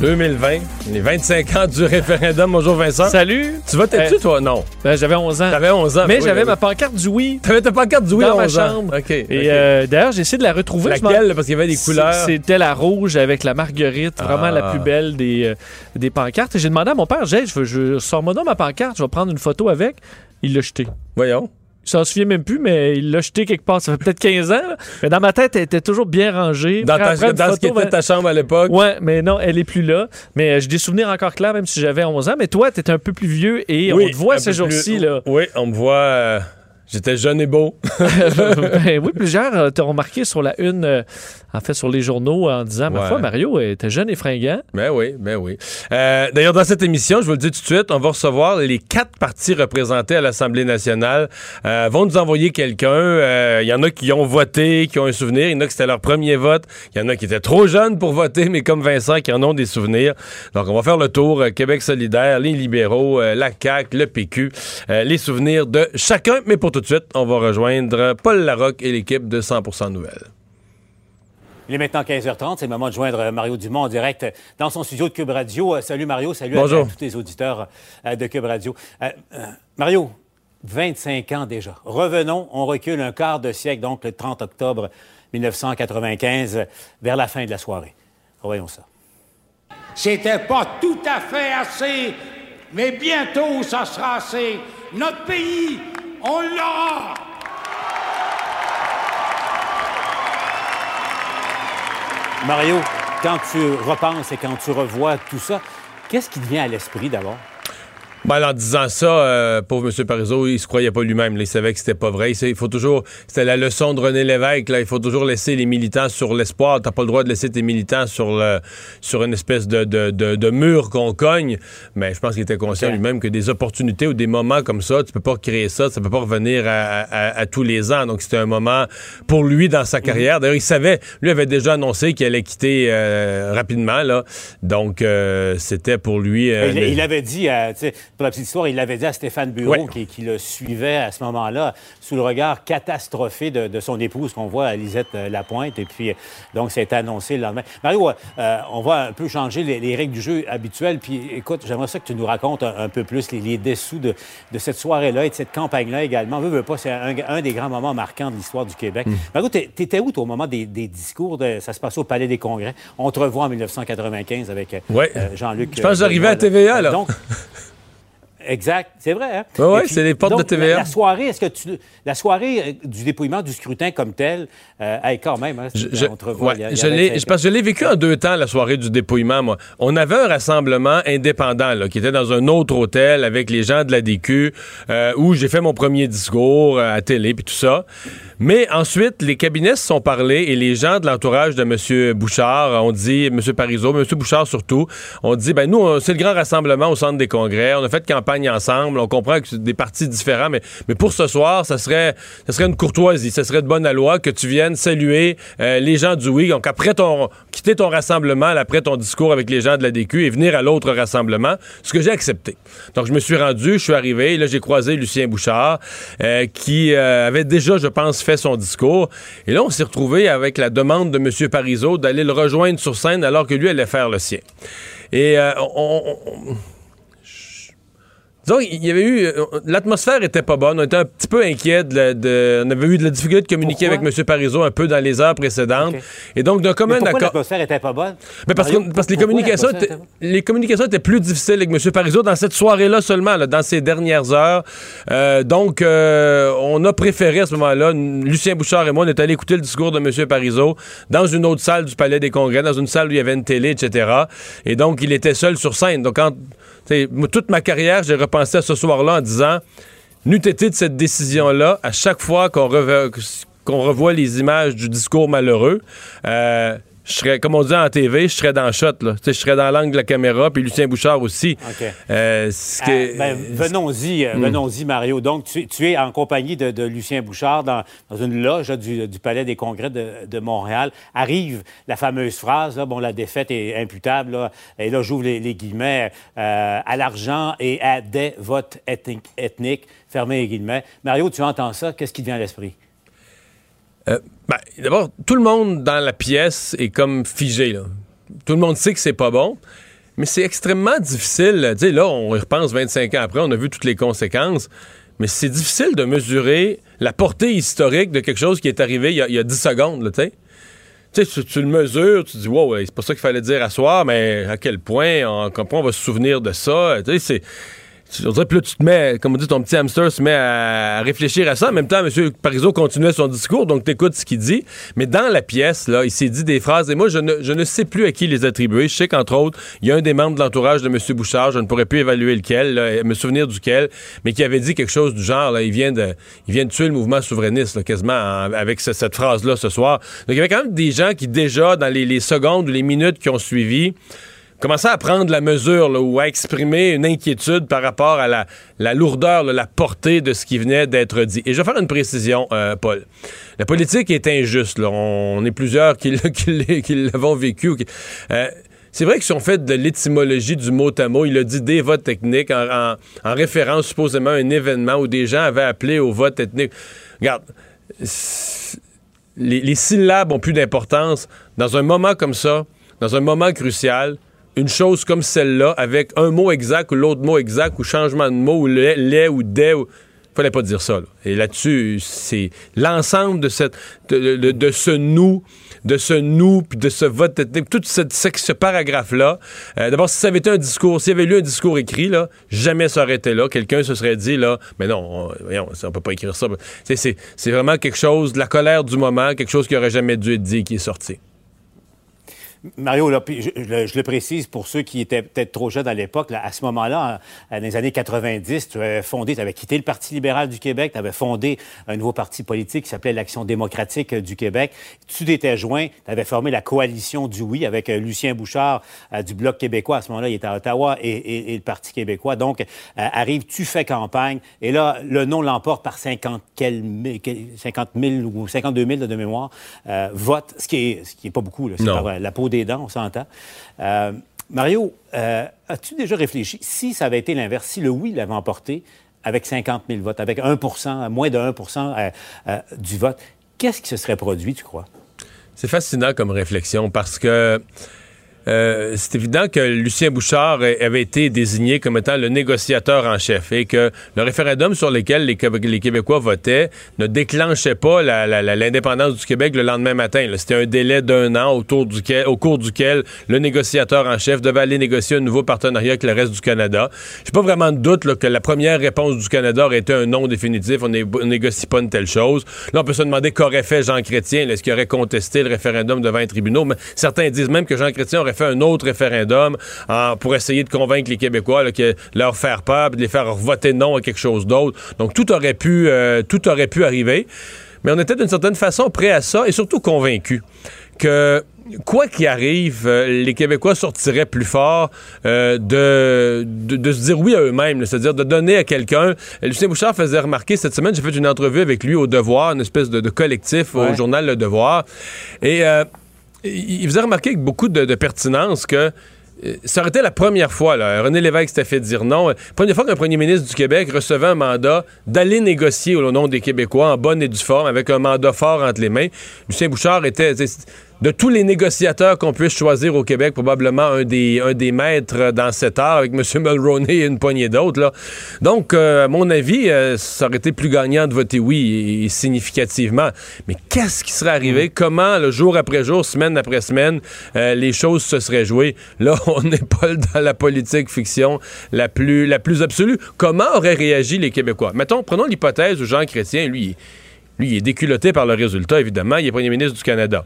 2020, les 25 ans du référendum. Bonjour Vincent. Salut. Tu votais-tu Euh, toi? Non. Ben, j'avais 11 ans. T'avais 11 ans. Mais oui, j'avais oui. ma pancarte du oui T'avais ta pancarte du oui dans à ma 11 ans. chambre. OK. Et euh, d'ailleurs, j'ai essayé de la retrouver. Laquelle? Parce qu'il y avait des couleurs. C'était la rouge avec la marguerite, vraiment Ah. la plus belle des, euh, des pancartes. Et j'ai demandé à mon père, j'ai, je, veux- je sors-moi donc ma pancarte, je vais prendre une photo avec. Il l'a jeté. Voyons. Il s'en souvient même plus, mais il l'a jeté quelque part. Ça fait peut-être 15 ans. là. Mais dans ma tête, elle était toujours bien rangée. Dans, ta, dans ce qui était ben- ta chambre à l'époque. Ouais, mais non, elle est plus là. Mais euh, j'ai des souvenirs encore clairs, même si j'avais 11 ans. Mais toi, t'es un peu plus vieux et Oui, on te voit ces jours-ci, plus- là. Oui, on me voit. J'étais jeune et beau. Ben oui, plusieurs euh, t'ont remarqué sur la une, euh, en fait, sur les journaux, en disant, ma Ouais. foi, Mario était jeune et fringant. Ben oui, ben oui. Euh, D'ailleurs, dans cette émission, je vous le dis tout de suite, on va recevoir les quatre partis représentés à l'Assemblée nationale. Euh, vont nous envoyer quelqu'un. Euh, Il y en a qui ont voté, qui ont un souvenir. Il y en a qui c'était leur premier vote. Il y en a qui étaient trop jeunes pour voter, mais comme Vincent, qui en ont des souvenirs. Donc, on va faire le tour. euh, Québec solidaire, les libéraux, euh, la CAQ, le PQ, euh, les souvenirs de chacun. Mais pour tout de suite, on va rejoindre Paul Larocque et l'équipe de 100% Nouvelles. Il est maintenant 15h30, c'est le moment de joindre Mario Dumont en direct dans son studio de Cube Radio. Euh, salut Mario, salut à- Bonjour. à, tous les auditeurs euh, de Cube Radio. Euh, euh, Mario, 25 ans déjà. Revenons, on recule un quart de siècle, donc le 30 octobre 1995, euh, vers la fin de la soirée. Voyons ça. C'était pas tout à fait assez, mais bientôt ça sera assez. Notre pays, on l'aura. Mario, quand tu repenses et quand tu revois tout ça, qu'est-ce qui te vient à l'esprit d'abord? Ben, en disant ça, euh, pauvre M. Parizeau, il se croyait pas lui-même. Il savait que c'était pas vrai. Il faut toujours. C'était la leçon de René Lévesque. Là. Il faut toujours laisser les militants sur l'espoir. T'as pas le droit de laisser tes militants sur le sur une espèce de, de, de, de mur qu'on cogne. Mais je pense qu'il était conscient lui-même que des opportunités ou des moments comme ça, tu peux pas créer ça. Ça peut pas revenir à, à- à tous les ans. Donc c'était un moment pour lui dans sa carrière. D'ailleurs, il savait. Lui avait déjà annoncé qu'il allait quitter euh, rapidement. Là. Donc euh, c'était pour lui. euh, il, le- il avait dit, euh, tu sais, pour la petite histoire, il l'avait dit à Stéphane Bureau, Ouais. qui, qui le suivait à ce moment-là, sous le regard catastrophé de, de son épouse qu'on voit à Lisette euh, Lapointe. Et puis, euh, donc, ça a été annoncé le lendemain. Mario, euh, euh, on va un peu changer les, les règles du jeu habituelles. Puis, écoute, j'aimerais ça que tu nous racontes un, un peu plus les, les dessous de, de cette soirée-là et de cette campagne-là également. Veux, veux pas, c'est un, un des grands moments marquants de l'histoire du Québec. Hmm. Mario, t'étais où, toi, au moment des, des discours? De, ça se passait au Palais des Congrès? On te revoit en 1995 avec Ouais. euh, Jean-Luc. Je pense que j'arrivais à TVA, là. Donc, exact, c'est vrai. Hein? Ouais, puis, c'est les portes donc, de TVA. La, la soirée, est-ce que tu, la soirée euh, du dépouillement du scrutin comme tel, euh, hey, quand même, hein, Je, je- ouais, y a- y l'ai- 25 je pense que je l'ai vécu en deux temps, la soirée du dépouillement, moi. On avait un rassemblement indépendant, là, qui était dans un autre hôtel avec les gens de la DQ, euh, où j'ai fait mon premier discours euh, à télé, puis tout ça. Mais ensuite, les cabinets se sont parlés et les gens de l'entourage de M. Bouchard ont dit, M. Parizeau, M. Bouchard surtout, ont dit, ben nous, c'est le grand rassemblement au centre des congrès. On a fait campagne ensemble. On comprend que c'est des partis différents, mais, mais pour ce soir, ça serait, ça serait une courtoisie, ça serait de bonne loi que tu viennes saluer euh, les gens du oui. Donc après ton, quitter ton rassemblement, après ton discours avec les gens de la DQ et venir à l'autre rassemblement, ce que j'ai accepté. Donc je me suis rendu, je suis arrivé, là j'ai croisé Lucien Bouchard, euh, qui euh, avait déjà, je pense, fait son discours. Et là, on s'est retrouvé avec la demande de M. Parizeau d'aller le rejoindre sur scène alors que lui allait faire le sien. Et on- on- Disons, il y avait eu. euh, L'atmosphère était pas bonne. On était un petit peu inquiet. De, on avait eu de la difficulté de communiquer Pourquoi? avec M. Parizeau un peu dans les heures précédentes. Et donc, d'un commun accord. l'atmosphère était pas bonne? Mais parce, Mario, que, parce que les communications, étaient, les communications étaient plus difficiles avec M. Parizeau dans cette soirée-là seulement, là, dans ces dernières heures. Euh, donc, euh, on a préféré à ce moment-là, Lucien Bouchard et moi, on est allé écouter le discours de M. Parizeau dans une autre salle du Palais des Congrès, dans une salle où il y avait une télé, etc. Et donc, il était seul sur scène. Donc, quand, toute ma carrière, j'ai repensé à ce soir-là en disant, n'eût été de cette décision-là, à chaque fois qu'on revoit, qu'on revoit les images du discours malheureux, euh, je serais, comme on dit en TV, je serais dans le shot, là. Je serais dans l'angle de la caméra, puis Lucien Bouchard aussi. OK. Euh, Ah, ben, venons-y, euh, venons-y, Mario. Donc, tu, tu es en compagnie de, de Lucien Bouchard dans, dans une loge là, du, du Palais des Congrès de, de Montréal. Arrive la fameuse phrase, là, bon, la défaite est imputable, là, et là, j'ouvre les, les guillemets, euh, à l'argent et à des votes ethniques, ethniques, fermez les guillemets. Mario, tu entends ça, qu'est-ce qui te vient à l'esprit? Euh, ben, D'abord, tout le monde dans la pièce est comme figé. Tout le monde sait que c'est pas bon, mais c'est extrêmement difficile. Là, on y repense 25 ans après, on a vu toutes les conséquences, mais c'est difficile de mesurer la portée historique de quelque chose qui est arrivé il y a, il y a 10 secondes. Là, tu sais. Tu, le mesures, tu dis, wow, c'est pas ça qu'il fallait dire à soir, mais à quel point on, on va se souvenir de ça? On dirait, là, tu te mets, comme on dit, ton petit hamster se met à, réfléchir à ça. En même temps, M. Parizeau continuait son discours, donc t'écoutes ce qu'il dit. Mais dans la pièce, là, il s'est dit des phrases, et moi, je ne, je ne sais plus à qui les attribuer. Je sais qu'entre autres, il y a un des membres de l'entourage de M. Bouchard, je ne pourrais plus évaluer lequel, me souvenir duquel, mais qui avait dit quelque chose du genre, là, il vient de, il vient de tuer le mouvement souverainiste, quasiment, en- avec ce- cette phrase-là ce soir. Donc, il y avait quand même des gens qui, déjà, dans les, les secondes ou les minutes qui ont suivi, commençaient à prendre la mesure ou à exprimer une inquiétude par rapport à la, la lourdeur, la portée de ce qui venait d'être dit? Et je vais faire une précision, euh, Paul. La politique est injuste. On est plusieurs qui, qui l'avons vécu. euh, c'est vrai que si on fait de l'étymologie du mot à mot, il a dit des votes techniques en, en- en référence supposément à un événement où des gens avaient appelé au vote ethnique. Regarde, les, les syllabes ont plus d'importance. Dans un moment comme ça, dans un moment crucial, une chose comme celle-là, avec un mot exact ou l'autre mot exact, ou changement de mot, ou lait, lait ou des, ou... fallait pas dire ça. Et là-dessus, c'est l'ensemble de, cette, de, ce nous, de ce nous, puis de ce vote tout ce, ce paragraphe-là. euh, D'abord, si ça avait été un discours, s'il y avait lu un discours écrit, là, jamais ça aurait été là. Quelqu'un se serait dit, là, mais non, on, voyons, on peut pas écrire ça. C'est vraiment quelque chose, de la colère du moment, quelque chose qui aurait jamais dû être dit, qui est sorti. Mario, là, je, je le- je le précise pour ceux qui étaient peut-être trop jeunes à l'époque, à ce moment-là, en- dans les années 90, tu avais fondé, tu avais quitté le Parti libéral du Québec, tu avais fondé un nouveau parti politique qui s'appelait l'Action démocratique euh, du Québec. Tu t'étais joint, tu avais formé la coalition du oui avec euh, Lucien Bouchard euh, du Bloc québécois. À ce moment-là, il était à Ottawa et, et- et le Parti québécois. Donc, euh, arrive, tu fais campagne, et là, le nom l'emporte par 50, quel, mi- quel- 50 000 ou 52 000 là, de mémoire euh, votes, ce qui est, ce qui est pas beaucoup, là, c'est Non. par, la peau des on s'entend. Euh, Mario, euh, as-tu déjà réfléchi, si ça avait été l'inverse, si le oui l'avait emporté avec 50 000 votes, avec 1% moins de 1% euh, euh, du vote, qu'est-ce qui se serait produit, tu crois? C'est fascinant comme réflexion parce que euh, c'est évident que Lucien Bouchard avait été désigné comme étant le négociateur en chef et que le référendum sur lequel les, Québé- les Québécois votaient ne déclenchait pas l'indépendance du Québec le lendemain matin. C'était un délai d'un an autour duquel, au cours duquel le négociateur en chef devait aller négocier un nouveau partenariat avec le reste du Canada. J'ai pas vraiment de doute que la première réponse du Canada aurait été un non définitif. On on négocie pas une telle chose. Là, on peut se demander qu'aurait fait Jean Chrétien. Est-ce qu'il aurait contesté le référendum devant les tribunaux? Mais certains disent même que Jean Chrétien aurait fait un autre référendum en- pour essayer de convaincre les Québécois là, que leur faire peur, de les faire voter non à quelque chose d'autre. Donc tout aurait pu, euh, tout aurait pu arriver. Mais on était d'une certaine façon prêt à ça et surtout convaincus que quoi qu'il arrive, euh, les Québécois sortiraient plus forts euh, de, de, de se dire oui à eux-mêmes, c'est-à-dire de donner à quelqu'un. Lucien Bouchard faisait remarquer cette semaine, j'ai fait une entrevue avec lui au Devoir, une espèce de, de collectif au journal Le Devoir, et euh, il faisait remarquer avec beaucoup de, pertinence que euh, ça aurait été la première fois, là, René Lévesque s'était fait dire non, première fois qu'un premier ministre du Québec recevait un mandat d'aller négocier au nom des Québécois en bonne et due forme, avec un mandat fort entre les mains. Lucien Bouchard était, de tous les négociateurs qu'on puisse choisir au Québec, probablement un des, un des maîtres dans cet art, avec M. Mulroney et une poignée d'autres. Donc, euh, à mon avis, euh, ça aurait été plus gagnant de voter oui, et, significativement. Mais qu'est-ce qui serait arrivé? Mm. Comment, le jour après jour, semaine après semaine, euh, les choses se seraient jouées? Là, on n'est pas dans la politique fiction la plus, la plus absolue. Comment auraient réagi les Québécois? Mettons, prenons l'hypothèse où Jean Chrétien, lui, lui, il est déculotté par le résultat, évidemment. Il est premier ministre du Canada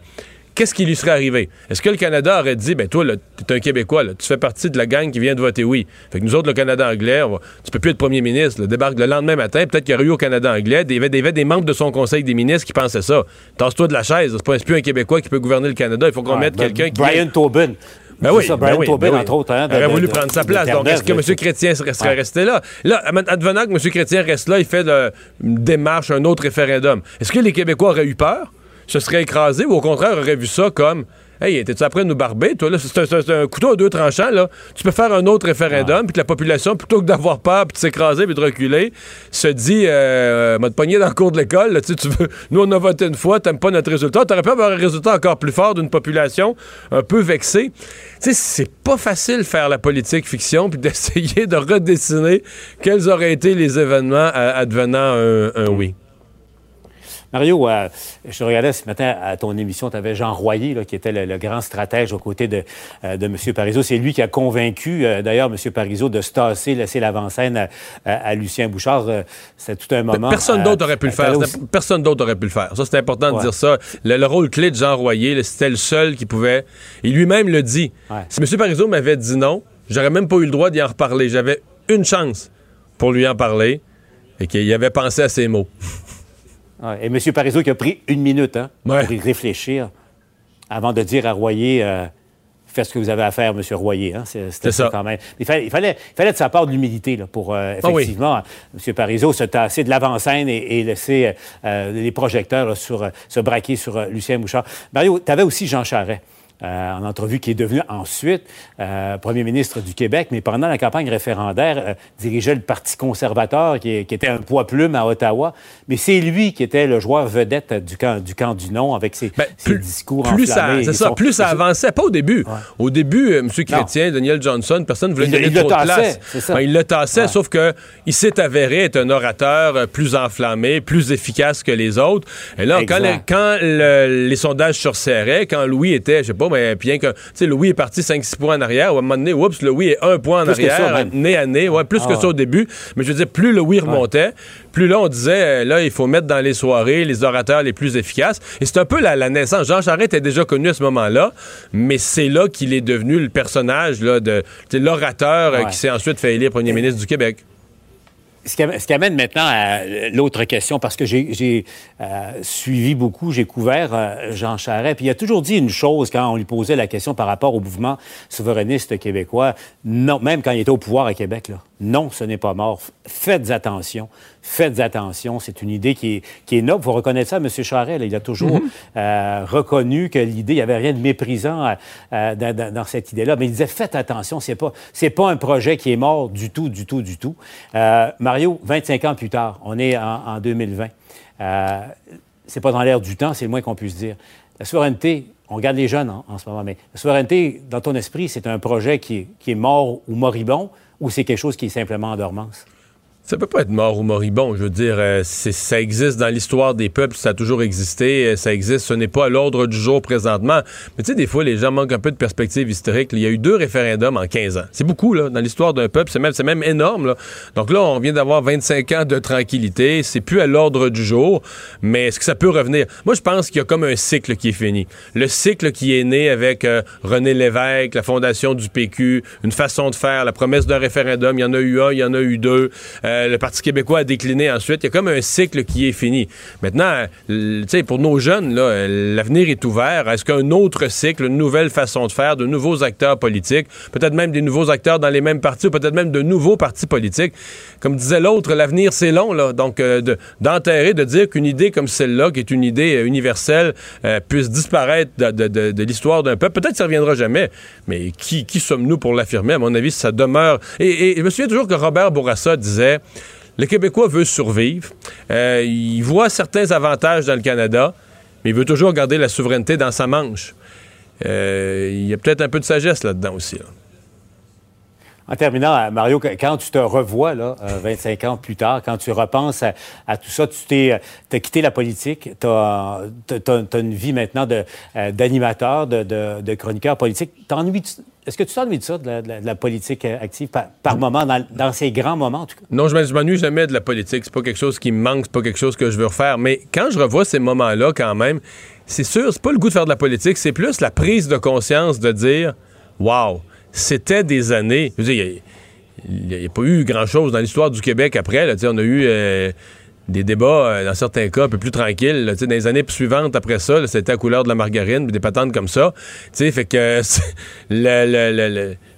qu'est-ce qui lui serait arrivé? Est-ce que le Canada aurait dit, ben toi, tu es un Québécois, tu fais partie de la gang qui vient de voter oui. Fait que nous autres, le Canada anglais, on va, tu peux plus être premier ministre, le débarque le lendemain matin, peut-être qu'il y aurait eu au Canada anglais des, des, des membres de son conseil des ministres qui pensaient ça. Tasse-toi de la chaise, c'est pas plus un Québécois qui peut gouverner le Canada, il faut qu'on mette ben, quelqu'un qui. Brian Tobin. Ben oui, ça, Brian ben Tobin, ben entre autres. Hein, aurait voulu prendre sa place. Donc, est-ce que M. Chrétien serait resté là? Là, advenant que M. Chrétien reste là, il fait une démarche, un autre référendum. Est-ce que les Québécois auraient eu peur? Se seraient écrasés ou au contraire auraient vu ça comme Hey, t'es-tu après de nous barber, toi? Là? C'est, un, couteau à deux tranchants, là. Tu peux faire un autre référendum, puis que la population, plutôt que d'avoir peur, puis de s'écraser, puis de reculer, se dit, euh, m'a pogné dans le cours de l'école, là, tu veux, nous, on a voté une fois, t'aimes pas notre résultat. T'aurais pu avoir un résultat encore plus fort d'une population un peu vexée. Tu sais, c'est pas facile faire la politique fiction, puis d'essayer de redessiner quels auraient été les événements advenant un oui. Mario, euh, je regardais ce matin à ton émission, tu avais Jean Royer, qui était le, grand stratège aux côtés de, euh, de M. Parizeau. C'est lui qui a convaincu, euh, d'ailleurs, M. Parizeau de se tasser, laisser l'avant-scène à, Lucien Bouchard. C'est tout un moment. Personne d'autre aurait pu le faire. Personne d'autre aurait pu le faire. Ça, c'est important de dire ça. Le, rôle clé de Jean Royer, c'était le seul qui pouvait. Il lui-même le dit. Si M. Parizeau m'avait dit non, j'aurais même pas eu le droit d'y en reparler. J'avais une chance pour lui en parler et qu'il avait pensé à ses mots. et M. Parizeau qui a pris une minute hein, pour y réfléchir avant de dire à Royer euh, Faites ce que vous avez à faire, M. Royer. Hein. C'était ça. quand même. Il fallait, il fallait, de sa part de l'humilité pour euh, ah effectivement M. Parizeau se tasser de l'avant-scène et, laisser euh, les projecteurs sur, se braquer sur Lucien Bouchard. Mario, tu avais aussi Jean Charret. Euh, en entrevue, qui est devenu ensuite euh, premier ministre du Québec, mais pendant la campagne référendaire, euh, dirigeait le Parti conservateur, qui, était un poids-plume à Ottawa. Mais c'est lui qui était le joueur vedette du camp du, camp du non, avec ses, ben, discours plus enflammés. Ça, ça, plus ça avançait, pas au début. Au début, M. Chrétien, Daniel Johnson, personne ne voulait donner trop de place. Ben, il le tassait, sauf que il s'est avéré être un orateur plus enflammé, plus efficace que les autres. Et là, quand, quand les sondages se resserraient, quand Louis était, je sais pas, mais bien que, tu sais, Louis est parti 5-6 points en arrière. À un moment donné, oups, Louis est un point en arrière, nez à nez. Ouais, plus que ah ça au début. Mais je veux dire, plus Louis remontait, plus là, on disait, euh, là, il faut mettre dans les soirées les orateurs les plus efficaces. Et c'est un peu la, naissance. Jean Charest était déjà connu à ce moment-là, mais c'est là qu'il est devenu le personnage là, de l'orateur euh, qui s'est ensuite fait élire premier ministre du Québec ce qui, amène maintenant à l'autre question, parce que j'ai euh, suivi beaucoup, j'ai couvert euh, Jean Charest, puis il a toujours dit une chose quand on lui posait la question par rapport au mouvement souverainiste québécois, non, même quand il était au pouvoir à Québec, non, ce n'est pas mort. Faites attention. Faites attention. C'est une idée qui est, qui est noble. Vous reconnaître ça, M. Charest. il a toujours mhm. euh, reconnu que l'idée, il n'y avait rien de méprisant euh, dans, cette idée-là. Mais il disait, faites attention. Ce n'est pas, pas un projet qui est mort du tout, du tout, du tout. Euh, Mario, 25 ans plus tard, on est en, 2020. c'est pas dans l'air du temps, c'est le moins qu'on puisse dire. La souveraineté, on regarde les jeunes en, ce moment, mais la souveraineté, dans ton esprit, c'est un projet qui qui est mort ou moribond ou c'est quelque chose qui est simplement en dormance? Ça peut pas être mort ou moribond. Je veux dire, euh, ça existe dans l'histoire des peuples, ça a toujours existé, euh, ça existe. Ce n'est pas à l'ordre du jour présentement. Mais tu sais, des fois, les gens manquent un peu de perspective historique. Il y a eu deux référendums en 15 ans. C'est beaucoup, là, dans l'histoire d'un peuple. C'est même, même énorme, là. Donc là, on vient d'avoir 25 ans de tranquillité. C'est plus à l'ordre du jour. Mais est-ce que ça peut revenir? Moi, je pense qu'il y a comme un cycle qui est fini. Le cycle qui est né avec euh, René Lévesque, la fondation du PQ, une façon de faire, la promesse d'un référendum. Il y en a eu un, il y en a eu deux. Euh, le Parti québécois a décliné ensuite. Il y a comme un cycle qui est fini. Maintenant, tu sais, pour nos jeunes, l'avenir est ouvert. Est-ce qu'un autre cycle, une nouvelle façon de faire, de nouveaux acteurs politiques, peut-être même des nouveaux acteurs dans les mêmes partis peut-être même de nouveaux partis politiques? Comme disait l'autre, l'avenir, c'est long. Donc, euh, d'enterrer, de, dire qu'une idée comme celle-là, qui est une idée euh, universelle, puisse disparaître de, l'histoire d'un peuple, peut-être que ça ne reviendra jamais. Mais qui, sommes-nous pour l'affirmer? À mon avis, ça demeure... Et je me souviens toujours que Robert Bourassa disait le Québécois veut survivre. Euh, il voit certains avantages dans le Canada, mais il veut toujours garder la souveraineté dans sa manche. euh, il y a peut-être un peu de sagesse là-dedans aussi. En terminant, euh, Mario, quand tu te revois, là, euh, 25 ans plus tard, quand tu repenses à, tout ça, tu t'es, euh, t'as quitté la politique, tu as, une vie maintenant euh, d'animateur, de, chroniqueur politique. T'ennuies- est-ce que tu t'ennuies de ça, de la, politique euh, active, par, moment, dans, ces grands moments? Non, je m'ennuie jamais de la politique. C'est pas quelque chose qui me manque, c'est pas quelque chose que je veux refaire. Mais quand je revois ces moments-là, quand même, c'est sûr, c'est pas le goût de faire de la politique, c'est plus la prise de conscience de dire Wow, c'était des années. Il n'y a, pas eu grand-chose dans l'histoire du Québec après. On a eu. euh, des débats, euh, dans certains cas, un peu plus tranquilles. dans les années suivantes, après ça, c'était à couleur de la margarine, des patentes comme ça. Fait que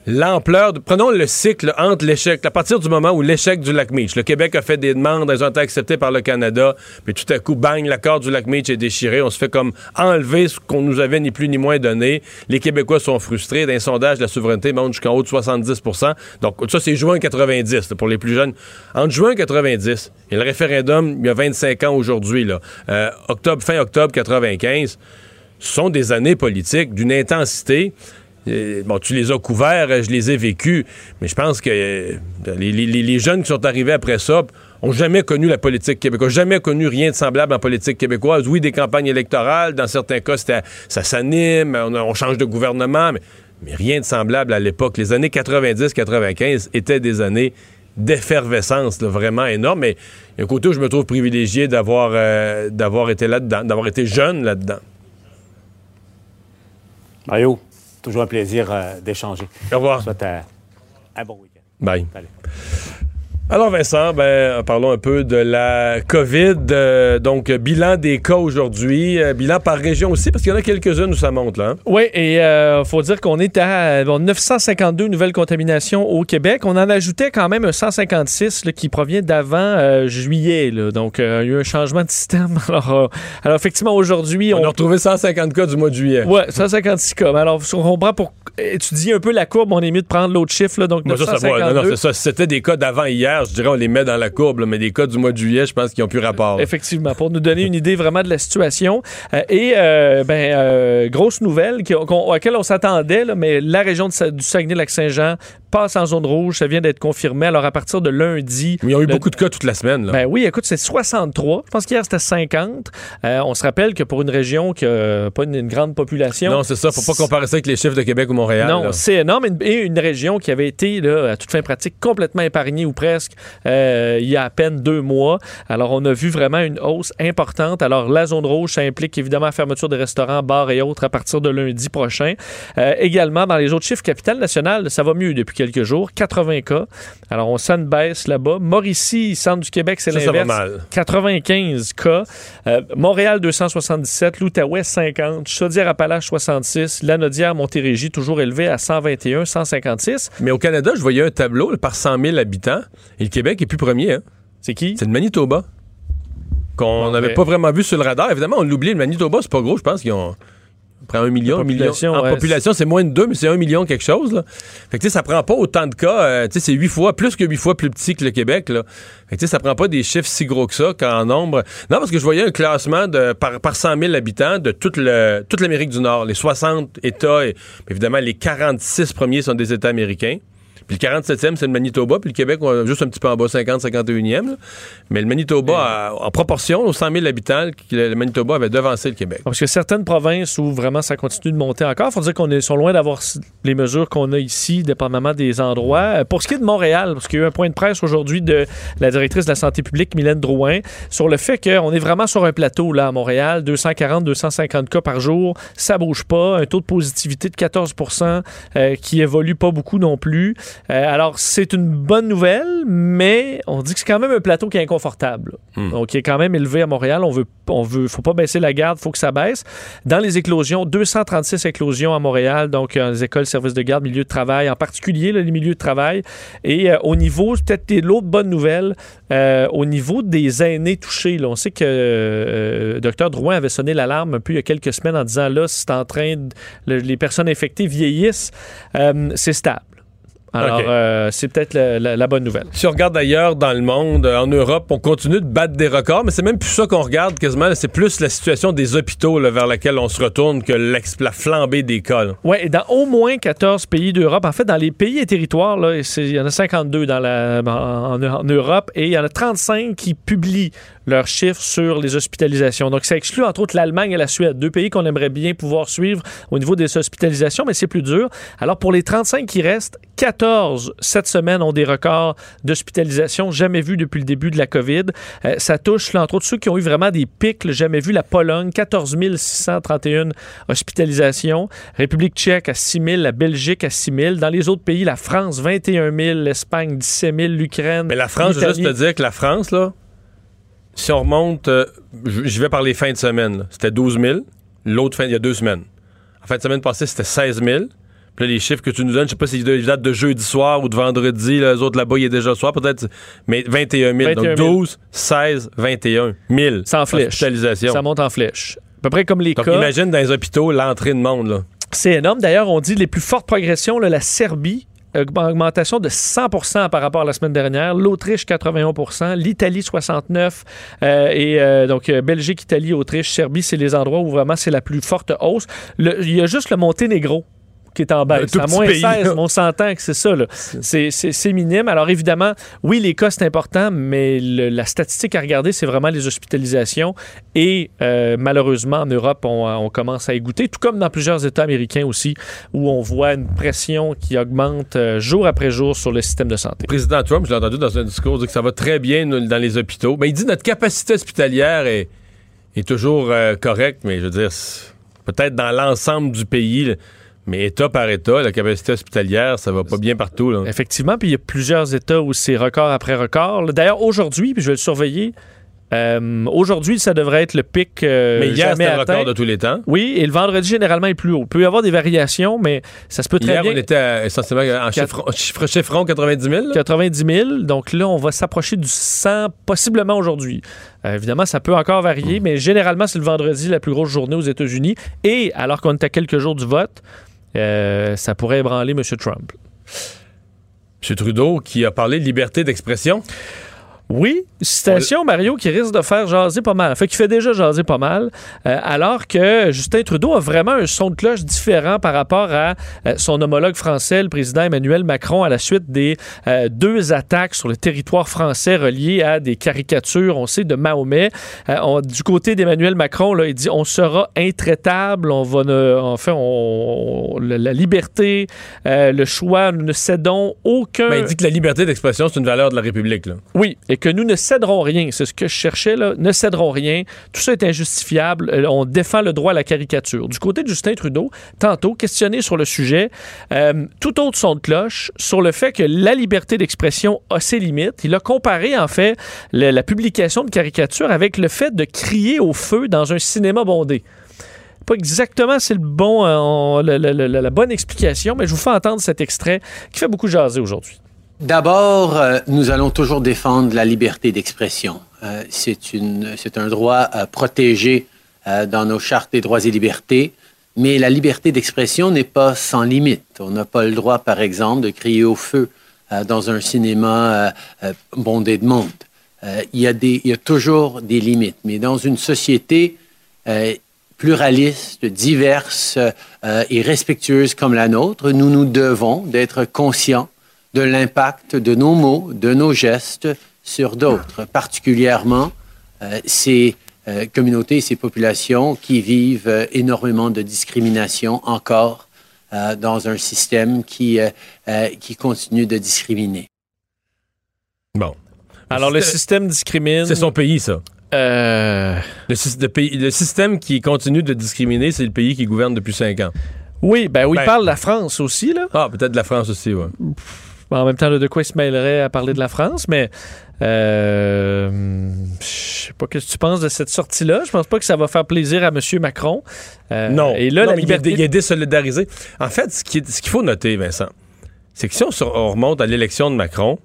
l'ampleur... de- Prenons le cycle entre l'échec, à partir du moment où l'échec du lac Meach, le Québec a fait des demandes, elles ont été acceptées par le Canada, puis tout à coup, bang, l'accord du lac Meach est déchiré, on se fait comme enlever ce qu'on nous avait ni plus ni moins donné. Les Québécois sont frustrés. Dans les sondages, la souveraineté monte jusqu'en haut de 70% Donc, ça, c'est juin 90, là, pour les plus jeunes. Entre juin 90 et le référendum, il y a 25 ans aujourd'hui, là, euh, octobre, fin octobre 95, ce sont des années politiques d'une intensité. Euh, bon, tu les as couverts, euh, je les ai vécus, mais je pense que euh, les, jeunes qui sont arrivés après ça ont jamais connu la politique québécoise, jamais connu rien de semblable en politique québécoise. Oui, des campagnes électorales, dans certains cas, ça s'anime, on, change de gouvernement, mais, rien de semblable à l'époque. Les années 90-95 étaient des années d'effervescence vraiment énorme, mais il y a un côté où je me trouve privilégié d'avoir d'avoir été là-dedans, d'avoir été jeune là-dedans. Mario, toujours un plaisir euh, d'échanger. Au revoir. Soit un, un bon week-end. Bye. Alors Vincent, ben, parlons un peu de la COVID. Euh, donc, bilan des cas aujourd'hui. Euh, bilan par région aussi, parce qu'il y en a quelques-unes où ça monte. Là, hein? Oui, et il faut dire qu'on est à bon, 952 nouvelles contaminations au Québec. On en ajoutait quand même un 156 là, qui provient d'avant euh, juillet. là. Donc, euh, il y a eu un changement de système. Alors, euh, alors effectivement, aujourd'hui, On on... a retrouvé 150 cas du mois de juillet. Ouais, 156 cas. Mais alors, si on prend pour étudier un peu la courbe, on est mieux de prendre l'autre chiffre. Là, donc, Ben, ça, ça. 952. Non, non, c'est ça. Si c'était des cas d'avant hier, je dirais on les met dans la courbe, mais des cas du mois de juillet, je pense qu'ils n'ont plus rapport. Effectivement, pour nous donner une idée vraiment de la situation. Euh, et, euh, ben, euh, grosse nouvelle à laquelle on s'attendait, mais la région du Saguenay-Lac-Saint-Jean passe en zone rouge. Ça vient d'être confirmé. Alors, à partir de lundi. Mais ils ont eu le- beaucoup de cas toute la semaine. Là. Ben oui, écoute, c'est 63. Je pense qu'hier, c'était 50. Euh, on se rappelle que pour une région qui n'a pas une, une grande population. non, c'est ça. Faut pas comparer ça avec les chiffres de Québec ou Montréal. Non, c'est énorme. Et une région qui avait été, là, à toute fin pratique, complètement épargnée ou presque euh, il y a à peine deux mois. Alors, on a vu vraiment une hausse importante. Alors, la zone rouge, ça implique évidemment la fermeture de restaurants, bars et autres à partir de lundi prochain. Euh, également, dans les autres chiffres, capitale nationale, ça va mieux depuis quelques jours. 80 cas. Alors, on sent une baisse là-bas. Mauricie, centre du Québec, c'est Ça, ça va l'inverse. mal. 95 cas. Euh, Montréal, 277. L'Outaouais, 50. Chaudière-Appalaches, 66. Lanaudière, Montérégie, toujours élevé à 121, 156. Mais au Canada, je voyais un tableau par 100 000 habitants et le Québec est plus premier. hein. C'est qui? C'est le Manitoba. Qu'on n'avait mais- pas vraiment vu sur le radar. Évidemment, on l'oublie. Le Manitoba, c'est pas gros. Je pense qu'ils ont. Prend un million, En ouais, population, c'est moins de deux, mais c'est un million quelque chose. Là. Fait que, ça prend pas autant de cas. euh, c'est huit fois, plus que huit fois plus petit que le Québec. Là. Fait que, tu sais, ça prend pas des chiffres si gros que ça qu'en nombre. Non, parce que je voyais un classement de, par, par 100 000 habitants de toute, le, toute l'Amérique du Nord. Les 60 États, et évidemment, les 46 premiers sont des États américains. Puis le 47e, c'est le Manitoba. Puis le Québec, on est juste un petit peu en bas, 50, 51e. là. Mais le Manitoba, a- en proportion, aux 100 000 habitants, le le Manitoba avait devancé le Québec. Parce que certaines provinces où vraiment ça continue de monter encore, il faut dire qu'on est sont loin d'avoir les mesures qu'on a ici, dépendamment des endroits. Euh, Pour ce qui est de Montréal, parce qu'il y a eu un point de presse aujourd'hui de la directrice de la santé publique, Mylène Drouin, sur le fait qu'on est vraiment sur un plateau là à Montréal, 240, 250 cas par jour, ça bouge pas, un taux de positivité de 14% euh, qui évolue pas beaucoup non plus. Euh, alors c'est une bonne nouvelle, mais on dit que c'est quand même un plateau qui est inconfortable. Hmm. Donc, qui est quand même élevé à Montréal. On veut, on veut, faut pas baisser la garde, faut que ça baisse. Dans les éclosions, 236 éclosions à Montréal, donc euh, les écoles, services de garde, milieux de travail, en particulier là, les milieux de travail. Et euh, au niveau, peut-être l'autre bonne nouvelle, euh, au niveau des aînés touchés, là, on sait que Dr Drouin avait sonné l'alarme un peu il y a quelques semaines en disant là, c'est en train de, le- les personnes infectées vieillissent, c'est stable. Alors, euh, c'est peut-être la, la- la bonne nouvelle. Si on regarde ailleurs dans le monde, euh, en Europe, on continue de battre des records, mais c'est même plus ça qu'on regarde quasiment. C'est plus la situation des hôpitaux là, vers laquelle on se retourne que la flambée des cas. Oui, et dans au moins 14 pays d'Europe. En fait, dans les pays et territoires, il y en a 52 dans la, en, en- en Europe et il y en a 35 qui publient leurs chiffres sur les hospitalisations. Donc, ça exclut entre autres l'Allemagne et la Suède, deux pays qu'on aimerait bien pouvoir suivre au niveau des hospitalisations, mais c'est plus dur. Alors, pour les 35 qui restent, 14 cette semaine ont des records d'hospitalisation jamais vus depuis le début de la COVID. Euh, ça touche, là, entre autres, ceux qui ont eu vraiment des pics, là, jamais vus, la Pologne, 14 631 hospitalisations, République tchèque à 6 000, la Belgique à 6 000. Dans les autres pays, la France, 21 000, l'Espagne, 17 000, l'Ukraine. Mais la France, je veux juste te dire que la France, là, si on remonte, euh, je vais par les fins de semaine, c'était 12 000. L'autre fin, il y a deux semaines. En fin de semaine passée, c'était 16 000. Puis là, les chiffres que tu nous donnes, je sais pas si ils datent de jeudi soir ou de vendredi. Là, les autres là-bas, il est déjà soir, peut-être. Mais 21 000. 21 000. Donc 12, 16, 21 000. Ça en flèche. Ça monte en flèche. À peu près comme les Donc cas. imagine dans les hôpitaux l'entrée de monde. Là. C'est énorme. D'ailleurs, on dit les plus fortes progressions, là, la Serbie, augmentation de 100 par rapport à la semaine dernière, l'Autriche 81% l'Italie 69 euh, et euh, donc euh, Belgique, Italie, Autriche, Serbie, c'est les endroits où vraiment c'est la plus forte hausse. Il y a juste le Monténégro qui est en baisse. À moins pays, 16, là. mais on s'entend que c'est ça. C'est minime. Alors évidemment, oui, les cas, c'est important, mais le- la statistique à regarder, c'est vraiment les hospitalisations. Et euh, malheureusement, en Europe, on, on commence à y goûter, tout comme dans plusieurs États américains aussi, où on voit une pression qui augmente euh, jour après jour sur le système de santé. Le président Trump, je l'ai entendu dans un discours, dire que ça va très bien dans les hôpitaux. Mais il dit que notre capacité hospitalière est, est toujours euh, correcte, mais je veux dire, peut-être dans l'ensemble du pays, là, mais État par État, la capacité hospitalière, ça va pas bien partout. Là. Effectivement, puis il y a plusieurs États où c'est record après record. D'ailleurs, aujourd'hui, puis je vais le surveiller, euh, aujourd'hui, ça devrait être le pic euh, mais hier, c'était record de tous les temps. Oui, et le vendredi, généralement, est plus haut. Il peut y avoir des variations, mais ça se peut très Hier, bien. on était à- essentiellement en chiffre, chiffre, chiffron 90 000. là. 90 000. Donc là, on va s'approcher du 100, possiblement aujourd'hui. Euh, évidemment, ça peut encore varier, mais généralement, c'est le vendredi la plus grosse journée aux États-Unis. Et alors qu'on est à quelques jours du vote, euh, ça pourrait ébranler M. Trump. M. Trudeau qui a parlé de liberté d'expression. Oui, citation, Mario, qui risque de faire jaser pas mal. Fait qu'il fait déjà jaser pas mal, euh, alors que Justin Trudeau a vraiment un son de cloche différent par rapport à euh, son homologue français, le président Emmanuel Macron, à la suite des euh, deux attaques sur le territoire français reliées à des caricatures, on sait, de Mahomet. Euh, on- du côté d'Emmanuel Macron, là, il dit on sera intraitable, on va ne, enfin, on, on- la, liberté, euh, le choix, nous ne cédons aucun. Ben, il dit que la liberté d'expression, c'est une valeur de la République. Là. Oui, et que nous ne céderons rien. C'est ce que je cherchais, là. Ne céderons rien. Tout ça est injustifiable. Euh, on défend le droit à la caricature. Du côté de Justin Trudeau, tantôt, questionné sur le sujet, euh, tout autre son de cloche sur le fait que la liberté d'expression a ses limites. Il a comparé, en fait, la publication de caricatures avec le fait de crier au feu dans un cinéma bondé pas exactement c'est le bon, euh, la bonne explication, mais je vous fais entendre cet extrait qui fait beaucoup jaser aujourd'hui. D'abord, euh, nous allons toujours défendre la liberté d'expression. Euh, c'est un droit euh, protégé euh, dans nos chartes des droits et libertés, mais la liberté d'expression n'est pas sans limite. On n'a pas le droit, par exemple, de crier au feu euh, dans un cinéma euh, bondé de monde. Il, y il y a toujours des limites, mais dans une société pluraliste, diverse et respectueuse comme la nôtre, nous nous devons d'être conscients de l'impact de nos mots, de nos gestes sur d'autres, particulièrement euh, ces euh, communautés, ces populations qui vivent euh, énormément de discrimination encore euh, dans un système qui, euh, euh, qui continue de discriminer. Bon. Alors, le système discrimine. C'est son pays, ça. Euh, Le, sy- le pays- le système qui continue de discriminer, c'est le pays qui gouverne depuis cinq ans. Oui, ben oui, Ben- il parle de la France aussi, là. Ah, peut-être de la France aussi, ouais. En même temps, de quoi il se mêlerait à parler de la France, mais euh, je sais pas ce que tu penses de cette sortie-là? Je pense pas que ça va faire plaisir à M. Macron. Euh, non. Et là, Non, la mais liberté... il, est, désolidarisé. En fait, ce qu'il faut noter, Vincent, c'est que si on, se- on remonte à l'élection de Macron,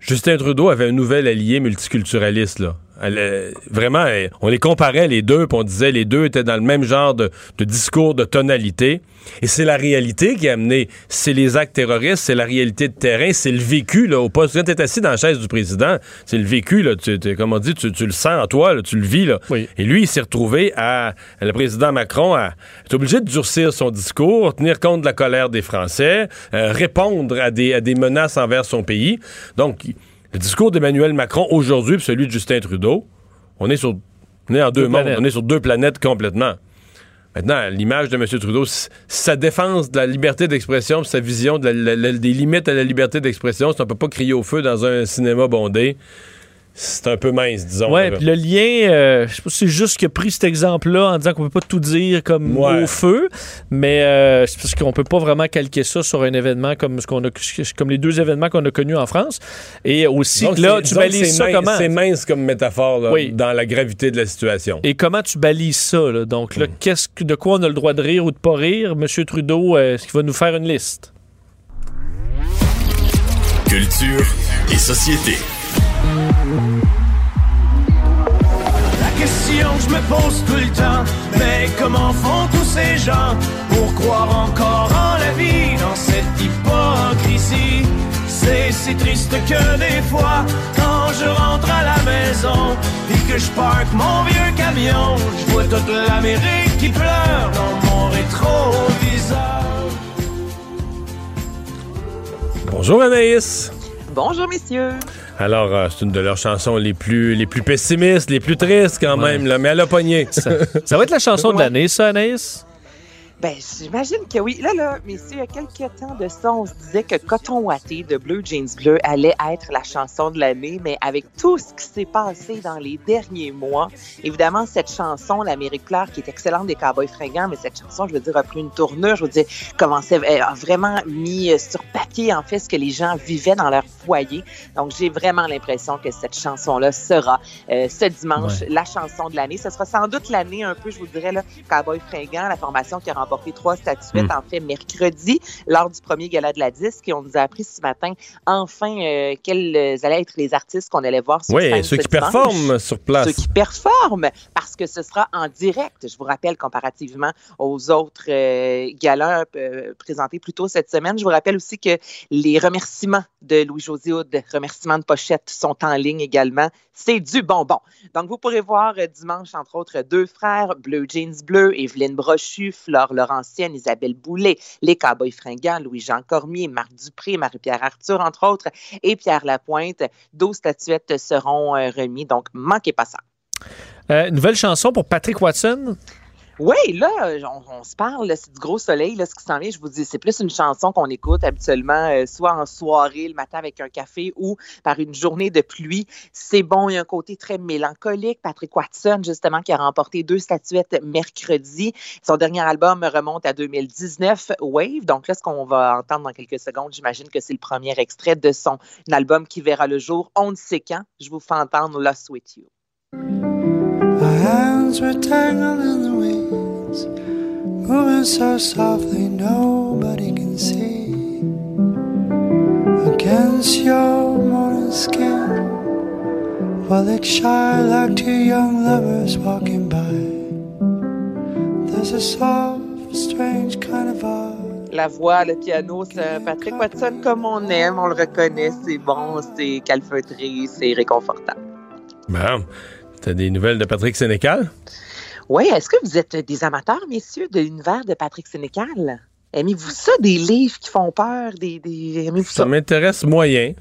Justin Trudeau avait un nouvel allié multiculturaliste, là, Elle, vraiment, on les comparait les deux, puis on disait les deux étaient dans le même genre de, de discours, de tonalité. Et c'est la réalité qui a amené. C'est les actes terroristes, c'est la réalité de terrain, c'est le vécu là, au poste. Quand tu es assis dans la chaise du président, c'est le vécu, là, tu, comme on dit, tu, tu le sens en toi, là, tu le vis. Là. Oui. Et lui, il s'est retrouvé à. Le président Macron a, est obligé de durcir son discours, tenir compte de la colère des Français, euh, répondre à des, à des menaces envers son pays. Donc, le discours d'Emmanuel Macron aujourd'hui, puis celui de Justin Trudeau, on est sur. On est en deux, Deux mondes, planètes. on est sur deux planètes complètement. Maintenant, l'image de M. Trudeau, sa défense de la liberté d'expression, sa vision de la- la- la- des limites à la liberté d'expression, c'est on peut pas crier au feu dans un cinéma bondé. C'est un peu mince, disons. Ouais, là. puis le lien, euh, je sais pas si c'est juste qu'il a pris cet exemple-là en disant qu'on peut pas tout dire comme Ouais. au feu, mais euh, c'est parce qu'on peut pas vraiment calquer ça sur un événement comme ce qu'on a, comme les deux événements qu'on a connus en France. Et aussi, Donc, là, c'est- tu balises ça mince- comment? C'est mince comme métaphore là, Oui. dans la gravité de la situation. Et comment tu balises ça là? Donc Hmm. là, qu'est-ce que de quoi on a le droit de rire ou de pas rire? Monsieur Trudeau, euh, est-ce qu'il va nous faire une liste? Culture et société. La question que je me pose tout le temps, mais comment font tous ces gens pour croire encore en la vie dans cette hypocrisie? C'est si triste que des fois, quand je rentre à la maison, puis que je parque mon vieux camion, je vois toute l'Amérique qui pleure dans mon rétroviseur. Bonjour Anaïs. Bonjour, messieurs. Alors, euh, c'est une de leurs chansons les plus, les plus pessimistes, les plus tristes quand Ouais. même, là, mais elle a pogné. ça, ça va être la chanson de l'année, ça, Anaïs? Ben, j'imagine que oui. Là, là, messieurs, il y a quelques temps de ça, on se disait que Coton Watté de Blue Jeans Bleu allait être la chanson de l'année, mais avec tout ce qui s'est passé dans les derniers mois, évidemment, cette chanson, l'Amérique pleure, qui est excellente des Cowboys fringants, mais cette chanson, je veux dire, a pris une tournure, je veux dire, commençait, a vraiment mis euh, sur papier, en fait, ce que les gens vivaient dans leur foyer. Donc, j'ai vraiment l'impression que cette chanson-là sera euh, ce dimanche la chanson de l'année. Ce sera sans doute l'année un peu, je vous dirais, là, Cowboy fringant, la formation qui a remporté trois statuettes, Mm. en fait, mercredi, lors du premier gala de la disque. Et on nous a appris ce matin, enfin, euh, quels euh, allaient être les artistes qu'on allait voir sur Oui, scène ceux ce qui dimanche. performent sur place. Ceux qui performent, parce que ce sera en direct, je vous rappelle, comparativement aux autres euh, galas euh, présentés plus tôt cette semaine. Je vous rappelle aussi que les remerciements de Louis-José Houd, remerciements de pochette, sont en ligne également. C'est du bonbon. Donc, vous pourrez voir euh, dimanche, entre autres, deux frères, Bleu Jeans Bleu, Evelyne Brochu, Flore Laurentienne, Isabelle Boulet, les Cowboys fringants, Louis-Jean Cormier, Marc Dupré, Marie-Pierre Arthur, entre autres, et Pierre Lapointe. 12 statuettes seront euh, remises, donc manquez pas ça. Euh, Nouvelle chanson pour Patrick Watson? Oui, là, on, on se parle, c'est du gros soleil, là, ce qui s'en vient. Je vous dis, c'est plus une chanson qu'on écoute habituellement, euh, soit en soirée, le matin avec un café ou par une journée de pluie. C'est bon, il y a un côté très mélancolique. Patrick Watson, justement, qui a remporté deux statuettes mercredi. Son dernier album remonte à 2019, Wave. Donc là, ce qu'on va entendre dans quelques secondes, j'imagine que c'est le premier extrait de son album qui verra le jour, on ne sait quand. Je vous fais entendre Lost With You. Our hands were tangled in the weeds, moving so softly nobody can see. Against your morning skin, while it shine like two young lovers walking by. There's a soft, strange kind of vibe. La voix, le piano, c'est Patrick Watson comme on aime, on le reconnaît, c'est bon, c'est calfeutré, c'est réconfortant. Bon. T'as des nouvelles de Patrick Sénécal? Oui, est-ce que vous êtes des amateurs, messieurs, de l'univers de Patrick Sénécal? Aimez-vous ça, des livres qui font peur, des, des... aimez-vous Ça ça? m'intéresse moyen.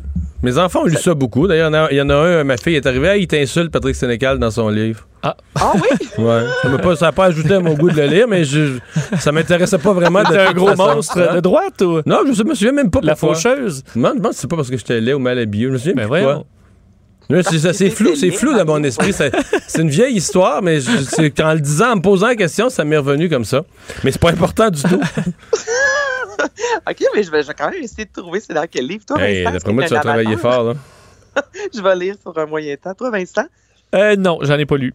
Mes enfants ont lu ça beaucoup. D'ailleurs, il y en a- il y, en a un, ma fille est arrivée, ah, il t'insulte Patrick Sénécal dans son livre. Ah oui? Ouais. Ça m'a pas, pas ajouté à mon goût de le lire, mais je, ça m'intéressait pas vraiment de un gros monstre de droite ou Non, je me souviens même pas la pourquoi. faucheuse? Non, je pense que c'est pas parce que j'étais laid ou mal habillé. Je me souviens Ben plus c'est, ça, c'est flou, c'est flou dans mon esprit. C'est une vieille histoire, mais je- qu'en le disant, en me posant la question, ça m'est revenu comme ça. Mais c'est pas important du tout. OK, mais je vais, je vais quand même essayer de trouver c'est dans quel livre. Toi, Hey, Vincent, d'après moi, tu travailler amateur. fort. Là. Je vais lire sur un moyen temps. Toi, Vincent? Euh, non, j'en ai pas lu.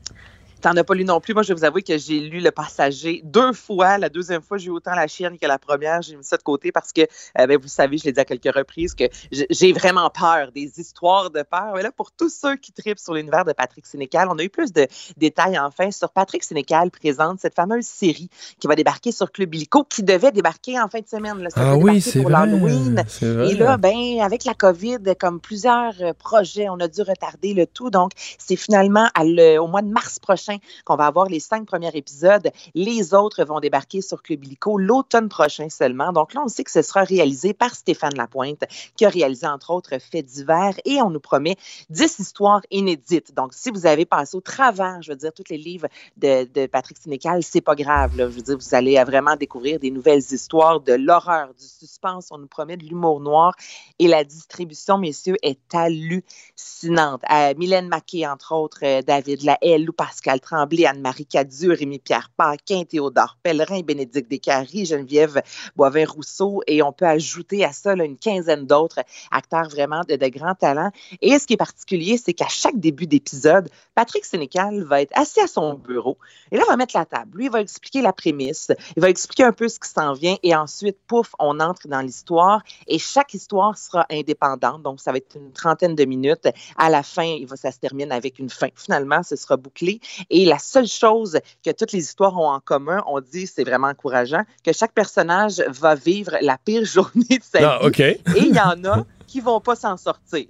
T'en as pas lu non plus. Moi, je vais vous avouer que j'ai lu Le Passager deux fois. La deuxième fois, j'ai eu autant la chienne que la première. J'ai mis ça de côté parce que, euh, ben, vous savez, je l'ai dit à quelques reprises, que j'ai vraiment peur des histoires de peur. Mais là, pour tous ceux qui tripent sur l'univers de Patrick Sénécal, on a eu plus de détails enfin sur Patrick Sénécal présente cette fameuse série qui va débarquer sur Club Illico, qui devait débarquer en fin de semaine. Là. Ça Ah oui, c'est pour vrai. l'Halloween. Et là, ben, avec la COVID, comme plusieurs euh, projets, on a dû retarder le tout. Donc, c'est finalement à le- au mois de mars prochain qu'on va avoir les cinq premiers épisodes. Les autres vont débarquer sur Club l'automne prochain seulement. Donc là, on sait que ce sera réalisé par Stéphane Lapointe, qui a réalisé entre autres Faits divers. Et on nous promet 10 histoires inédites. Donc, si vous avez passé au travers, je veux dire, tous les livres de, Patrick Sénécal, c'est pas grave. Je veux dire, vous allez vraiment découvrir des nouvelles histoires, de l'horreur, du suspense. On nous promet de l'humour noir. Et la distribution, messieurs, est hallucinante. Euh, Mylène Maquet, entre autres, euh, David Lahaye, Lou Pascal Tremblay, Anne-Marie Cadieux, Rémi-Pierre Paquin, Théodore Pellerin, Bénédicte Descaries, Geneviève Boivin-Rousseau. Et on peut ajouter à ça une quinzaine d'autres acteurs vraiment de, grands talents. Et ce qui est particulier, c'est qu'à chaque début d'épisode, Patrick Sénécal va être assis à son bureau et là, il va mettre la table. Lui, il va expliquer la prémisse, il va expliquer un peu ce qui s'en vient et ensuite, pouf, on entre dans l'histoire et chaque histoire sera indépendante. Donc, ça va être une trentaine de minutes. À la fin, ça se termine avec une fin. Finalement, ce sera bouclé. Et la seule chose que toutes les histoires ont en commun, on dit, c'est vraiment encourageant, que chaque personnage va vivre la pire journée de sa Ah, vie. Et il y en a qui vont pas s'en sortir.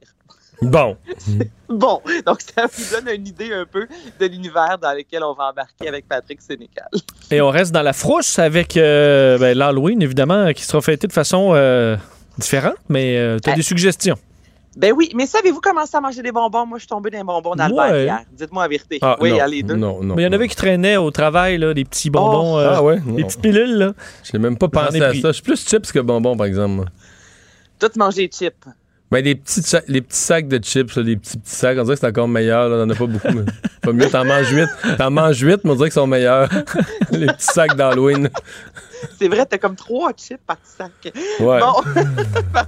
Bon. Bon, donc ça vous donne une idée un peu de l'univers dans lequel on va embarquer avec Patrick Sénécal. Et on reste dans la frousse avec euh, ben, l'Halloween, évidemment, qui sera fêté de façon euh, différente, mais tu as Ah. des suggestions. Ben oui, mais savez-vous commencer à manger des bonbons? Moi, je suis tombée dans les bonbons d'Albert Ouais. hier. Dites-moi la vérité. Ah, oui, non, allez, deux. Non, non. Mais il y en avait qui traînaient au travail, là, des petits bonbons, Oh. euh, Ah ouais? des petites pilules. Là. Je n'ai même pas pensé à pris. ça. Je suis plus chips que bonbons, par exemple. moi. Toutes manger des chips. Ben, les petits, les petits sacs de chips, là, les petits petits sacs, on dirait que c'est encore meilleur. Là. T'en as pas beaucoup. Mais... Pas mieux, t'en manges huit. T'en manges huit, mais on dirait qu'ils sont meilleurs. les petits sacs d'Halloween. C'est vrai, t'as comme trois chips par sac. Ouais. Bon, ben,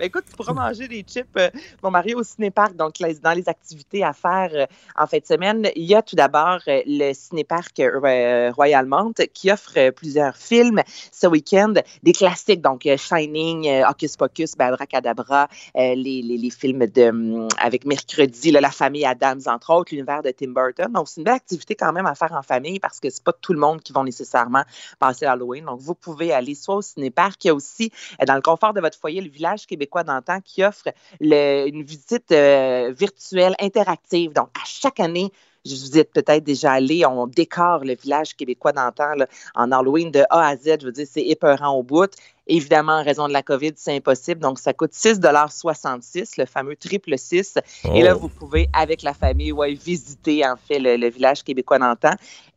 écoute, tu pourras manger des chips, euh, mon mari, au cinéparc. Donc, les- dans les activités à faire euh, en fin de semaine, il y a tout d'abord euh, le cinéparc euh, Royalmont qui offre plusieurs films ce week-end, des classiques, donc Shining, Hocus Pocus, ben, Abracadabra, les, les, les films de, hum, avec Mercredi, là, La famille Adams, entre autres, l'univers de Tim Burton. Donc, c'est une belle activité quand même à faire en famille parce que c'est pas tout le monde qui vont nécessairement passer Halloween. Donc, vous pouvez aller soit au cinéparc, il y a aussi, euh, dans le confort de votre foyer, le village québécois d'antan qui offre une visite euh, virtuelle interactive. Donc, à chaque année, je vous êtes peut-être déjà allé, on décore le village québécois d'antan en Halloween de A à Z. Je veux dire, c'est épeurant au bout. Évidemment, en raison de la COVID, c'est impossible. Donc, ça coûte 6,66 le fameux triple 6. Et là, Oh. vous pouvez, avec la famille, ouais, visiter, en fait, le, le village québécois d'antan.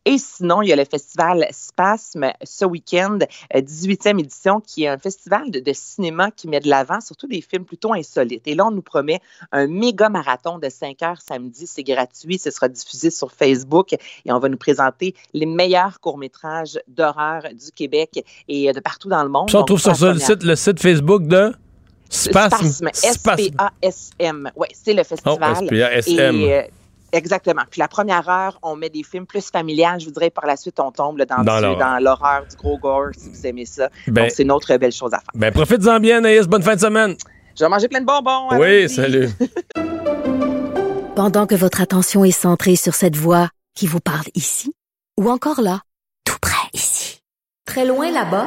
Et sinon, il y a le festival Spasme ce week-end, euh, 18e édition, qui est un festival de, de cinéma qui met de l'avant surtout des films plutôt insolites. Et là, on nous promet un méga marathon de 5 heures samedi. C'est gratuit. Ce sera diffusé sur Facebook. Et on va nous présenter les meilleurs courts-métrages d'horreur du Québec et euh, de partout dans le monde. Ça, on trouve sur le site, le site Facebook de Spasme. S-P-A-S-M. Oui, c'est le Oh, festival. S-P-A-S-M. Et, euh, exactement. Puis la première heure, on met des films plus familiales. Je vous dirais, par la suite, on tombe là, dans, Dans du- l'horreur. dans l'horreur, du gros gore, si vous aimez ça. Ben- Donc, c'est une autre belle chose à faire. Ben, profite-en bien, Anaïs. Bonne fin de semaine. Je vais manger plein de bonbons. Oui, salut. Pendant que votre attention est centrée sur cette voix qui vous parle ici, ou encore là, tout près ici, très loin là-bas,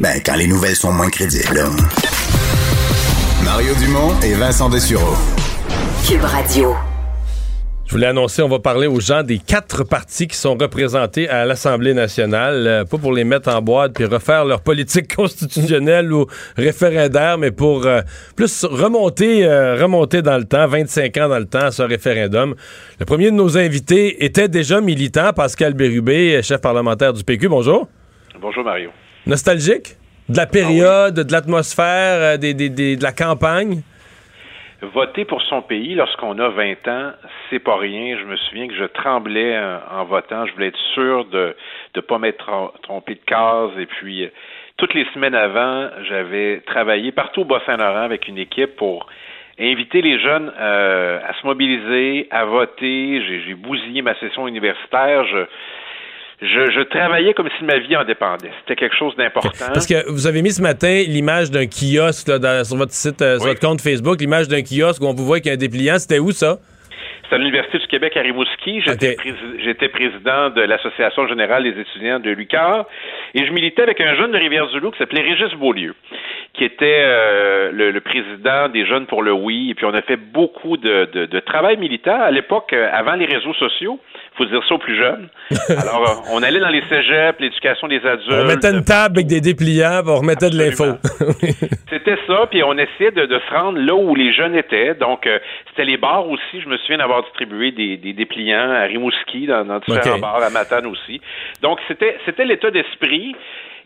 Ben, quand les nouvelles sont moins crédibles. là. Mario Dumont et Vincent Dessureau. Cube Radio. Je voulais annoncer, on va parler aux gens des quatre partis qui sont représentés à l'Assemblée nationale, euh, pas pour les mettre en boîte puis refaire leur politique constitutionnelle ou référendaire, mais pour euh, plus remonter, euh, remonter dans le temps, 25 ans dans le temps, ce référendum. Le premier de nos invités était déjà militant, Pascal Bérubé, chef parlementaire du PQ. Bonjour. Bonjour Mario. Nostalgique? De la période, de l'atmosphère, des, des, des, de la campagne? Voter pour son pays lorsqu'on a 20 ans, c'est pas rien. Je me souviens que je tremblais en, en votant. Je voulais être sûr de ne pas m'être trompé de case. Et puis, euh, toutes les semaines avant, j'avais travaillé partout au Bas-Saint-Laurent avec une équipe pour inviter les jeunes euh, à se mobiliser, à voter. J'ai bousillé ma session universitaire. Je, je, je, travaillais comme si ma vie en dépendait. C'était quelque chose d'important. Parce que vous avez mis ce matin l'image d'un kiosque là, dans, sur votre site, euh, sur votre compte Facebook, l'image d'un kiosque où on vous voit qu'il y a un dépliant. C'était où ça? C'est à l'Université du Québec à Rimouski. J'étais, okay. président de l'Association générale des étudiants de l'UQAR et je militais avec un jeune de Rivière-du-Loup qui s'appelait Régis Beaulieu, qui était euh, le, le, président des Jeunes pour le Oui. Et puis on a fait beaucoup de, de, de travail militant à l'époque, euh, avant les réseaux sociaux faut dire ça aux plus jeunes. Alors, euh, on allait dans les cégeps, l'éducation des adultes. On mettait une table avec des dépliants, on remettait de l'info. c'était ça, puis on essayait de, de, se rendre là où les jeunes étaient. Donc, euh, c'était les bars aussi. Je me souviens d'avoir distribué des, des, dépliants à Rimouski, dans, dans différents okay. bars, à Matane aussi. Donc, c'était, c'était l'état d'esprit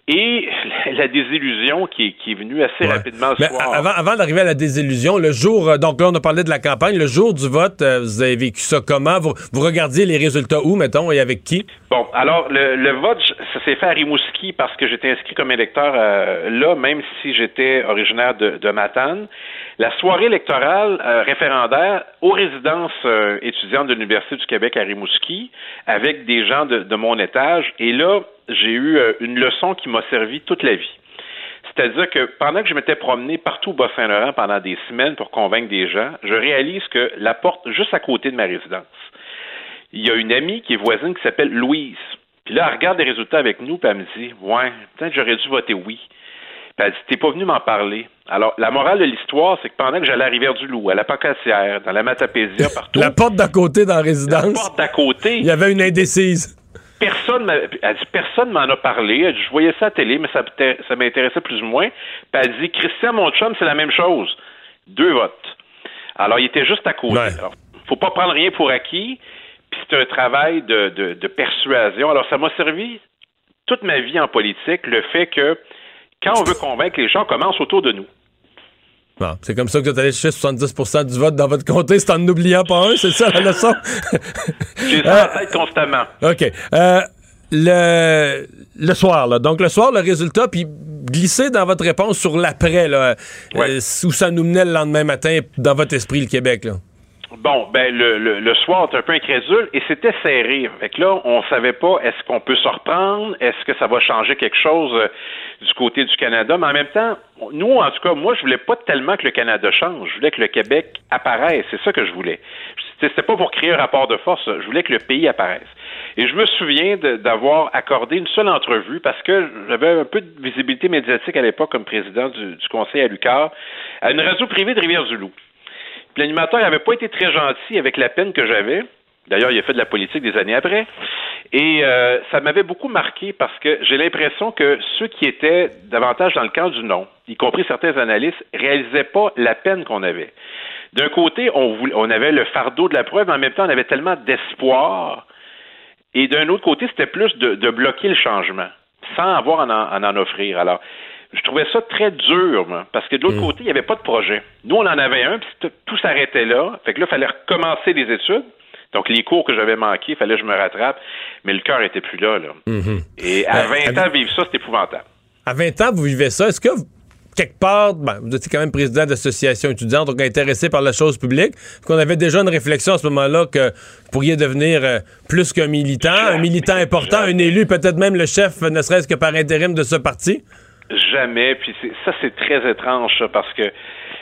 et la désillusion qui est, qui est venue assez ouais. rapidement ce Mais soir. Avant, avant d'arriver à la désillusion, le jour, euh, donc là, on a parlé de la campagne, le jour du vote, euh, vous avez vécu ça comment? Vous, vous regardiez les résultats où, mettons, et avec qui? Bon, alors, le, le vote, ça s'est fait à Rimouski parce que j'étais inscrit comme électeur euh, là, même si j'étais originaire de, de Matane. La soirée électorale euh, référendaire aux résidences euh, étudiantes de l'Université du Québec à Rimouski, avec des gens de, mon étage, et là, j'ai eu euh, une leçon qui m'a servi toute la vie. C'est-à-dire que pendant que je m'étais promené partout au Bas-Saint-Laurent pendant des semaines pour convaincre des gens, je réalise que la porte juste à côté de ma résidence, il y a une amie qui est voisine qui s'appelle Louise. Puis là, elle regarde les résultats avec nous, puis elle me dit Ouais, peut-être j'aurais dû voter oui. Elle dit T'es pas venu m'en parler. Alors, la morale de l'histoire, c'est que pendant que j'allais à Rivière-du-Loup, à la Pacassière, dans la Matapésia, partout. la porte d'à côté dans la résidence. La porte d'à côté. Il y avait une indécise personne elle dit personne m'en a parlé. Elle dit, je voyais ça à la télé, mais ça, ça m'intéressait plus ou moins. Puis elle dit Christian, mon chum, c'est la même chose. Deux votes. Alors, il était juste à côté. Ouais. Alors, faut pas prendre rien pour acquis. Puis c'est un travail de, de, de persuasion. Alors, ça m'a servi toute ma vie en politique, le fait que quand on veut convaincre les gens, on commence autour de nous. Bon, c'est comme ça que vous êtes allé chercher 70 du vote dans votre comté, c'est en n'oubliant pas un, c'est ça la leçon? J'ai ça en tête constamment. OK. Euh, le, le soir, là. Donc, le soir, le résultat, puis glissez dans votre réponse sur l'après, là. Ouais. Euh, où ça nous menait le lendemain matin dans votre esprit, le Québec, là. Bon, ben le, le, soir, on un peu incrédule et c'était serré. Fait que là, on savait pas est-ce qu'on peut se reprendre, est-ce que ça va changer quelque chose euh, du côté du Canada, mais en même temps, nous, en tout cas, moi, je voulais pas tellement que le Canada change. Je voulais que le Québec apparaisse. C'est ça que je voulais. C'était pas pour créer un rapport de force. Je voulais que le pays apparaisse. Et je me souviens d'avoir accordé une seule entrevue parce que j'avais un peu de visibilité médiatique à l'époque comme président du, conseil à l'UQAR à une radio privée de Rivière-du-Loup. L'animateur n'avait pas été très gentil avec la peine que j'avais. D'ailleurs, il a fait de la politique des années après. Et euh, ça m'avait beaucoup marqué parce que j'ai l'impression que ceux qui étaient davantage dans le camp du non, y compris certains analystes, réalisaient pas la peine qu'on avait. D'un côté, on, avait le fardeau de la preuve, mais en même temps, on avait tellement d'espoir. Et d'un autre côté, c'était plus de, bloquer le changement, sans avoir à en, en offrir. Alors, je trouvais ça très dur, moi, parce que de l'autre mmh. côté, il n'y avait pas de projet. Nous, on en avait un, puis tout, tout s'arrêtait là. Fait que là, il fallait recommencer les études. Donc, les cours que j'avais manqués, il fallait que je me rattrape, mais le cœur était plus là. là. Mmh. Et à 20 ans, vivre ça, c'est épouvantable. À 20 ans, vous vivez ça. Est-ce que, quelque part, ben, vous étiez quand même président d'association étudiante, donc intéressé par la chose publique, qu'on avait déjà une réflexion à ce moment-là que vous pourriez devenir euh, plus qu'un militant, un militant important, un élu, peut-être même le chef, ne serait-ce que par intérim de ce parti? Jamais. Puis ça, c'est très étrange, ça, parce que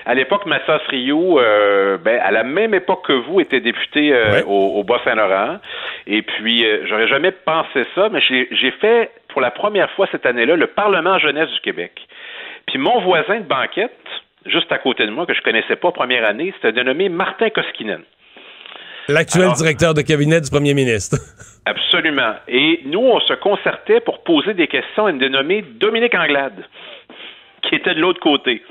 à l'époque, Massas Rio, euh, ben, à la même époque que vous, était député euh, ouais. au, au Bas-Saint-Laurent. Et puis, euh, j'aurais jamais pensé ça, mais j'ai fait pour la première fois cette année-là le Parlement jeunesse du Québec. Puis mon voisin de banquette, juste à côté de moi, que je connaissais pas première année, c'était dénommé Martin Koskinen. L'actuel Alors- directeur de cabinet du premier ministre. Absolument. Et nous, on se concertait pour poser des questions à une dénommée Dominique Anglade, qui était de l'autre côté.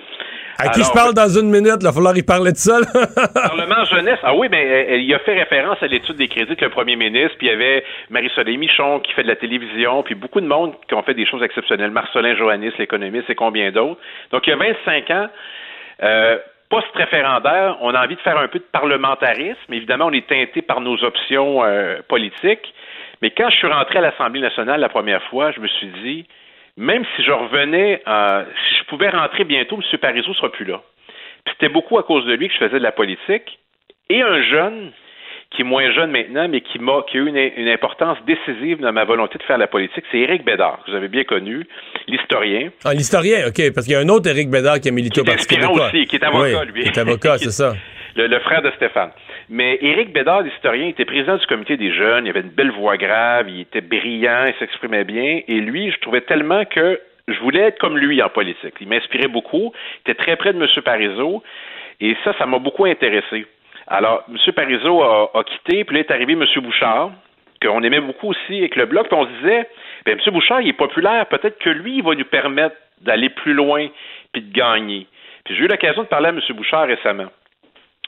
À qui je parle dans une minute, il va falloir y parler de ça. Parlement jeunesse. Ah oui, mais euh, il a fait référence à l'étude des crédits que le premier ministre, puis il y avait Marie-Soleil Michon qui fait de la télévision, puis beaucoup de monde qui ont fait des choses exceptionnelles. Marcelin Joannis, l'économiste, et combien d'autres. Donc, il y a 25 ans, euh, post-référendaire, on a envie de faire un peu de parlementarisme. Évidemment, on est teinté par nos options euh, politiques. Mais quand je suis rentré à l'Assemblée nationale la première fois, je me suis dit, même si je revenais, euh, si je pouvais rentrer bientôt, M. Parizeau sera plus là. C'était beaucoup à cause de lui que je faisais de la politique. Et un jeune, qui est moins jeune maintenant, mais qui m'a qui a eu une, une importance décisive dans ma volonté de faire la politique, c'est Éric Bédard, que vous avez bien connu, l'historien. Ah, l'historien, OK, parce qu'il y a un autre Éric Bédard qui a milité au Parti inspirant québécois. aussi, qui est avocat, Oui, lui. Qui est avocat, c'est ça. Le, le frère de Stéphane. Mais Éric Bédard, l'historien, était président du comité des jeunes, il avait une belle voix grave, il était brillant, il s'exprimait bien, et lui, je trouvais tellement que je voulais être comme lui en politique. Il m'inspirait beaucoup, il était très près de M. Parizeau, et ça, ça m'a beaucoup intéressé. Alors, M. Parizeau a, quitté, puis là est arrivé M. Bouchard, qu'on aimait beaucoup aussi avec le Bloc, puis on se disait, ben, M. Bouchard, il est populaire, peut-être que lui, il va nous permettre d'aller plus loin, puis de gagner. Puis j'ai eu l'occasion de parler à M. Bouchard récemment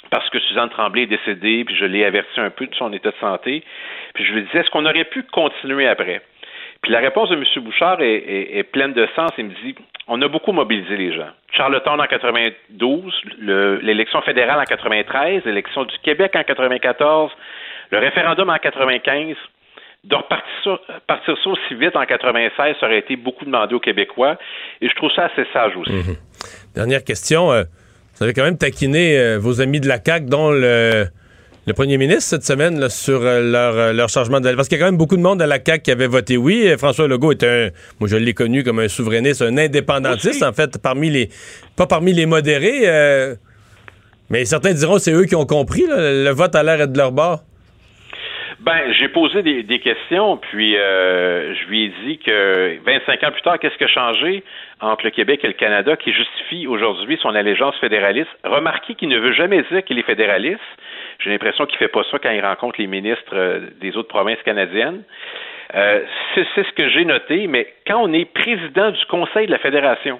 parce que Suzanne Tremblay est décédée, puis je l'ai averti un peu de son état de santé. Puis je lui disais, est-ce qu'on aurait pu continuer après? Puis la réponse de M. Bouchard est, est- est pleine de sens. Il me dit, on a beaucoup mobilisé les gens. Charlottetown en 92, le- l'élection fédérale en 93, l'élection du Québec en 94, le référendum en 95. De repartir partir ça aussi vite en 96, ça aurait été beaucoup demandé aux Québécois. Et je trouve ça assez sage aussi. Mhm. Dernière question. euh, vous avez quand même taquiné euh, vos amis de la CAQ, dont le, le premier ministre cette semaine, là, sur euh, leur, euh, leur changement de... Parce qu'il y a quand même beaucoup de monde à la CAQ qui avait voté oui. François Legault est un... Moi, je l'ai connu comme un souverainiste, un indépendantiste, en fait, parmi les... Pas parmi les modérés, euh, mais certains diront c'est eux qui ont compris. là, le vote a l'air de leur bord. Ben, j'ai posé des, des questions, puis euh, je lui ai dit que 25 ans plus tard, qu'est-ce qui a changé entre le Québec et le Canada qui justifie aujourd'hui son allégeance fédéraliste? Remarquez qu'il ne veut jamais dire qu'il est fédéraliste. J'ai l'impression qu'il fait pas ça quand il rencontre les ministres euh, des autres provinces canadiennes. Euh, c'est ce que j'ai noté, mais quand on est président du Conseil de la Fédération,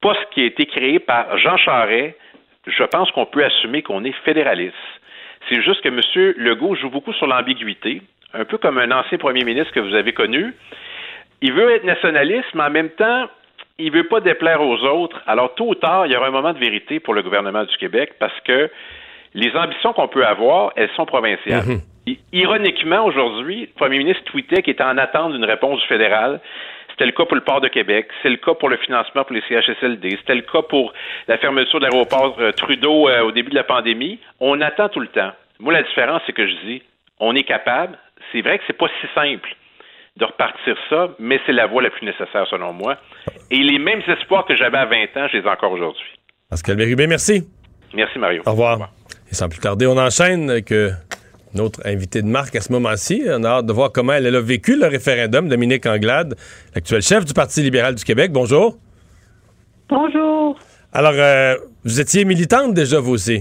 poste qui a été créé par Jean Charest, je pense qu'on peut assumer qu'on est fédéraliste. C'est juste que M. Legault joue beaucoup sur l'ambiguïté, un peu comme un ancien premier ministre que vous avez connu. Il veut être nationaliste, mais en même temps, il veut pas déplaire aux autres. Alors, tôt ou tard, il y aura un moment de vérité pour le gouvernement du Québec parce que les ambitions qu'on peut avoir, elles sont provinciales. I- Ironiquement, aujourd'hui, le premier ministre tweetait qu'il était en attente d'une réponse du fédéral. C'était le cas pour le port de Québec, c'est le cas pour le financement pour les CHSLD, c'était le cas pour la fermeture de l'aéroport euh, Trudeau euh, au début de la pandémie. On attend tout le temps. Moi, la différence, c'est que je dis, on est capable. C'est vrai que c'est pas si simple de repartir ça, mais c'est la voie la plus nécessaire selon moi. Et les mêmes espoirs que j'avais à 20 ans, je les ai encore aujourd'hui. Pascal Bérubé, merci. Merci, Mario. Au revoir. Et sans plus tarder, on enchaîne avec euh, notre invité de marque à ce moment-ci. On a hâte de voir comment elle, elle a vécu le référendum, Dominique Anglade, l'actuel chef du Parti libéral du Québec. Bonjour. Bonjour. Alors, euh, vous étiez militante déjà, vous aussi?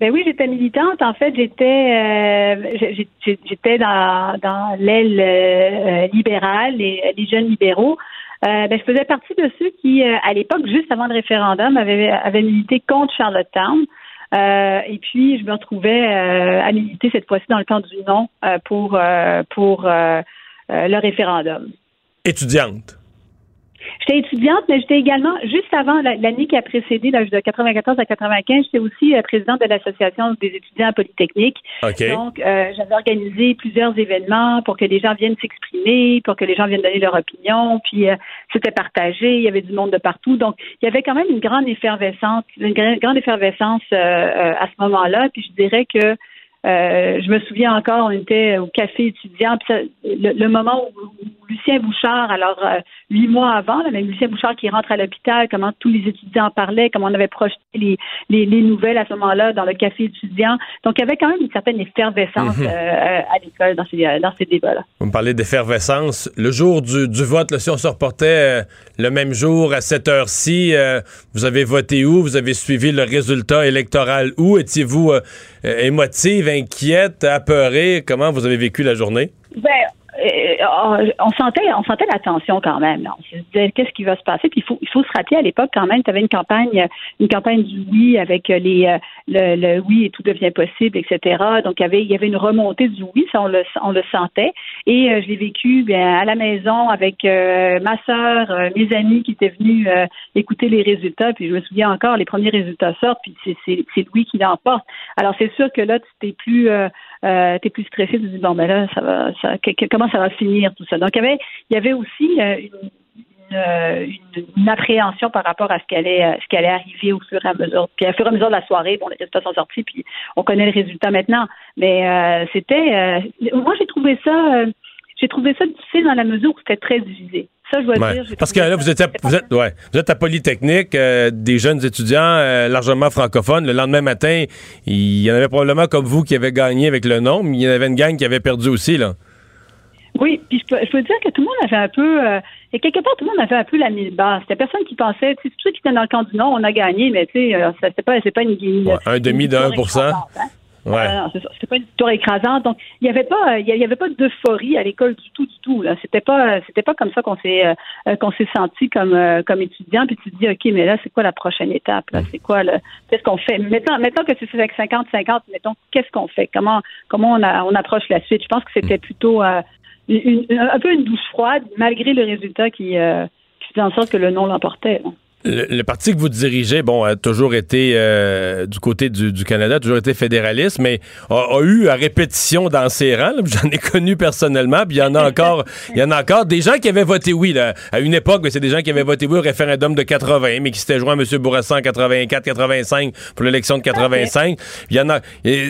Ben oui, j'étais militante. En fait, j'étais euh, j'étais dans, dans l'aile euh, libérale, les, les jeunes libéraux. Euh, ben, je faisais partie de ceux qui, à l'époque, juste avant le référendum, avaient, avaient milité contre Charlottetown. Euh, et puis, je me retrouvais euh, à militer cette fois-ci dans le camp du non euh, pour, euh, pour euh, le référendum. Étudiante. J'étais étudiante, mais j'étais également, juste avant la- l'année qui a précédé, l'âge de 94 à 95, j'étais aussi euh, présidente de l'Association des étudiants polytechniques. OK. Donc, euh, j'avais organisé plusieurs événements pour que les gens viennent s'exprimer, pour que les gens viennent donner leur opinion, puis euh, c'était partagé, il y avait du monde de partout. Donc, il y avait quand même une grande effervescence, une gra- grande effervescence euh, euh, à ce moment-là, puis je dirais que euh, je me souviens encore, on était au café étudiant, puis ça- le, le moment où, où Lucien Bouchard, alors euh, huit mois avant, là, Lucien Bouchard qui rentre à l'hôpital, comment tous les étudiants en parlaient, comment on avait projeté les, les, les nouvelles à ce moment-là dans le café étudiant. Donc, il y avait quand même une certaine effervescence Mhm. euh, euh, à l'école dans ces, dans ces débats-là. Vous me parlez d'effervescence. Le jour du, du vote, là, si on se reportait le même jour à cette heure-ci, vous avez voté où? Vous avez suivi le résultat électoral où? Étiez-vous émotive, inquiète, apeurée. Comment vous avez vécu la journée? Ben, euh, on sentait, on sentait la tension quand même. On se disait qu'est-ce qui va se passer? Puis il faut, il faut se rappeler à l'époque quand même, tu avais une campagne, une campagne du oui avec les, euh, le, le, oui et tout devient possible, etc. Donc il y avait, il y avait une remontée du oui, ça on le, sentait. Et euh, je l'ai vécu bien à la maison avec ma sœur, mes amis qui étaient venus écouter les résultats. Puis je me souviens encore, les premiers résultats sortent, puis c'est, oui qui l'emporte. Alors c'est sûr que là, tu t'es plus euh, t'es plus stressé, tu te dis bon ben là, ça va, ça, comment ça va finir tout ça? Donc il y avait, il y avait aussi euh, euh, une, une, appréhension par rapport à ce qui allait, euh, ce qui allait arriver au fur et à mesure. Puis au fur et à mesure de la soirée, bon, les résultats sont sortis, puis on connaît le résultat maintenant. Mais c'était, moi j'ai trouvé ça, j'ai trouvé ça difficile dans la mesure où c'était très divisé. Ça, je dois dire. Parce que là, vous êtes, à, vous, êtes, ouais, vous êtes à Polytechnique, euh, des jeunes étudiants euh, largement francophones. Le lendemain matin, il y en avait probablement comme vous qui avaient gagné avec le nom, mais il y en avait une gang qui avait perdu aussi, là. Oui, puis je peux, dire que tout le monde avait un peu, euh, et quelque part, tout le monde avait un peu la mille basse. C'était personne qui pensait, tu sais, ceux qui étaient dans le camp du non, on a gagné, mais tu sais, c'était pas, c'est pas une, une, un demi de 1 Ouais. c'était pas une victoire écrasante. Donc, il n'y avait pas, il y avait pas d'euphorie à l'école du tout, du tout. Là, c'était pas, c'était pas comme ça qu'on s'est, euh, qu'on s'est senti comme, euh, comme étudiant. Puis tu te dis, ok, mais là, c'est quoi la prochaine étape Là, c'est quoi le, qu'est-ce qu'on fait? Mettons, mettons que c'est avec 50-50. Mettons, qu'est-ce qu'on fait? Comment, comment on, a, on approche la suite? Je pense que c'était plutôt euh, une, un peu une douce froide, malgré le résultat qui, qui faisait en sorte que le nom l'emportait. Le, parti que vous dirigez, bon, a toujours été euh, du côté du, Canada, toujours été fédéraliste, mais a, eu à répétition dans ses rangs. J'en ai connu personnellement, puis il y en a encore, il y en a encore des gens qui avaient voté oui à une époque. C'est des gens qui avaient voté oui au référendum de 80, mais qui s'étaient joints à M. Bourassa en 84, 85 pour l'élection de 85. Il y en a.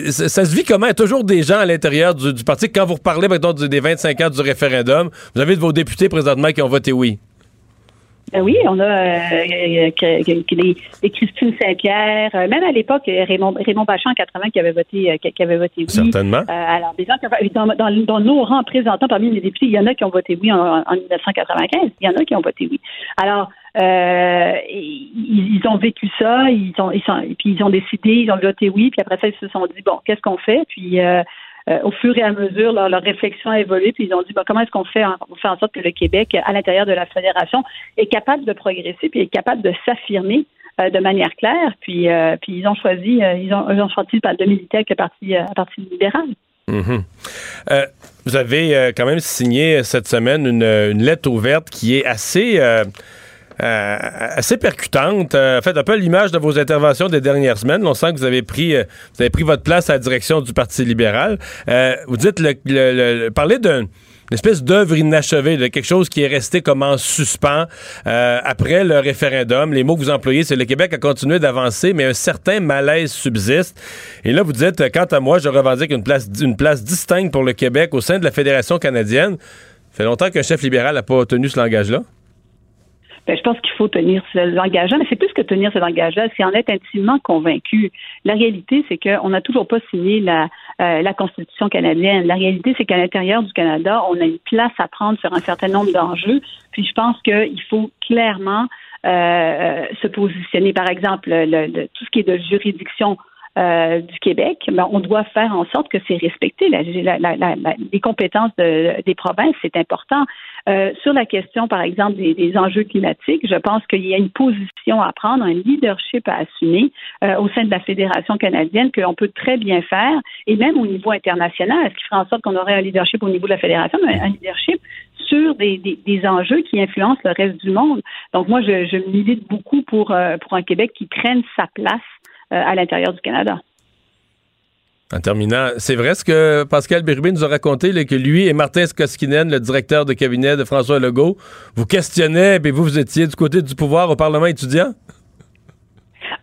ça, se vit comment? Toujours des gens à l'intérieur du, parti. Quand vous reparlez, mettons, des 25 ans du référendum, vous avez de vos députés présentement qui ont voté oui. Ben oui, on a euh, les, Christine Saint-Pierre, euh, même à l'époque Raymond, Raymond Bachand en 80 qui avait voté euh, qui avait voté oui. Certainement. alors des gens qui, dans, dans, dans, nos rangs présentants parmi les députés, il y en a qui ont voté oui en, 1995, il y en a qui ont voté oui. Alors euh, ils, ont vécu ça, ils ont, ils sont, puis ils ont décidé, ils ont voté oui, puis après ça ils se sont dit bon qu'est-ce qu'on fait, puis euh, au fur et à mesure, leur, réflexion a évolué, puis ils ont dit ben, comment est-ce qu'on fait, en, fait en sorte que le Québec, à l'intérieur de la fédération, est capable de progresser, puis est capable de s'affirmer euh, de manière claire? Puis, euh, puis ils ont choisi, ils ont, ils ont choisi de militer avec le parti, parti libéral. Mhm. vous avez quand même signé cette semaine une, lettre ouverte qui est assez euh, assez percutante. Euh, en fait, un peu l'image de vos interventions des dernières semaines. On sent que vous avez pris, euh, vous avez pris votre place à la direction du Parti libéral. vous dites, le, le, parler d'une espèce d'œuvre inachevée, de quelque chose qui est resté comme en suspens après le référendum. Les mots que vous employez, c'est le Québec a continué d'avancer, mais un certain malaise subsiste. Et là, vous dites, quant à moi, je revendique une place, une place distincte pour le Québec au sein de la Fédération canadienne. Ça fait longtemps qu'un chef libéral n'a pas tenu ce langage-là. Ben, je pense qu'il faut tenir ce langage-là, mais c'est plus que tenir ce langage-là, c'est en être intimement convaincu. La réalité, c'est qu'on n'a toujours pas signé la, euh, la Constitution canadienne. La réalité, c'est qu'à l'intérieur du Canada, on a une place à prendre sur un certain nombre d'enjeux. Puis je pense qu'il faut clairement euh, se positionner. Par exemple, le, tout ce qui est de juridiction euh, du Québec, ben, on doit faire en sorte que c'est respecté. Les compétences des provinces, c'est important. Euh, sur la question, par exemple, des, enjeux climatiques, je pense qu'il y a une position à prendre, un leadership à assumer euh, au sein de la Fédération canadienne que l'on peut très bien faire, et même au niveau international, ce qui ferait en sorte qu'on aurait un leadership au niveau de la Fédération, mais un leadership sur des, enjeux qui influencent le reste du monde. Donc moi, je, je milite beaucoup pour, pour un Québec qui prenne sa place à l'intérieur du Canada. En terminant, c'est vrai ce que Pascal Bérubé nous a raconté, que lui et Martin Skoskinen, le directeur de cabinet de François Legault, vous questionnaient, et vous, vous étiez du côté du pouvoir au Parlement étudiant?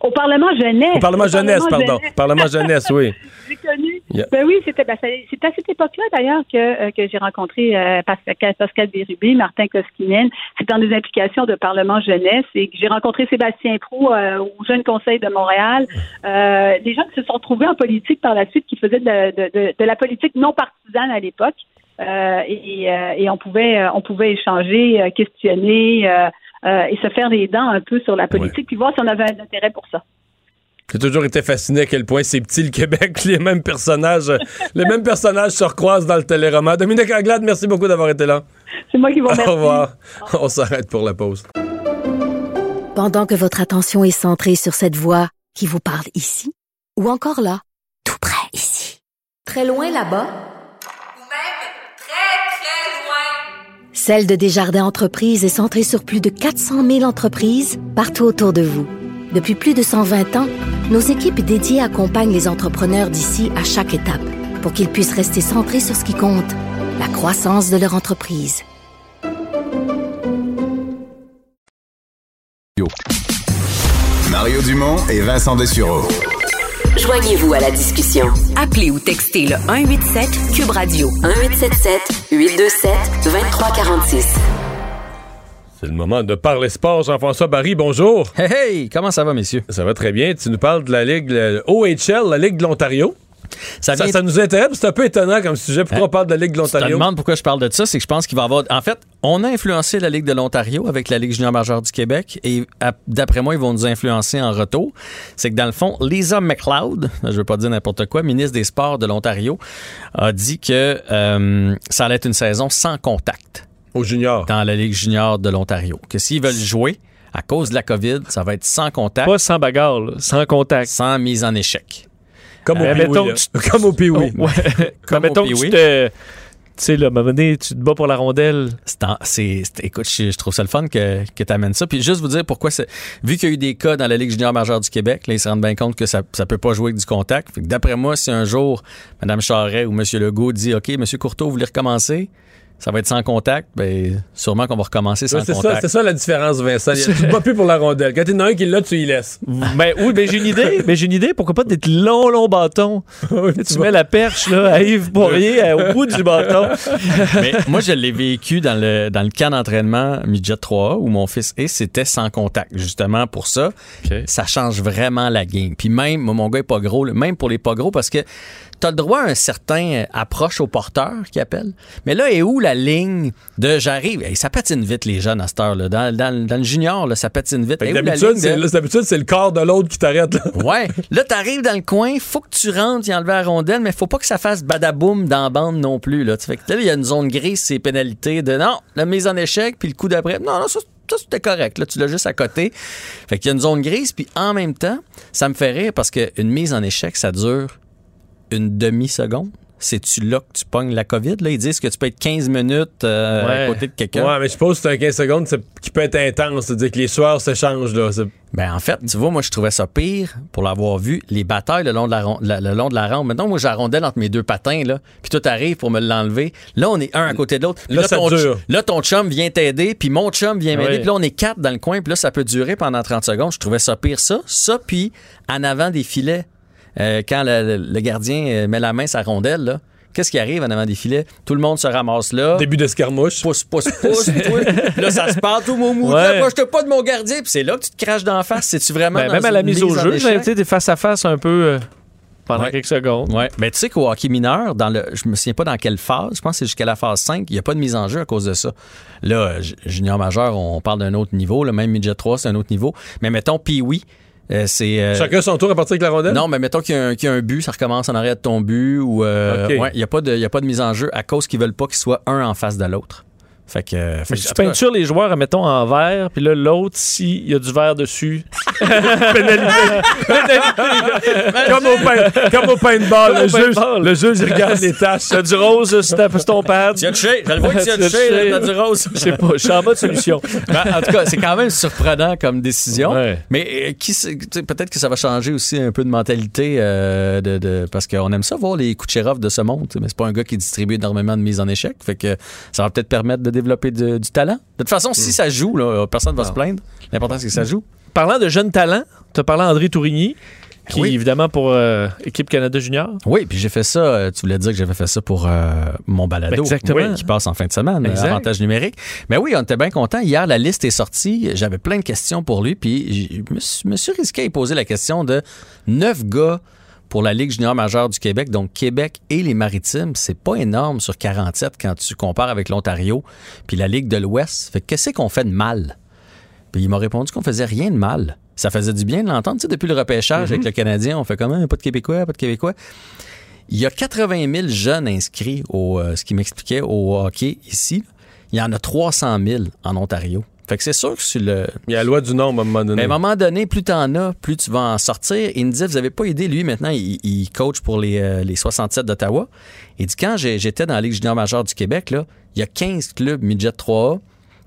Au Parlement jeunesse. Au Parlement jeunesse, pardon. Parlement jeunesse, oui. J'ai connu. Ben oui, c'était ben, c'est à cette époque-là d'ailleurs que, euh, que j'ai rencontré euh, Pascal, Pascal Bérubé, Martin Koskinen. C'était dans des implications de Parlement jeunesse et que j'ai rencontré Sébastien Prou euh, au Jeune Conseil de Montréal. des gens qui se sont trouvés en politique par la suite, qui faisaient de, de, de, la politique non partisane à l'époque. et, et on pouvait on pouvait échanger, questionner. Euh, et se faire les dents un peu sur la politique, puis voir si on avait un intérêt pour ça. J'ai toujours été fasciné à quel point c'est petit le Québec, les mêmes personnages, les mêmes personnages se recroisent dans le téléroman. Dominique Anglade, merci beaucoup d'avoir été là. C'est moi qui vous remercie. Au revoir. On s'arrête pour la pause. Pendant que votre attention est centrée sur cette voix qui vous parle ici, ou encore là, tout près ici, très loin là-bas, Ou même très, très loin. Celle de Desjardins Entreprises est centrée sur plus de 400 000 entreprises partout autour de vous. Depuis plus de 120 ans, nos équipes dédiées accompagnent les entrepreneurs d'ici à chaque étape pour qu'ils puissent rester centrés sur ce qui compte, la croissance de leur entreprise. Mario Dumont et Vincent Dessureau. Joignez-vous à la discussion. Appelez ou textez le 187 Cube Radio 1877 827 2346. C'est le moment de parler sport. Jean-François Barry, bonjour. Hey, hey, comment ça va, messieurs? Ça va très bien. Tu nous parles de la Ligue le OHL, la Ligue de l'Ontario. Ça, Ça, vient- ça nous intéresse, c'est un peu étonnant comme sujet. Pourquoi Hein? on parle de la Ligue de Tu te l'Ontario? demandes pourquoi je parle de ça, c'est que je pense qu'il va y avoir. En fait, on a influencé la Ligue de l'Ontario avec la Ligue junior majeure du Québec et d'après moi, ils vont nous influencer en retour. C'est que dans le fond, Lisa McLeod, je veux pas dire n'importe quoi, ministre des Sports de l'Ontario, a dit que euh, ça allait être une saison sans contact. Au junior. Dans la Ligue junior de l'Ontario. Que s'ils veulent jouer, à cause de la COVID, ça va être sans contact. Pas sans bagarre, là, sans contact. Sans mise en échec. Comme au Euh, Pee-Wee, mettons tu- Comme au Pee-Wee. Oh, ouais. Comme mettons au que tu Pee-Wee. te. Tu sais, là, à un moment donné, tu te bats pour la rondelle. C'est en- c'est- c'est- écoute, je, je trouve ça le fun que, que tu amènes ça. Puis juste vous dire pourquoi c'est. Vu qu'il y a eu des cas dans la Ligue junior majeure du Québec, là, ils se rendent bien compte que ça ne peut pas jouer avec du contact. Fait que d'après moi, si un jour Mme Charret ou M. Legault dit OK, M. Courteau, vous voulez recommencer? Ça va être sans contact, ben sûrement qu'on va recommencer sans Ouais, c'est ça, contact. c'est ça la différence, Vincent. Tu te bats plus pour la rondelle. Quand il y en a un qui l'a, tu y laisses. Ben oui, ben j'ai une idée. Ben j'ai une idée. Pourquoi pas des longs, longs bâtons? tu mets la perche là, à Yves Poirier au bout du bâton. Mais moi, je l'ai vécu dans le, dans le camp d'entraînement Midget 3A où mon fils est, c'était sans contact. Justement pour ça, ça change vraiment la game. Puis même, moi, mon gars est pas gros, là, même pour les pas gros, parce que t'as le droit à un certain approche au porteur qui appelle. Mais là, est où la ligne de j'arrive? Hey, ça patine vite, les jeunes à cette heure-là. Dans, dans- dans le junior, là, ça patine vite. La D'habitude, c'est de- le corps de l'autre qui t'arrête. là. Ouais. Là, t'arrives dans le coin, faut que tu rentres y enlever la rondelle, mais faut pas que ça fasse badaboum dans la bande non plus. Là. Tu Fait que là, il y a une zone grise, c'est pénalité de non, la mise en échec, puis le coup d'après. Non, non, ça, ça, c'était correct. Là, tu l'as juste à côté. Fait qu'il y a une zone grise, puis en même temps, ça me fait rire parce qu'une mise en échec, ça dure une demi-seconde. C'est-tu là que tu pognes la COVID? Là? Ils disent que tu peux être 15 minutes euh, à côté de quelqu'un. Ouais, mais je suppose que c'est un 15 secondes qui peut être intense. C'est-à-dire que les soirs s'échangent. là. C'est- Ben en fait, tu vois, moi je trouvais ça pire pour l'avoir vu, les batailles le long de la, la- le long de la rampe. Maintenant, moi rondelle entre mes deux patins là, puis toi t'arrives pour me l'enlever. Là, on est un à côté de l'autre. Là, ça ton, dure. là, ton chum vient t'aider, puis mon chum vient m'aider. Puis là, on est quatre dans le coin, puis là, ça peut durer pendant 30 secondes. Je trouvais ça pire ça, ça puis en avant des filets, euh, quand le, gardien euh, met la main la rondelle là. Qu'est-ce qui arrive en avant des filets? Tout le monde se ramasse là. Début d'escarmouche. Pousse, pousse, pousse. Puis là, ça se part tout mon mou. Ouais. Approche-toi pas de mon gardien. Puis c'est là que tu te craches d'en face. C'est-tu vraiment. Ben, dans même à la mise au jeu, tu sais, t'es face à face un peu euh, pendant Ouais. quelques secondes. Ouais. Ben, tu sais qu'au hockey mineur, dans le, je me souviens pas dans quelle phase, je pense que c'est jusqu'à la phase 5, il n'y a pas de mise en jeu à cause de ça. Là, junior majeur, on parle d'un autre niveau, là, même midget 3, c'est un autre niveau. Mais mettons, Pee-Wee, euh, c'est. euh, Chacun son tour à partir avec la rondelle? non, mais mettons qu'il y, a un- qu'il y a un but, ça recommence en arrière de ton but ou euh, ouais, il n'y a, pas de- y a pas de mise en jeu à cause qu'ils veulent pas qu'il soit un en face de l'autre. Fait que. fait que- Tu peintures les joueurs, mettons, en vert, puis là, l'autre, s'il y a du vert dessus, comme, au pain, comme au paintball. Comme le, au juge, paintball. le juge, il regarde les tâches. t'as du rose sur ta- sur ton pad? Tu as touché, je le vois que tu as touché, t'as du rose. Je sais pas, je suis en mode solution. Ben, en tout cas, c'est quand même surprenant comme décision. Ouais. Mais euh, qui peut-être que ça va changer aussi un peu de mentalité euh, de, de- parce qu'on aime ça voir les Kucherov de ce monde. Mais c'est pas un gars qui distribue énormément de mises en échec. Fait que ça va peut-être permettre de développer de- du talent. De toute façon, si ça joue, là, personne ne va se plaindre. L'important, c'est que ça joue. Parlant de jeunes talents, tu as parlé à André Tourigny, qui Oui. est évidemment pour euh, Équipe Canada Junior. Oui, puis j'ai fait ça. euh, tu voulais dire que j'avais fait ça pour euh, mon balado. Exactement. Oui, qui passe en fin de semaine. euh, Exact. Avantage numérique. Mais oui, on était bien contents. Hier, la liste est sortie. J'avais plein de questions pour lui. Puis je me suis- risqué à lui poser la question de neuf gars pour la Ligue junior majeure du Québec, donc Québec et les Maritimes. C'est pas énorme sur 47 quand tu compares avec l'Ontario puis la Ligue de l'Ouest. Fait que qu'est-ce qu'on fait de mal? Puis il m'a répondu qu'on faisait rien de mal. Ça faisait du bien de l'entendre. Tu sais, depuis le repêchage avec le Canadien, on fait comment? Pas de Québécois, pas de Québécois. Il y a 80 000 jeunes inscrits au, euh, ce qui m'expliquait, au hockey ici. Il y en a 300 000 en Ontario. Fait que c'est sûr que sur le. Il y a la loi du nombre à un moment donné. Mais à un moment donné, plus t'en as, plus tu vas en sortir. Il me disait, vous avez pas idée, lui, maintenant, il, il coach pour les, euh, les 67 d'Ottawa. Il dit, quand j'étais dans la Ligue junior majeure du Québec, là, il y a 15 clubs midget 3A,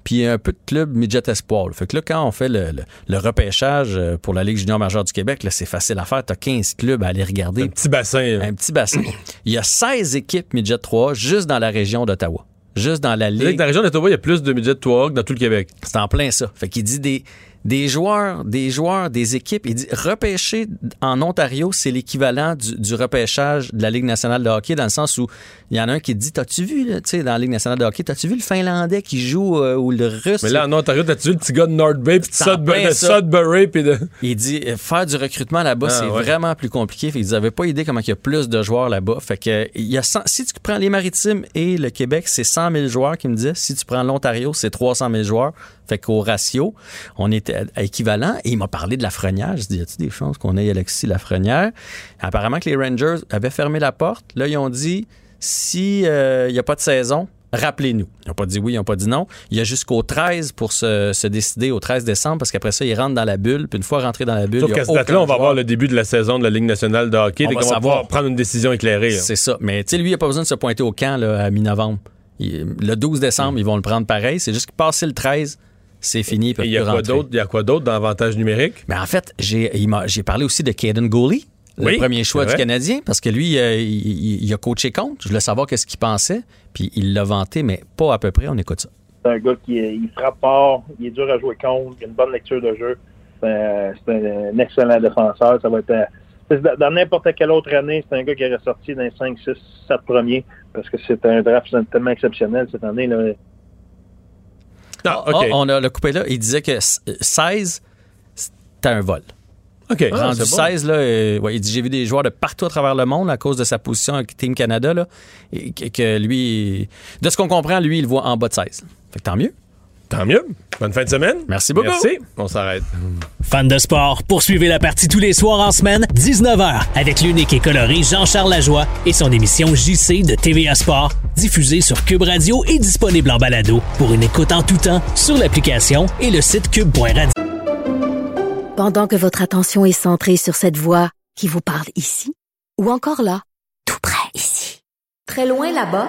puis un peu de clubs midget espoir. là. Fait que là, quand on fait le, le- le repêchage euh, pour la Ligue junior majeure du Québec, là, c'est facile à faire. T'as 15 clubs à aller regarder. Un petit bassin. là. Un petit bassin. Il y a 16 équipes midget 3A juste dans la région d'Ottawa. Juste dans la Ligue. Dans la région d'Ottawa, il y a plus de midget 3 que dans tout le Québec. C'est en plein ça. Fait qu'il dit des, des joueurs, des joueurs, des équipes. Il dit repêcher en Ontario, c'est l'équivalent du, du repêchage de la Ligue nationale de hockey, dans le sens où il y en a un qui dit T'as-tu vu, là, tu sais, dans la Ligue nationale de hockey, t'as-tu vu le Finlandais qui joue euh, ou le Russe? Mais là, en Ontario, t'as-tu vu le petit gars de North Bay, puis Sudbury, de. Sudbury, puis de. Il dit euh, faire du recrutement là-bas, Ah, c'est ouais. vraiment plus compliqué. Fait qu'ils n'avaient pas idée comment il y a plus de joueurs là-bas. Fait que il y a 100 si tu prends les Maritimes et le Québec, c'est 100 000 joueurs qui me disait. Si tu prends l'Ontario, c'est 300 000 joueurs. Fait qu'au ratio, on était équivalent. Et il m'a parlé de Lafrenière. Je dis, y a-t-il des chances qu'on ait Alexis Lafrenière? Apparemment que les Rangers avaient fermé la porte. Là, ils ont dit, si euh, il n'y a pas de saison, rappelez-nous. Ils n'ont pas dit oui, ils n'ont pas dit non. Il y a jusqu'au 13 pour se, se décider, au 13 décembre, parce qu'après ça, ils rentrent dans la bulle. Puis une fois rentrés dans la bulle, Sauf qu'à cette date-là, on va avoir le début de la saison de la Ligue nationale de hockey. On va qu'on va pouvoir prendre une décision éclairée. C'est ça. Mais tu sais, lui, il n'a pas besoin de se pointer au camp là, à mi-novembre. Le 12 décembre, ils vont le prendre pareil. C'est juste que passé le 13, c'est fini. Il y a quoi d'autre? Il y a quoi d'autre dans l'avantage numérique? Mais en fait, j'ai parlé aussi de Caden Gooley, le Oui, premier choix du. Canadien, parce que lui, euh, il, il- il a coaché contre. Je voulais savoir qu'est-ce qu'il pensait. Puis il l'a vanté, mais pas à peu près. On écoute ça. C'est un gars qui est- il frappe fort, il est dur à jouer contre, il a une bonne lecture de jeu. C'est un, excellent défenseur. Ça va être un- c'est dans dans n'importe quelle autre année, c'est un gars qui aurait sorti dans les 5, 6, 7 premiers parce que c'est un draft tellement exceptionnel cette année. Là. Ah, Ah, on a le coupé là. Il disait que s- 16, c'était un vol. OK. Ah, Rendu c'est bon. 16, là, euh, ouais, il dit j'ai vu des joueurs de partout à travers le monde à cause de sa position avec Team Canada, là, et que, que lui, de ce qu'on comprend, lui, il le voit en bas de 16. Fait que tant mieux. Tant mieux. Bonne fin de semaine. Merci beaucoup. Merci. On s'arrête. Fans de sport, poursuivez la partie tous les soirs en semaine, 19h, avec l'unique et coloré Jean-Charles Lajoie et son émission JC de TVA Sport, diffusée sur Cube Radio et disponible en balado pour une écoute en tout temps sur l'application et le site cube.radio. Pendant que votre attention est centrée sur cette voix qui vous parle ici, ou encore là, tout près ici, très loin là-bas,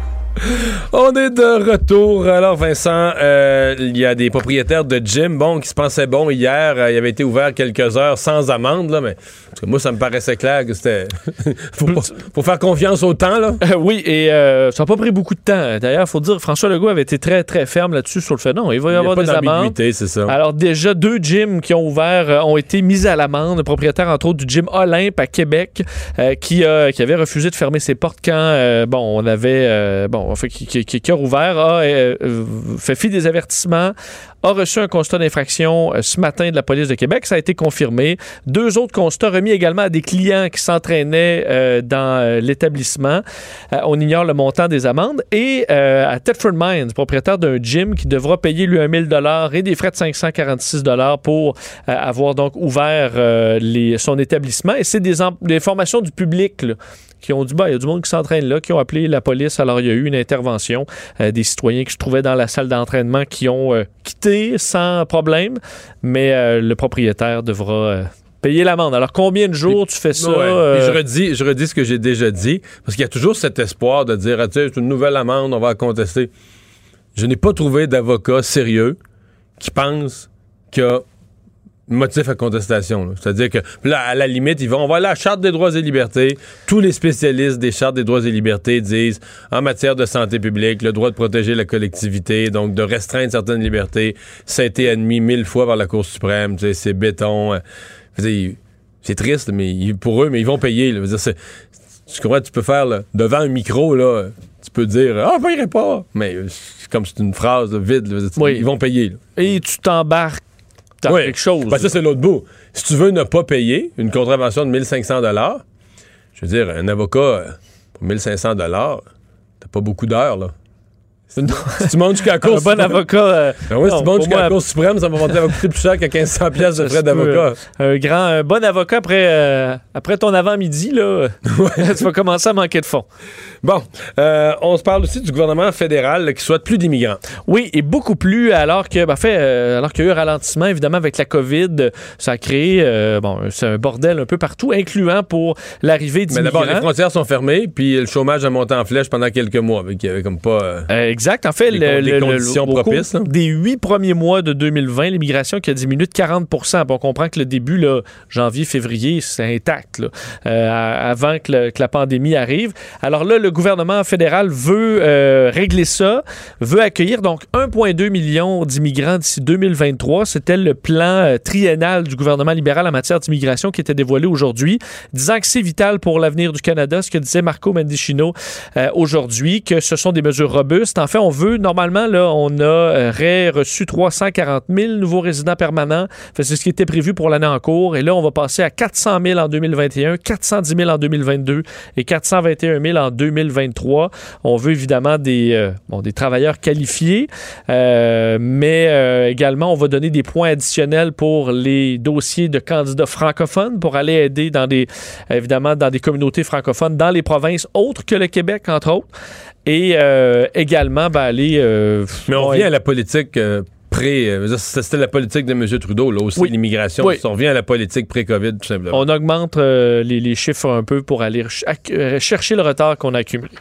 On est de retour. Alors, Vincent, euh, il y a des propriétaires de gym, bon, qui se pensaient bon hier. euh, il avait été ouvert quelques heures sans amende, là, mais parce que moi, ça me paraissait clair que c'était. faut, pas- faut faire confiance au temps, là. Euh, oui, et euh, ça n'a pas pris beaucoup de temps. D'ailleurs, il faut dire, François Legault avait été très, très ferme là-dessus sur le fait. Non, il va y Il y a avoir pas des amendes. ça. Alors, déjà, deux gyms qui ont ouvert ont été mis à l'amende. Le propriétaire, entre autres, du gym Olympe à Québec, qui, qui avait refusé de fermer ses portes quand, bon, on avait, euh, qui, qui, qui- qui a euh, euh, fait fi des avertissements, a reçu un constat d'infraction euh, ce matin de la police de Québec. Ça a été confirmé. Deux autres constats remis également à des clients qui s'entraînaient dans l'établissement. On ignore le montant des amendes. Et à Thetford Mines, propriétaire d'un gym qui devra payer lui un 1000 dollars et des frais de 546 dollars pour avoir donc ouvert son établissement. Et c'est des, des formations du public qui ont dit, bah, il y a du monde qui s'entraîne là, qui ont appelé la police. Alors, il y a eu une intervention euh, des citoyens qui se trouvaient dans la salle d'entraînement qui ont euh, quitté sans problème, mais euh, le propriétaire devra payer l'amende. Alors, combien de jours tu fais ça? Ouais. euh, je, redis, je redis ce que j'ai déjà dit, parce qu'il y a toujours cet espoir de dire, ah, tu sais, c'est une nouvelle amende, on va la contester. Je n'ai pas trouvé d'avocat sérieux qui pense qu'il y a motif à contestation. C'est-à-dire que là, à la limite, ils vont, on va aller à la Charte des droits et libertés. Tous les spécialistes des Chartes des droits et libertés disent, en matière de santé publique, le droit de protéger la collectivité, donc de restreindre certaines libertés, ça a été admis mille fois par la Cour suprême. Tu sais, c'est béton. euh, c'est triste, mais pour eux, mais ils vont payer. là. Dire, tu comprends, tu peux faire là, devant un micro, là, tu peux dire Ah, payerai pas. Mais euh, comme c'est une phrase là, vide. Ils vont payer. Et tu t'embarques Oui. quelque chose. Ben, ça, c'est l'autre bout. Si tu veux ne pas payer une contravention de 1500 je veux dire, un avocat euh, pour 1500 t'as pas beaucoup d'heures, là. Si tu montes jusqu'à la Cour Un bon suprême- avocat. euh, Ben oui, si tu la Cour suprême, ça va monter- va coûter plus cher que 1500 pièces de frais d'avocat. Un grand, un bon avocat après, euh, après ton avant-midi, là, tu vas commencer à manquer de fonds. Bon, euh, on se parle aussi du gouvernement fédéral là, qui souhaite plus d'immigrants. Oui, et beaucoup plus, alors que, ben, en fait, euh, alors qu'il y a eu un ralentissement, évidemment, avec la COVID, ça a créé, bon, c'est un bordel un peu partout, incluant pour l'arrivée Mais d'immigrants. d'abord, les frontières sont fermées, puis le chômage a monté en flèche pendant quelques mois. Y avait comme pas. Exact. En fait, le- des le- le- conditions cours propices, là. Des huit premiers mois de 2020, l'immigration qui a diminué de 40 Puis On comprend que le début, là, janvier, février, c'est intact, là, euh, avant que, le- que la pandémie arrive. Alors là, le gouvernement fédéral veut euh, régler ça, veut accueillir donc 1,2 million d'immigrants d'ici 2023. C'était le plan euh, triennal du gouvernement libéral en matière d'immigration qui était dévoilé aujourd'hui, disant que c'est vital pour l'avenir du Canada, ce que disait Marco Mendicino euh, aujourd'hui, que ce sont des mesures robustes. En fait, on veut, normalement, là, on aurait reçu 340 000 nouveaux résidents permanents. C'est ce qui était prévu pour l'année en cours. Et là, on va passer à 400 000 en 2021, 410 000 en 2022 et 421 000 en 2023. On veut évidemment des, euh, bon, des travailleurs qualifiés, euh, mais euh, également, on va donner des points additionnels pour les dossiers de candidats francophones pour aller aider dans des, évidemment, dans des communautés francophones dans les provinces autres que le Québec, entre autres. Et euh, également, ben, aller. euh, Mais on revient à la politique euh, pré. euh, C'était la politique de M. Trudeau, là aussi, Oui. l'immigration. Oui. On revient à la politique pré-COVID, tout simplement. On augmente les, les chiffres un peu pour aller ch- chercher le retard qu'on a accumulé.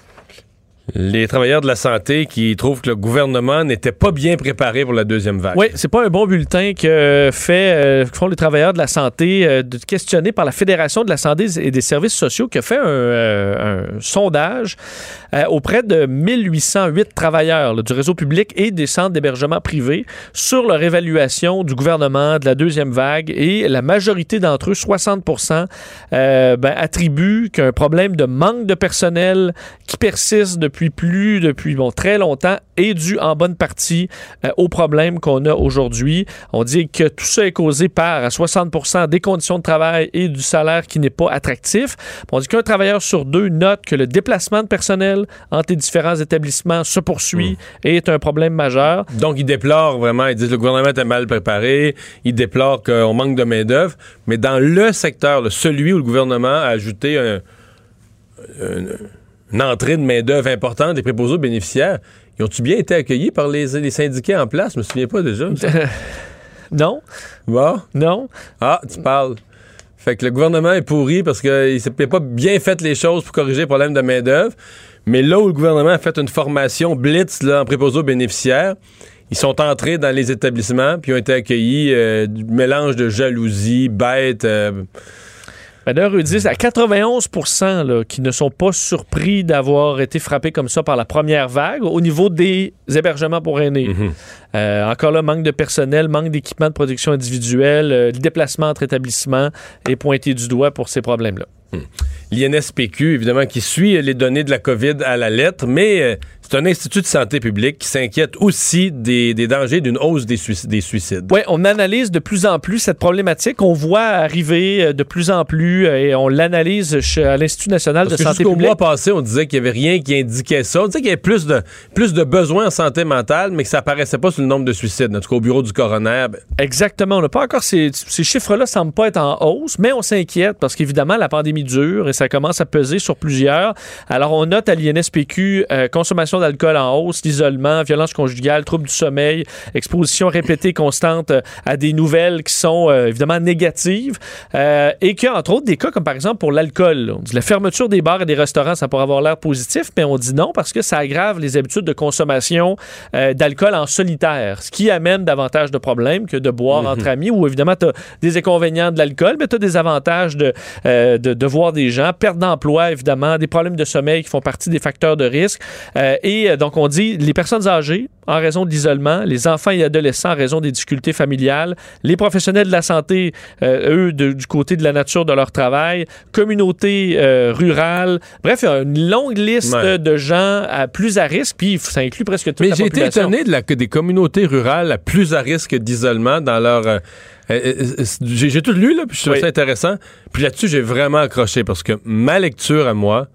Les travailleurs de la santé qui trouvent que le gouvernement n'était pas bien préparé pour la deuxième vague. Oui, c'est pas un bon bulletin que fait, euh, font les travailleurs de la santé, euh, de questionner par la Fédération de la santé et des services sociaux, qui a fait un, euh, sondage euh, auprès de 1808 travailleurs du réseau public et des centres d'hébergement privés sur leur évaluation du gouvernement de la deuxième vague. Et la majorité d'entre eux, 60 euh, ben, attribuent qu'un problème de manque de personnel qui persiste depuis plus, depuis bon, très longtemps est dû en bonne partie euh, aux problèmes qu'on a aujourd'hui. On dit que tout ça est causé par à 60% des conditions de travail et du salaire qui n'est pas attractif. On dit qu'un travailleur sur deux note que le déplacement de personnel entre les différents établissements se poursuit et est un problème majeur. Donc, ils déplorent vraiment, ils disent que le gouvernement était mal préparé, ils déplorent qu'on manque de main-d'œuvre, mais dans le secteur, celui où le gouvernement a ajouté un- un- une entrée de main-d'œuvre importante des préposés aux bénéficiaires, ils ont-tu bien été accueillis par les, les syndiqués en place? Je me souviens pas déjà. non. Bon? Non. Ah, tu parles. Fait que le gouvernement est pourri parce qu'il n'a pas bien fait les choses pour corriger le problème de main-d'œuvre. Mais là où le gouvernement a fait une formation blitz là, en préposés aux bénéficiaires, ils sont entrés dans les établissements puis ont été accueillis euh, du mélange de jalousie, bête. euh, D'ailleurs, eux disent à 91 là, qui ne sont pas surpris d'avoir été frappés comme ça par la première vague au niveau des hébergements pour aînés. Euh, encore là, manque de personnel, manque d'équipement de protection individuelle, euh, le déplacement entre établissements est pointé du doigt pour ces problèmes-là. L'INSPQ, évidemment, qui suit les données de la COVID à la lettre, mais euh, c'est un institut de santé publique qui s'inquiète aussi des, des dangers d'une hausse des, suic- des suicides. Oui, on analyse de plus en plus cette problématique. On voit arriver euh, de plus en plus euh, et on l'analyse à l'Institut national Parce de santé jusqu'au publique. mois passé, on disait qu'il n'y avait rien qui indiquait ça. On disait qu'il y avait plus de, plus de besoins en santé mentale, mais que ça apparaissait pas sur le nombre de suicides. En tout cas, au bureau du coroner, ben, Exactement. On n'a pas encore ces, ces chiffres-là semblent pas être en hausse, mais on s'inquiète parce qu'évidemment la pandémie dure et ça commence à peser sur plusieurs. Alors on note à l'INSPQ euh, consommation consommation d'alcool en hausse, l'isolement, violence conjugale, troubles du sommeil, exposition répétée constante euh, à des nouvelles qui sont euh, évidemment négatives euh, et qu'il y a entre autres des cas comme par exemple pour l'alcool. On dit la fermeture des bars et des restaurants, ça pourrait avoir l'air positif, mais on dit non parce que ça aggrave les habitudes de consommation euh, d'alcool en solitaire, ce qui amène davantage de problèmes que de boire entre amis où évidemment tu as des inconvénients de l'alcool, mais tu as des avantages de, de, de voir des gens, perte d'emploi évidemment, des problèmes de sommeil qui font partie des facteurs de risque. Et euh, donc on dit les personnes âgées en raison de l'isolement, les enfants et adolescents en raison des difficultés familiales, les professionnels de la santé, euh, eux, de- du côté de la nature de leur travail, communauté euh, rurale. Bref, il y a une longue liste Ouais. de gens à plus à risque, puis ça inclut presque toute Mais la j'ai été population. étonné de la, que des communautés rurales à plus à risque d'isolement dans leur. euh, j'ai j'ai tout lu, là, puis je trouve Oui. ça intéressant. Puis là-dessus, j'ai vraiment accroché parce que ma lecture à moi,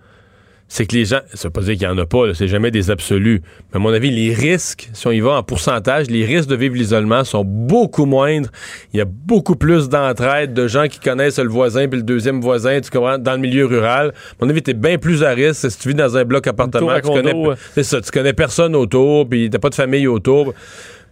c'est que les gens. Ça veut pas dire qu'il y en a pas, c'est jamais des absolus. Mais à mon avis, les risques, si on y va en pourcentage, les risques de vivre l'isolement sont beaucoup moindres. Il y a beaucoup plus d'entraide de gens qui connaissent le voisin puis le deuxième voisin, tu comprends, dans le milieu rural. À mon avis, t'es bien plus à risque si tu vis dans un bloc appartement. Tu connais, ouais. c'est ça, tu connais personne autour, puis t'as pas de famille autour.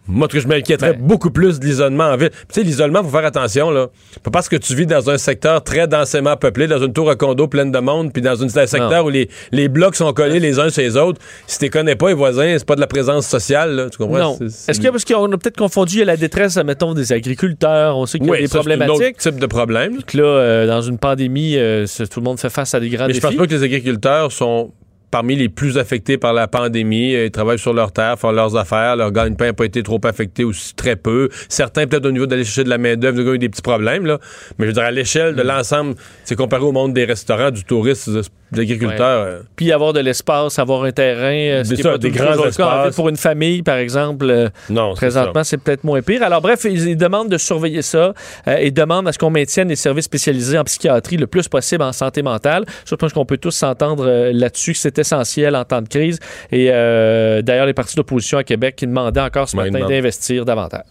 Moi, je m'inquiéterais Ben. beaucoup plus de l'isolement en ville. Puis, Tu sais, l'isolement, faut faire attention, là. Pas parce que tu vis dans un secteur très densément peuplé, dans une tour à condo pleine de monde, puis dans une- un secteur Non. où les, les blocs sont collés les uns sur les autres, si tu connais pas les voisins, c'est pas de la présence sociale, là. Tu comprends? Non. Est-ce a, parce qu'on a peut-être confondu la détresse, mettons, des agriculteurs, on sait qu'il y a Oui, des ça, c'est un problématiques. autre type de problème. Donc là, euh, dans une pandémie, euh, tout le monde fait face à des grands Mais je défis. pense pas que les agriculteurs sont parmi les plus affectés par la pandémie. Euh, Ils travaillent sur leur terre, font leurs affaires. Leur gagne-pain n'a pas été trop affecté aussi très peu. Certains, peut-être au niveau d'aller chercher de la main-d'œuvre, ont eu des petits problèmes. Là. Mais je veux dire, à l'échelle de Mm. l'ensemble, c'est comparé au monde des restaurants, du tourisme, des agriculteurs. euh, Puis avoir de l'espace, avoir un terrain, euh, ce est pas des grands. En fait, espaces. pour une famille, par exemple, euh, non, présentement, c'est peut-être moins pire. Alors bref, ils, ils demandent de surveiller ça euh, et demandent à ce qu'on maintienne les services spécialisés en psychiatrie le plus possible en santé mentale. Je pense qu'on peut tous s'entendre euh, là-dessus que c'est essentiel en temps de crise. Et euh, d'ailleurs, les partis d'opposition à Québec qui demandaient encore ce matin d'investir davantage.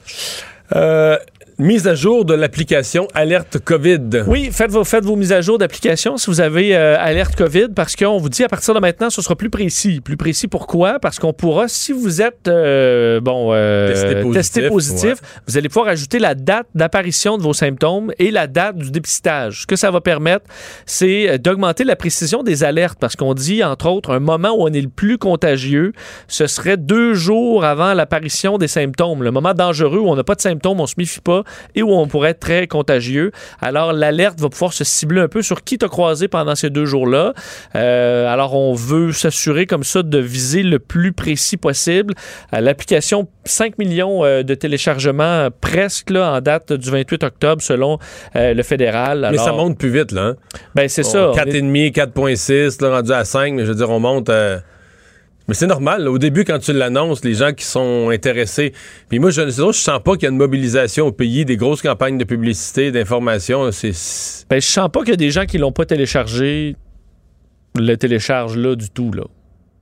Euh, mise à jour de l'application Alerte COVID. Oui, faites vos, faites vos mises à jour d'application si vous avez euh, alerte COVID parce qu'on vous dit à partir de maintenant, ce sera plus précis. Plus précis pourquoi? Parce qu'on pourra, si vous êtes euh, bon, euh, Testé positif, testé positif, vous allez pouvoir ajouter la date d'apparition de vos symptômes et la date du dépistage. Ce que ça va permettre, c'est d'augmenter la précision des alertes parce qu'on dit, entre autres, un moment où on est le plus contagieux, ce serait deux jours avant l'apparition des symptômes. Le moment dangereux où on n'a pas de symptômes, on se méfie pas et où on pourrait être très contagieux. Alors, l'alerte va pouvoir se cibler un peu sur qui t'a croisé pendant ces deux jours-là. Euh, alors, on veut s'assurer comme ça de viser le plus précis possible. Euh, L'application, 5 millions euh, de téléchargements presque là, en date du 28 octobre selon euh, le fédéral. Mais ça monte plus vite, là. hein? Ben, c'est ça. On est- 4,5, 4,6, là, rendu à 5, mais je veux dire, on monte. euh, Mais c'est normal. là. Au début, quand tu l'annonces, les gens qui sont intéressés. Puis moi, je ne je sens pas qu'il y a une mobilisation au pays, des grosses campagnes de publicité, d'information. C'est. Ben, je sens pas qu'il y a des gens qui l'ont pas téléchargé le téléchargent là du tout. Là.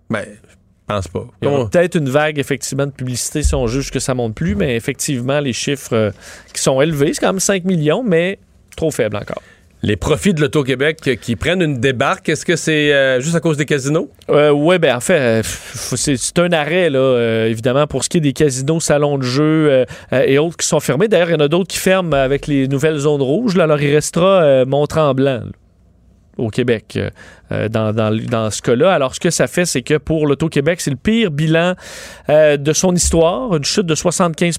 Ben, je pense pas. Il y aura Comment- peut-être une vague, effectivement, de publicité si on juge que ça monte plus, mais effectivement, les chiffres euh, qui sont élevés, c'est quand même 5 millions, mais trop faible encore. Les profits de l'Auto-Québec qui prennent une débarque, est-ce que c'est euh, juste à cause des casinos? Euh, oui, ben en fait, euh, c'est un arrêt, là, euh, évidemment, pour ce qui est des casinos, salons de jeu euh, euh, et autres qui sont fermés. D'ailleurs, il y en a d'autres qui ferment avec les nouvelles zones rouges. Là, alors, il restera Mont-Tremblant au Québec euh, euh, dans, dans, dans ce cas-là. Alors, ce que ça fait, c'est que pour l'Auto-Québec, c'est le pire bilan euh, de son histoire, une chute de 75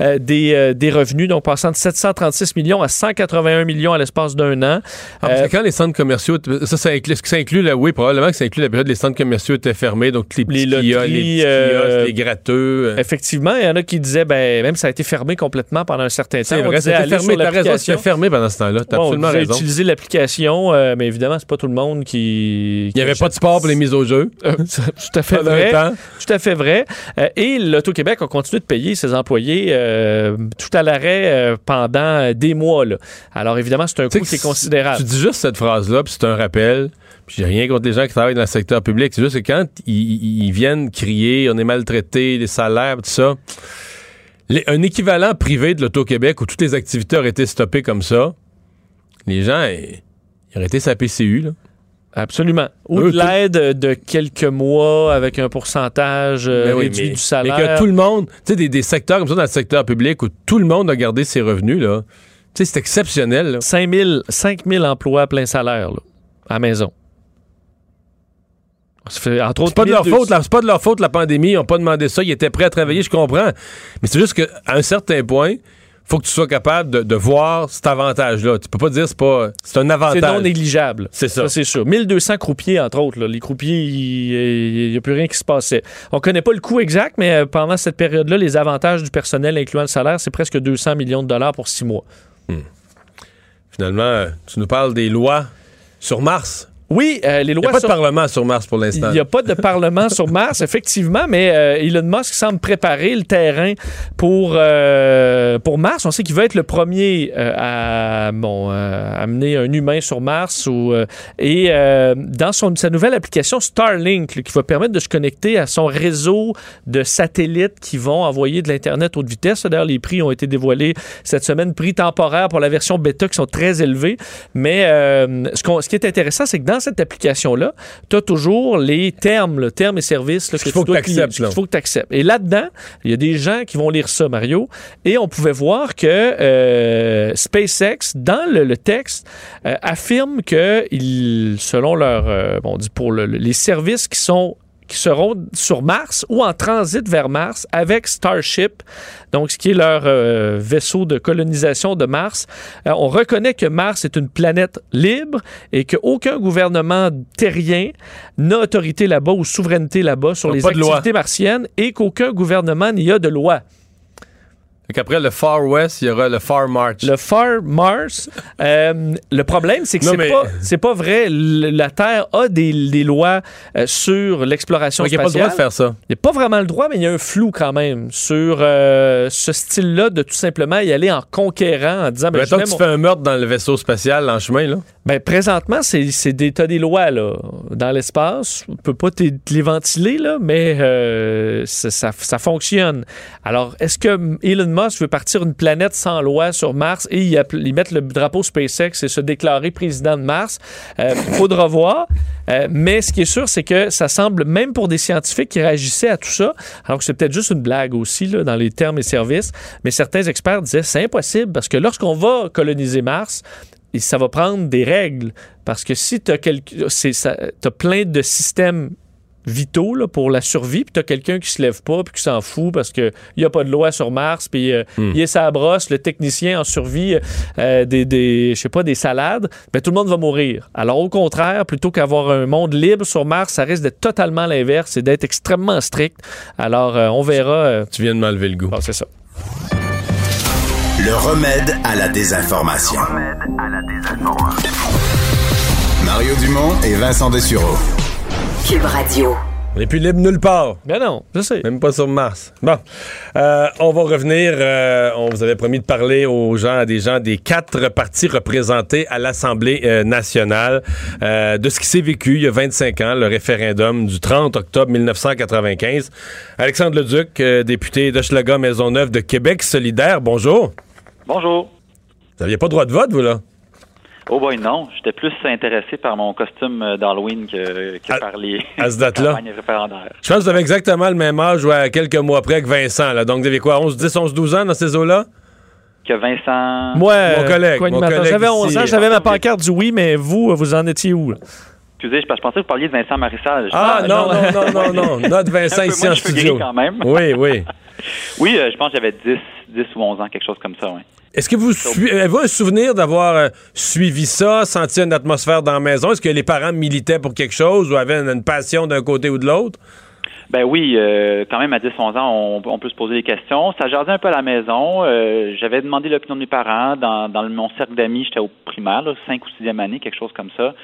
euh, des, des revenus, donc passant de 736 millions à 181 millions à l'espace d'un an. Ah, quand les centres commerciaux, ça, ça inclut, ça inclut, la, oui, probablement que ça inclut la période où les centres commerciaux étaient fermés, donc les petits Les kiosques, les, loteries, petits kiosques, les gratteux. Effectivement, il y en a qui disaient, ben, même ça a été fermé complètement pendant un certain temps. C'est vrai, été fermé. T'as raison, c'était fermé pendant ce temps-là. T'as Ouais, absolument raison. utiliser l'application, euh, mais évidemment, c'est pas tout le monde qui. Il n'y avait pas de sport pour les mises au jeu. tout à fait vrai. Tout à fait vrai. Euh, et l'Auto-Québec a continué de payer ses employés euh, tout à l'arrêt euh, pendant euh, des mois. là. Alors évidemment, c'est un coût qui est considérable. Tu dis juste cette phrase-là, puis c'est un rappel. Puis j'ai rien contre les gens qui travaillent dans le secteur public. C'est juste que quand ils, viennent crier, on est maltraité, les salaires, tout ça. les- un équivalent privé de l'Auto-Québec où toutes les activités auraient été stoppées comme ça, les gens, eh, ils auraient été sa PCU, là. Absolument. Ou de l'aide de quelques mois avec un pourcentage euh, oui, réduit mais- du salaire. Mais que tout le monde, tu sais, des, des secteurs comme ça dans le secteur public où tout le monde a gardé ses revenus, là. Tu sais, c'est exceptionnel, là. 5 000, 5 000 emplois à plein salaire, là, à maison. Ça fait, entre autres, C'est pas de leur 1200. faute. C'est pas de leur faute, la pandémie. Ils n'ont pas demandé ça. Ils étaient prêts à travailler, je comprends. Mais c'est juste qu'à un certain point, faut que tu sois capable de, de voir cet avantage-là. Tu peux pas dire c'est pas. C'est un C'est avantage. non négligeable. C'est ça. c'est sûr. 1200 croupiers, entre autres. là. Les croupiers, il n'y a plus rien qui se passait. On connaît pas le coût exact, mais euh, pendant cette période-là, les avantages du personnel, incluant le salaire, c'est presque 200 millions de dollars pour six mois. Finalement, euh, tu nous parles des lois sur Mars. Oui, euh, les Il n'y lois a pas sur- de parlement sur Mars pour l'instant. Il n'y a pas de parlement sur Mars, effectivement, mais euh, Elon Musk semble préparer le terrain pour, euh, pour Mars. On sait qu'il veut être le premier euh, à bon, amener un humain sur Mars. Ou, et dans son, sa nouvelle application Starlink, qui va permettre de se connecter à son réseau de satellites qui vont envoyer de l'Internet haute vitesse. D'ailleurs, les prix ont été dévoilés cette semaine, prix temporaires pour la version bêta qui sont très élevés. Mais ce, ce qui est intéressant, c'est que dans cette application-là, tu as toujours les termes, le terme et services là, que faut tu dois que cliquer, qu'il faut que tu acceptes. Et là-dedans, il y a des gens qui vont lire ça, Mario, et on pouvait voir que euh, SpaceX, dans le, le texte, euh, affirme que, ils, selon leur, euh, bon, on dit pour le- le- les services qui sont qui seront sur Mars ou en transit vers Mars avec Starship, donc ce qui est leur euh, vaisseau de colonisation de Mars. Euh, on reconnaît que Mars est une planète libre et qu'aucun gouvernement terrien n'a autorité là-bas ou souveraineté là-bas sur les de loi. activités martiennes et qu'aucun gouvernement n'y a de loi. Après le Far West, il y aura le Far March. Le Far Mars, euh, le problème, c'est que c'est mais- pas, vrai. Le- la Terre a des, des lois euh, sur l'exploration Donc, il n'y a spatiale. pas le droit de faire ça. Il n'y a pas vraiment le droit, mais il y a un flou quand même sur euh, ce style-là de tout simplement y aller en conquérant, en disant... Ben, Mettons je que tu mon- fais un meurtre dans le vaisseau spatial en chemin, là. Ben, présentement, c'est, des, t'as des lois là, dans l'espace. On peut pas les ventiler, là, mais ça, ça- ça fonctionne. Alors, est-ce que Elon Musk veut partir une planète sans loi sur Mars et y, y mettre le drapeau SpaceX et se déclarer président de Mars? Euh, faudra voir. Euh, mais ce qui est sûr, c'est que ça semble, même pour des scientifiques qui réagissaient à tout ça, alors que c'est peut-être juste une blague aussi là, dans les termes et services, mais certains experts disaient c'est impossible parce que lorsqu'on va coloniser Mars, ça va prendre des règles. Parce que si tu as, plein de systèmes vitaux là, pour la survie, puis tu as quelqu'un qui se lève pas, puis qui s'en fout parce qu'il n'y a pas de loi sur Mars, puis euh, Hmm. il est sa brosse, le technicien en survie euh, des, des, je sais pas, des salades, ben, tout le monde va mourir. Alors au contraire, plutôt qu'avoir un monde libre sur Mars, ça risque d'être totalement l'inverse et d'être extrêmement strict. Alors euh, on verra. euh, Tu viens de m'enlever le goût. c'est ça. Le remède à la désinformation. Mario Dumont et Vincent Dessureau. Cube Radio. On n'est plus libre nulle part. Ben non, je sais. Même pas sur Mars. Bon, Euh, on va revenir. euh, on vous avait promis de parler aux gens, à des gens des quatre partis représentés à l'Assemblée euh, nationale euh, de ce qui s'est vécu il y a 25 ans, le référendum du 30 octobre 1995. Alexandre Leduc, euh, député d'Hochelaga Maisonneuve de Québec solidaire. Bonjour. Bonjour. Vous n'aviez pas droit de vote, vous là? Oh boy, non. J'étais plus intéressé par mon costume euh, d'Halloween que, que par les à ce date-là? campagnes référendaires. Je pense que vous avez exactement le même âge ou à quelques mois près que Vincent. Là. Donc, vous avez quoi, 11, 10, 11, 12 ans dans ces eaux-là? Que Vincent... Moi, Mon collègue, mon animateur, collègue j'avais ici. 11 ans, j'avais ma pancarte du oui, mais vous, vous en étiez où? là? Excusez, je, je pensais que vous parliez de Vincent Marissal. Ah, non, non, non, non, non. Notre Vincent Un peu ici en studio. quand même. Oui, oui. Oui, euh, je pense que j'avais 10, 10 ou 11 ans, quelque chose comme ça, oui. Est-ce que vous sui- avez-vous un souvenir d'avoir euh, suivi ça, senti une atmosphère dans la maison? Est-ce que les parents militaient pour quelque chose ou avaient une, passion d'un côté ou de l'autre? Ben oui, euh, quand même à 10-11 ans, on, peut se poser des questions. Ça jasait un peu à la maison. Euh, J'avais demandé l'opinion de mes parents. Dans, mon cercle d'amis, j'étais au primaire, 5 ou 6e année, quelque chose comme ça.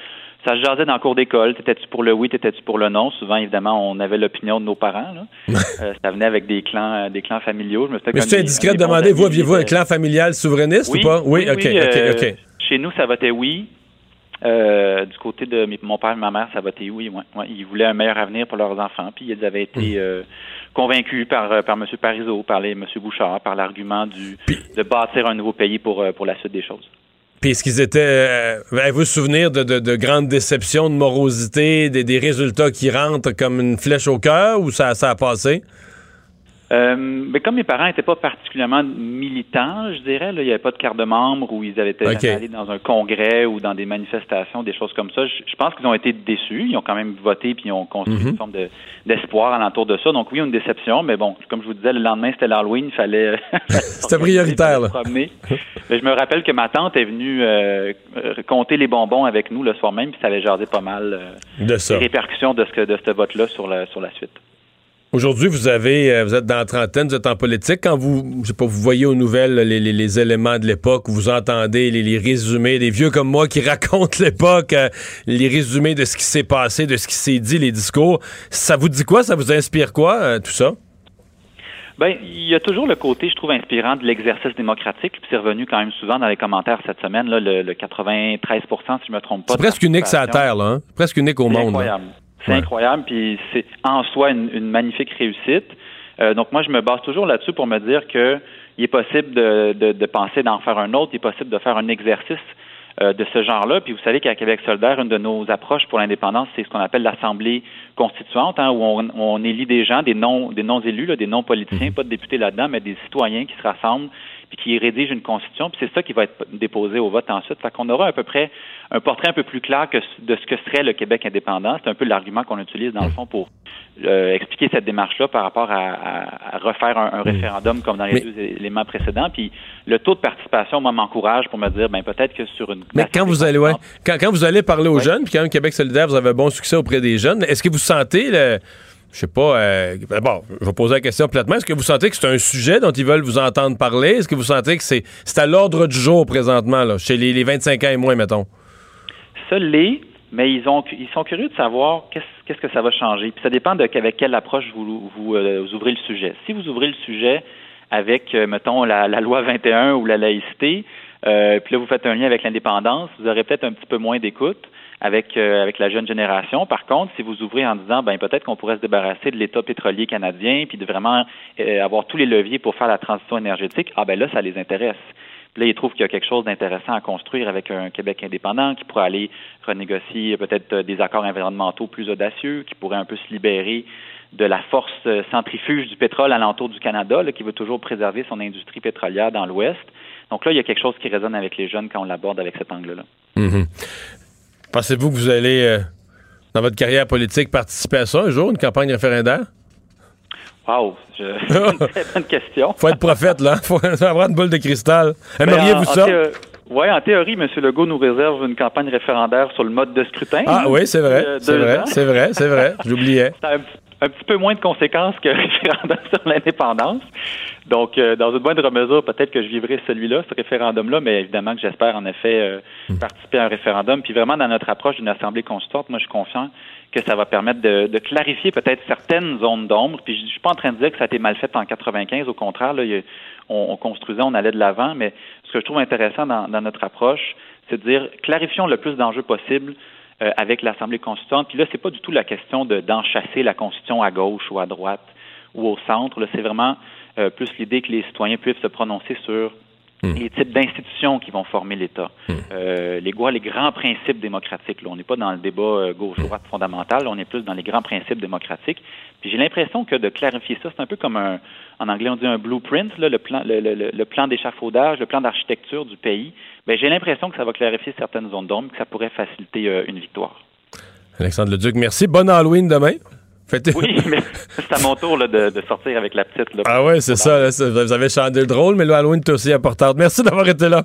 Ça se jasait dans le cours d'école. T'étais-tu pour le oui, t'étais-tu pour le non? Souvent, évidemment, on avait l'opinion de nos parents. Là. Euh, ça venait avec des clans, euh, des clans familiaux. Je me Mais c'est indiscret de demander, vous, aviez-vous un euh, clan familial souverainiste oui, ou pas? Oui, OK, oui, OK, OK. Chez nous, ça votait oui. Euh, du côté de mes- mon père et ma mère, ça votait oui. Ouais, ouais. Ils voulaient un meilleur avenir pour leurs enfants. Puis ils avaient été Hmm. euh, convaincus par, par M. Parizeau, par les, M. Bouchard, par l'argument du de bâtir un nouveau pays pour, pour la suite des choses. Puis est-ce qu'ils étaient. Euh, Avez-vous souvenir de, de, de grandes déceptions, de morosité, des, des résultats qui rentrent comme une flèche au cœur ou ça, ça a passé? Euh, mais comme mes parents n'étaient pas particulièrement militants, je dirais, là, il n'y avait pas de carte de membre ou ils avaient été Ok. allés dans un congrès ou dans des manifestations, des choses comme ça. Je, je pense qu'ils ont été déçus. Ils ont quand même voté puis ils ont construit Mhm. une forme de- d'espoir alentour de ça. Donc oui, une déception, mais bon, comme je vous disais, le lendemain c'était l'Halloween, il fallait. C'était prioritaire, là. promener. Mais je me rappelle que ma tante est venue euh, compter les bonbons avec nous le soir même, puis ça avait jasé pas mal euh, De ça. les répercussions de ce de ce vote-là sur la sur la suite. Aujourd'hui, vous avez, euh, vous êtes dans la trentaine, vous êtes en politique. Quand vous, je sais pas, vous voyez aux nouvelles les, les- les éléments de l'époque, vous entendez les, les résumés, des vieux comme moi qui racontent l'époque, euh, les résumés de ce qui s'est passé, de ce qui s'est dit, les discours. Ça vous dit quoi? Ça vous inspire quoi, euh, tout ça? Ben, il y a toujours le côté, je trouve, inspirant de l'exercice démocratique, puis c'est revenu quand même souvent dans les commentaires cette semaine, là, le, le 93% si je me trompe pas. C'est presque unique la participation. Terre, là. hein? Presque unique au monde. là. C'est Ouais. incroyable, puis c'est en soi une, une magnifique réussite. Euh, donc moi, je me base toujours là-dessus pour me dire que il est possible de, de, de penser d'en faire un autre, il est possible de faire un exercice euh, de ce genre-là. Puis vous savez qu'à Québec solidaire, une de nos approches pour l'indépendance, c'est ce qu'on appelle l'Assemblée constituante, hein, où on, on élit des gens, des non des non-élus, là, des non-politiciens, pas de députés là-dedans, mais des citoyens qui se rassemblent puis qui rédigent une constitution, puis c'est ça qui va être déposé au vote ensuite. Fait qu'on aura à peu près un portrait un peu plus clair que de ce que serait le Québec indépendant. C'est un peu l'argument qu'on utilise dans le fond pour euh, expliquer cette démarche-là par rapport à, à- à refaire un, un référendum comme dans les Mais- deux éléments précédents. Puis le taux de participation, moi, m'encourage pour me dire, ben peut-être que sur une Mais quand vous allez, ouais, quand, quand vous allez parler aux jeunes, puis quand même Québec solidaire, vous avez un bon succès auprès des jeunes, est-ce que vous sentez le. Je sais pas, euh, bon, je vais poser la question platement. Est-ce que vous sentez que c'est un sujet dont ils veulent vous entendre parler? Est-ce que vous sentez que c'est à l'ordre du jour présentement, là, chez les, les 25 ans et moins, mettons? Ça l'est, mais ils ont ils sont curieux de savoir qu'est-ce que ça va changer. Puis ça dépend avec quelle approche vous euh, vous ouvrez le sujet. Si vous ouvrez le sujet avec, euh, mettons, la, la loi 21 ou la laïcité, euh, puis là vous faites un lien avec l'indépendance, vous aurez peut-être un petit peu moins d'écoute avec euh, avec la jeune génération. Par contre, si vous ouvrez en disant ben peut-être qu'on pourrait se débarrasser de l'État pétrolier canadien puis de vraiment euh, avoir tous les leviers pour faire la transition énergétique, ah ben là ça les intéresse. Là, ils trouvent qu'il y a quelque chose d'intéressant à construire avec un Québec indépendant qui pourrait aller renégocier peut-être euh, des accords environnementaux plus audacieux, qui pourrait un peu se libérer de la force centrifuge du pétrole alentour du Canada, qui veut toujours préserver son industrie pétrolière dans l'Ouest. Donc là, il y a quelque chose qui résonne avec les jeunes quand on l'aborde avec cet angle-là. Mhm. Pensez-vous que vous allez, euh, dans votre carrière politique, participer à ça un jour, une campagne référendaire? Wow, je... c'est très bonne question. Faut être prophète, là. Faut avoir une boule de cristal. Ben, Aimeriez-vous en- en ça? Oui, en théorie, M. Legault nous réserve une campagne référendaire sur le mode de scrutin. Ah oui, c'est vrai. euh, C'est vrai, c'est vrai, c'est vrai. J'oubliais. A un, un petit peu moins de conséquences que le référendum sur l'indépendance. Donc, euh, dans une moindre mesure, peut-être que je vivrai celui-là, ce référendum-là, mais évidemment que j'espère en effet euh, participer à un référendum. Puis vraiment, dans notre approche d'une assemblée constituante, moi, je suis confiant que ça va permettre de, de clarifier peut-être certaines zones d'ombre. Puis je, je suis pas en train de dire que ça a été mal fait en 95. Au contraire, là, il on, on construisait, on allait de l'avant. Mais ce que je trouve intéressant dans, dans notre approche, c'est de dire clarifions le plus d'enjeux possible euh, avec l'Assemblée constituante. Puis là, c'est pas du tout la question de d'enchasser la Constitution à gauche ou à droite ou au centre. Là, c'est vraiment euh, plus l'idée que les citoyens puissent se prononcer sur les types d'institutions qui vont former l'État. Euh, les, grands principes démocratiques. Là. On n'est pas dans le débat euh, gauche-droite fondamental, là, on est plus dans les grands principes démocratiques. Puis j'ai l'impression que de clarifier ça, c'est un peu comme un, en anglais on dit un blueprint, là, le plan, le, le- le- le plan d'échafaudage, le plan d'architecture du pays. Ben, j'ai l'impression que ça va clarifier certaines zones d'ombre, que ça pourrait faciliter euh, une victoire. Alexandre Leduc, merci. Bonne Halloween demain. Oui, mais c'est à mon tour là, de, de sortir avec la petite. Là, Ah ouais, c'est ça, là, Vous avez chanté le drôle, mais le Halloween est aussi importante. Merci d'avoir été là.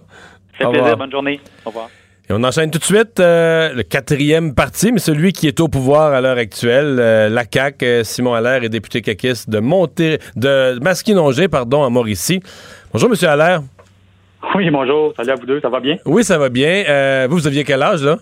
fait Au plaisir, revoir. bonne journée. Au revoir. Et on enchaîne tout de suite euh, le quatrième parti, mais celui qui est au pouvoir à l'heure actuelle, euh, la CAQ. Euh, Simon Allaire est député caquiste de Monté, de Masquinongé, pardon, à Mauricie. Bonjour, Monsieur Allaire. Oui, bonjour. Salut à vous deux. Ça va bien? Oui, ça va bien. Euh, vous, vous aviez quel âge, là?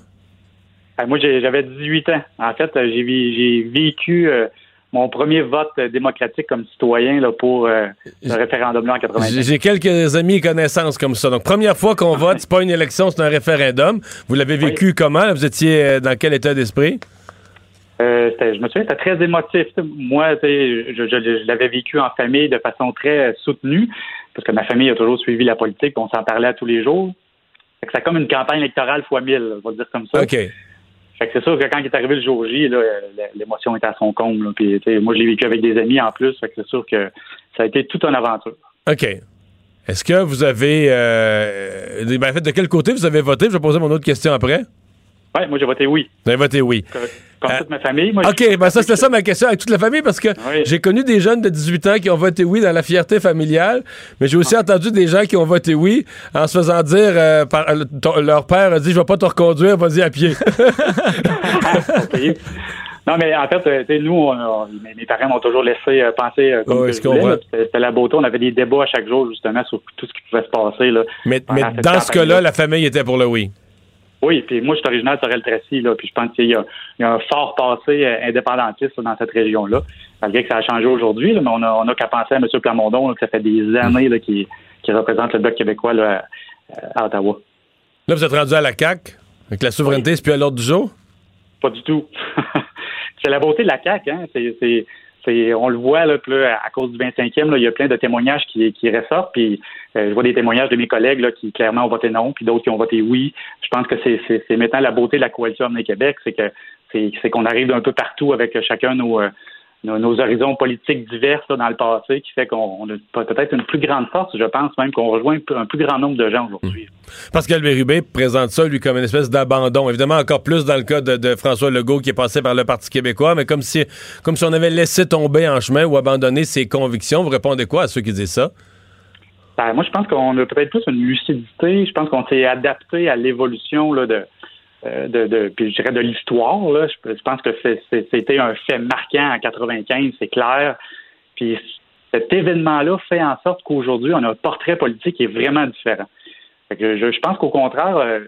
Moi, j'avais 18 ans. En fait, j'ai vécu euh, mon premier vote démocratique comme citoyen là, pour euh, le référendum-là en J'ai 90. j'ai quelques amis et connaissances comme ça. Donc, première fois qu'on vote, c'est pas une élection, c'est un référendum. Vous l'avez vécu comment? Vous étiez euh, dans quel état d'esprit? Euh, je me souviens, c'était très émotif. Moi, je, je- je l'avais vécu en famille de façon très soutenue, parce que ma famille a toujours suivi la politique, on s'en parlait à tous les jours. C'est comme une campagne électorale fois mille, on va dire comme ça. OK. Fait que c'est sûr que quand il est arrivé le jour J, là, l'émotion était à son comble. Puis, moi, je l'ai vécu avec des amis en plus. Fait que c'est sûr que ça a été toute une aventure. OK. Est-ce que vous avez. Euh, ben, en fait, de quel côté vous avez voté? Je vais poser mon autre question après. Ouais, moi, j'ai voté oui. Vous avez voté oui. Comme toute ma famille. Moi, OK, ben ça, c'était ça ma question avec toute la famille parce que j'ai connu des jeunes de 18 ans qui ont voté oui dans la fierté familiale, mais j'ai aussi entendu des gens qui ont voté oui en se faisant dire euh, par euh, ton- leur père a dit je vais pas te reconduire, vas-y à pied. Non, mais en fait, euh, nous, on mes, parents m'ont toujours laissé euh, penser euh, comme C'était la beauté. On avait des débats à chaque jour, justement, sur tout ce qui pouvait se passer. Là, Mais, dans ce cas-là, la famille était pour le oui. Oui, puis moi, je suis originaire de Sorel-Tracy, là, puis je pense qu'il y, a- il y a un fort passé euh, indépendantiste là, dans cette région-là. Malgré que ça a changé aujourd'hui, mais on a, on a qu'à penser à M. Plamondon, là, que ça fait des années là, qui, qui représente le Bloc québécois là, à, à Ottawa. Là, vous êtes rendu à la CAQ, avec la souveraineté, c'est plus à l'ordre du jour? Pas du tout. c'est la beauté de la CAQ, hein. C'est, c'est, on le voit là, là, à cause du 25e, là, il y a plein de témoignages qui, qui ressortent. Puis euh, je vois des témoignages de mes collègues là, qui clairement ont voté non, puis d'autres qui ont voté oui. Je pense que c'est, c'est, c'est maintenant la beauté de la coalition Avenir Québec, c'est que c'est, c'est qu'on arrive d'un peu partout avec chacun nos, euh, nos, nos horizons politiques divers là, dans le passé, qui fait qu'on on a peut-être une plus grande force, je pense même qu'on rejoint un plus- grand nombre de gens aujourd'hui. Pascal Bérubé présente ça, lui, comme une espèce d'abandon. Évidemment, encore plus dans le cas de, de François Legault qui est passé par le Parti québécois, mais comme si, comme si on avait laissé tomber en chemin ou abandonné ses convictions. Vous répondez quoi à ceux qui disent ça? Ben, moi, je pense qu'on a peut-être plus une lucidité. Je pense qu'on s'est adapté à l'évolution de, de, de, puis je dirais de l'histoire. Je, je pense que c'était un fait marquant en 95, c'est clair. Puis cet événement-là fait en sorte qu'aujourd'hui, on a un portrait politique qui est vraiment différent. Fait que je, je pense qu'au contraire, euh,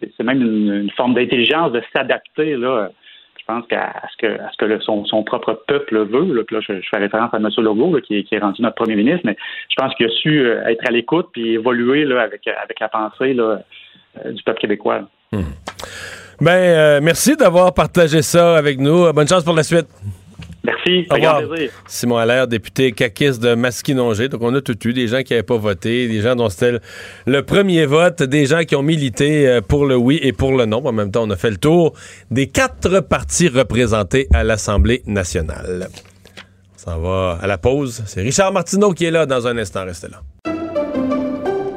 c'est même une, forme d'intelligence de s'adapter. Là. Je pense qu'à ce que, à ce que son, son propre peuple veut. Là, Puis là, je, fais référence à M. Legault, là, qui, est- qui est rendu notre premier ministre, mais je pense qu'il a su euh, être à l'écoute puis évoluer là, avec, avec la pensée là, euh, du peuple québécois. là. Ben, euh, merci d'avoir partagé ça avec nous. Bonne chance pour la suite. Merci, Au revoir. Simon Allaire, député caquiste de Masquinongé. Donc, on a tout eu. Des gens qui n'avaient pas voté, des gens dont c'était le, le premier vote, des gens qui ont milité euh, pour le oui et pour le non. En même temps, on a fait le tour des quatre partis représentés à l'Assemblée nationale. On s'en va à la pause. C'est Richard Martineau qui est là dans un instant. Restez là.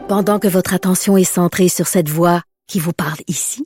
Pendant que votre attention est centrée sur cette voix qui vous parle ici,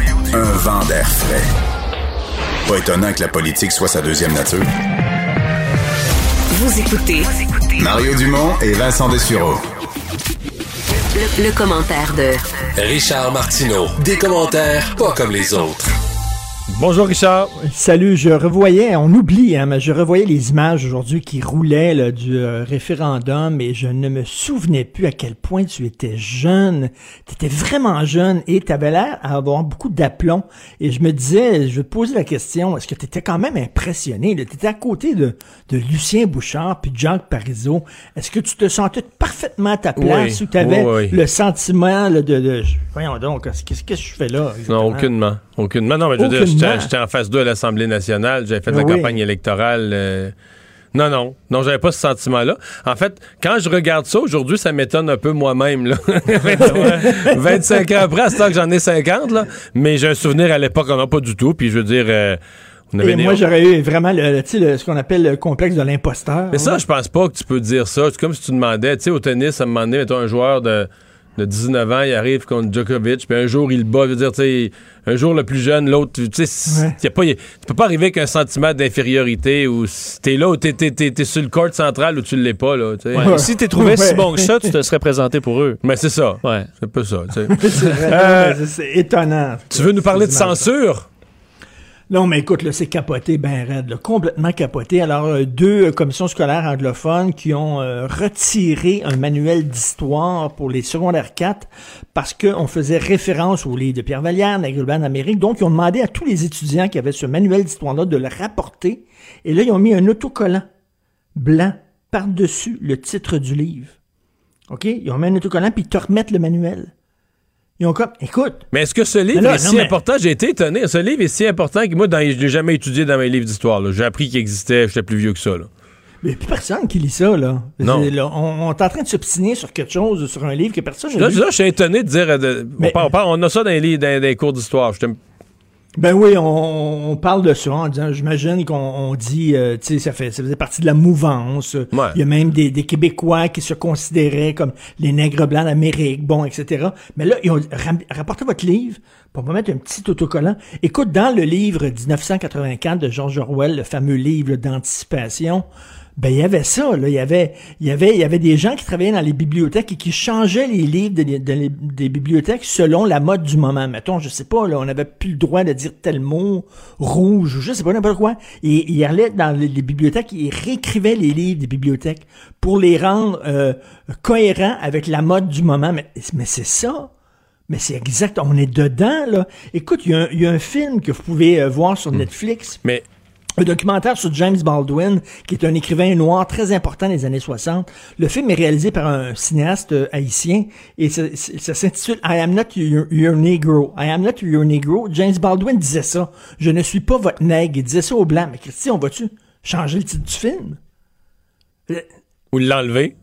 un vent d'air frais. Pas étonnant que la politique soit sa deuxième nature. Vous écoutez Mario Dumont et Vincent Dessureau. le, le commentaire de Richard Martineau. Des commentaires pas comme les autres. Bonjour Richard. Salut, je revoyais, on oublie, hein, mais je revoyais les images aujourd'hui qui roulaient là, du euh, référendum et je ne me souvenais plus à quel point tu étais jeune. Tu étais vraiment jeune et tu avais l'air à avoir beaucoup d'aplomb. Et je me disais, je vais te poser la question, est-ce que tu étais quand même impressionné? Tu étais à côté de, de Lucien Bouchard puis Jacques Parizeau. Est-ce que tu te sentais parfaitement à ta place Oui, ou tu avais oui, oui. le sentiment là, de, de... Voyons donc, qu'est-ce que je fais là? Non, aucunement. Aucunement. Non, mais je veux dire. J'étais j'étais en face 2 à l'Assemblée nationale. J'avais fait de la Oui. campagne électorale. euh, Non, non. Non, j'avais pas ce sentiment-là. En fait, quand je regarde ça aujourd'hui, ça m'étonne un peu moi-même. là. 25 ans après, à ce temps que j'en ai 50, là. Mais j'ai un souvenir à l'époque, on n'a pas du tout. Puis je veux dire, euh, Et moi, j'aurais eu vraiment le- ce qu'on appelle le complexe de l'imposteur. Mais ça, je pense pas que tu peux dire ça. C'est comme si tu demandais, tu sais, au tennis, à un moment donné, mettons, un joueur de, de 19 ans, il arrive contre Djokovic, puis un jour, il le bat. Je veux dire, tu sais, un jour, le plus jeune, l'autre, tu sais, Ouais. y a pas, y- tu peux pas arriver avec un sentiment d'infériorité ou si t'es là ou t'es, t'es, t'es- t'es sur le court central ou tu l'es pas, là, tu sais. Ouais. Si t'es trouvé si bon que ça, tu te serais présenté pour eux. Mais c'est ça. Ouais. C'est un peu ça, tu sais. c'est vrai, Euh, c'est- étonnant. Tu veux nous parler de censure? Non, mais écoute, là, c'est capoté, ben raide, là, complètement capoté. Alors, euh, deux euh, commissions scolaires anglophones qui ont euh, retiré un manuel d'histoire pour les secondaires 4 parce qu'on faisait référence au livre de Pierre Vallière, Nagrelban d'Amérique. Donc, ils ont demandé à tous les étudiants qui avaient ce manuel d'histoire-là de le rapporter. Et là, ils ont mis un autocollant blanc par-dessus le titre du livre. OK? Ils ont mis un autocollant, puis ils te remettent le manuel. Ils ont comme, écoute. Mais est-ce que ce livre là, est non, si mais- important? J'ai été étonné. Ce livre est si important que moi, dans, je l'ai jamais étudié dans mes livres d'histoire. J'ai appris qu'il existait, j'étais plus vieux que ça. là. Mais plus personne qui lit ça, là. Non. Là, on, on est en train de s'obstiner sur quelque chose, sur un livre que personne n'a Là, lu. là, je suis étonné de dire. euh, de- on, a ça dans les, livres- dans, dans les cours d'histoire. Ben oui, on, on parle de ça en disant, j'imagine qu'on on dit, euh, tu sais, ça, fait, ça faisait partie de la mouvance. Il y a même des, des Québécois qui se considéraient comme les nègres blancs d'Amérique, bon, etc. Mais là, ils ont rapportez votre livre, on va mettre un petit autocollant. Écoute, dans le livre 1984 de George Orwell, le fameux livre d'anticipation, ben il y avait ça, là. Il y avait, il y avait, il y avait des gens qui travaillaient dans les bibliothèques et qui changeaient les livres de- de- de- des bibliothèques selon la mode du moment. Mettons, je sais pas, là, on n'avait plus le droit de dire tel mot, rouge, ou je sais pas n'importe quoi. Et ils allaient dans les, les bibliothèques et ils réécrivaient les livres des bibliothèques pour les rendre euh, cohérents avec la mode du moment. Mais, mais c'est ça. Mais c'est exact, on est dedans, là. Écoute, il y, a un- il y a un film que vous pouvez euh, voir sur Netflix. Mais un documentaire sur James Baldwin, qui est un écrivain noir très important des années 60. Le film est réalisé par un cinéaste euh, haïtien et ça, s'intitule I am not your, your Negro. I am not your Negro. James Baldwin disait ça. Je ne suis pas votre nègre. Il disait ça aux Blancs. Mais Christy, on va-tu changer le titre du film? Ou l'enlever?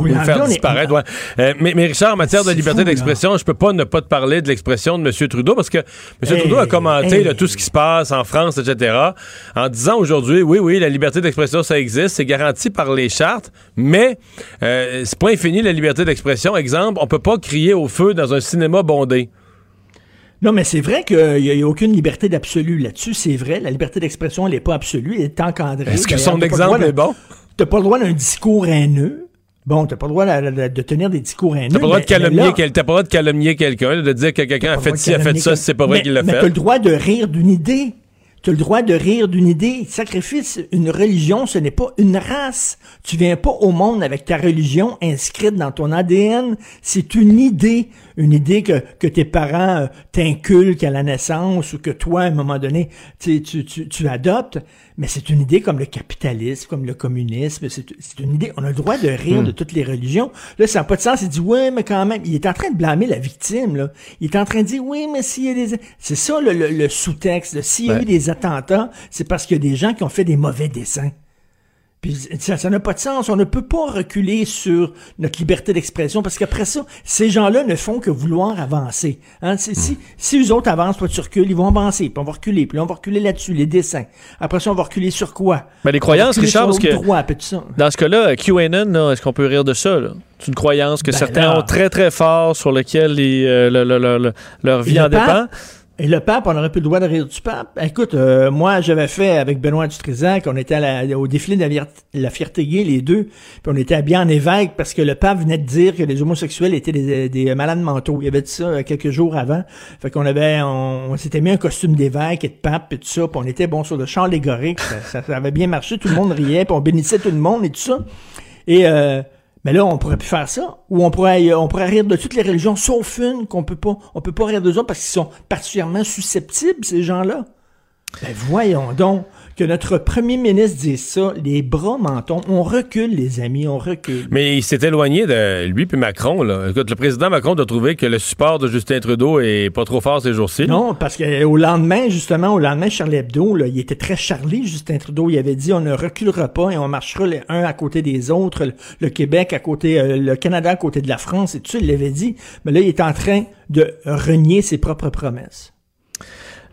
Ou le faire disparaître, ouais. Euh, mais, mais Richard, en matière de liberté d'expression, je peux pas ne pas te parler de l'expression de M. Trudeau parce que M. Hey, Trudeau a commenté hey. là, tout ce qui se passe en France, etc., en disant aujourd'hui, oui, oui, la liberté d'expression, ça existe, c'est garanti par les chartes, mais euh, c'est pas infini la liberté d'expression. Exemple, on peut pas crier au feu dans un cinéma bondé. Non, mais c'est vrai qu'il n'y a, aucune liberté d'absolu là-dessus. C'est vrai. La liberté d'expression, elle n'est pas absolue. Elle est encadrée. Est-ce que son exemple est bon? T'as pas le droit d'un discours haineux. Bon, t'as pas le droit de, de- de tenir des discours haineux. T'as pas le droit de mais- mais calomnier, là, quel- t'as pas le droit de calomnier quelqu'un, de dire que quelqu'un a fait ci, a fait ça, c'est pas vrai Mais- qu'il l'a Mais fait. t'as le droit de rire d'une idée. T'as le droit de rire d'une idée. Sacrifice, une religion, ce n'est pas une race. Tu viens pas au monde avec ta religion inscrite dans ton ADN. C'est une idée. Une idée que, que tes parents euh, t'inculquent à la naissance ou que toi, à un moment donné, tu, tu, tu, tu adoptes. Mais c'est une idée comme le capitalisme, comme le communisme. C'est une idée. On a le droit de rire Hmm. de toutes les religions. Là, ça n'a pas de sens. Il dit, ouais, mais quand même. Il est en train de blâmer la victime, là. Il est en train de dire, oui, mais s'il y a des... C'est ça, le, le- le sous-texte. S'il y a Ouais. eu des attentats, c'est parce qu'il y a des gens qui ont fait des mauvais dessins. Puis ça ça n'a pas de sens. On ne peut pas reculer sur notre liberté d'expression parce qu'après ça, ces gens-là ne font que vouloir avancer. Hein? C'est- Si, si eux autres avancent, toi tu recules, ils vont avancer, puis on va reculer, puis là, on va reculer là-dessus, les dessins. Après ça, on va reculer sur quoi? Mais les croyances, Richard, parce que droit, ça. dans ce cas-là, QAnon, est-ce qu'on peut rire de ça? C'est une croyance que Ben certains là. ont très très fort sur lequel les, euh, le- le- le- le- leur vie Et en pape- dépend. Et le pape, on aurait plus le droit de rire du pape. Écoute, euh, moi, j'avais fait avec Benoît Dutrisac, on était au défilé de la, fierté gay, les deux, puis on était habillés en évêque parce que le pape venait de dire que les homosexuels étaient des, des malades mentaux. Il avait dit ça euh, quelques jours avant. Fait qu'on avait, on, on s'était mis un costume d'évêque et de pape et tout ça, puis on était, bon, sur le champ allégorique. Ça, ça- ça avait bien marché, tout le monde riait, puis on bénissait tout le monde et tout ça. Et, euh, mais là, on pourrait plus faire ça. Ou on pourrait, on pourrait rire de toutes les religions, sauf une qu'on peut pas. Peut pas rire d'eux autres parce qu'ils sont particulièrement susceptibles, ces gens-là. Ben voyons donc que notre premier ministre dise ça, les bras mentons. On recule, les amis, on recule. Mais il s'est éloigné de lui puis Macron. Là. Écoute, le président Macron doit trouver que le support de Justin Trudeau est pas trop fort ces jours-ci. Non, parce qu'au lendemain, justement, au lendemain, Charlie Hebdo, là, il était très charlé, Justin Trudeau. Il avait dit, on ne reculera pas et on marchera les uns à côté des autres, le, le Québec à côté, euh, le Canada à côté de la France et tout ça, il l'avait dit. Mais là, il est en train de renier ses propres promesses.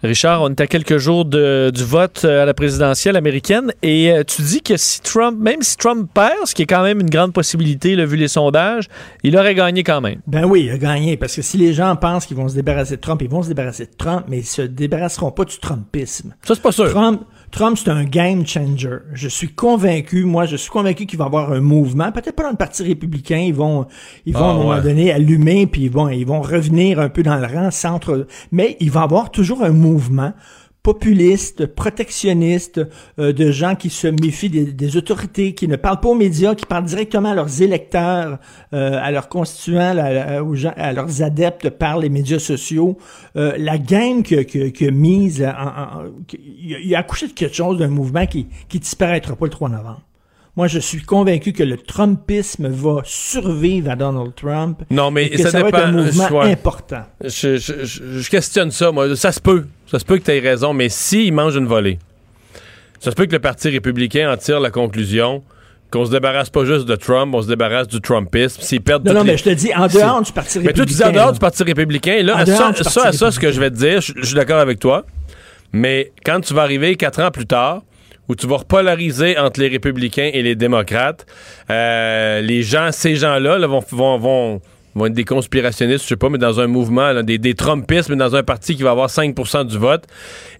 Richard, on est à quelques jours de- du vote euh, à la présidentielle américaine et euh, tu dis que si Trump, même si Trump perd, ce qui est quand même une grande possibilité, là, vu les sondages, il aurait gagné quand même. Ben oui, il a gagné, parce que si les gens pensent qu'ils vont se débarrasser de Trump, ils vont se débarrasser de Trump, mais ils se débarrasseront pas du Trumpisme. Ça, c'est pas sûr. Trump, Trump, c'est un game changer. Je suis convaincu, moi, je suis convaincu qu'il va y avoir un mouvement, peut-être pas dans le Parti républicain, ils vont, ils vont Ah, à un moment ouais. donné allumer, puis ils vont, ils vont revenir un peu dans le rang centre, mais il va y avoir toujours un mouvement populistes, protectionnistes, euh, de gens qui se méfient des, autorités, qui ne parlent pas aux médias, qui parlent directement à leurs électeurs, euh, à leurs constituants, à, leurs adeptes par les médias sociaux. Euh, la game que, que, mise, en, en- il a accouché de quelque chose d'un mouvement qui, qui disparaîtra pas le 3 novembre. Moi, je suis convaincu que le Trumpisme va survivre à Donald Trump. Non, mais et que ça, ça, dépend. va être un mouvement je- important. Je, je- je- je questionne ça, moi. Ça se peut. Ça se peut que tu aies raison, mais s'il mange une volée, ça se peut que le Parti républicain en tire la conclusion qu'on se débarrasse pas juste de Trump, on se débarrasse du Trumpisme. S'ils perdent Non, non, les- mais je te dis, en dehors du Parti Mais toi, tu dis en républicain, dehors du Parti républicain. Là, à ça, ça, à ça, ce que je vais te dire, je, je suis d'accord avec toi. Mais quand tu vas arriver quatre ans plus tard, où tu vas repolariser entre les républicains et les démocrates, euh, les gens, ces gens-là là, vont, vont, vont, vont être des conspirationnistes, je sais pas, mais dans un mouvement, là, des, des Trumpistes, mais dans un parti qui va avoir 5% du vote.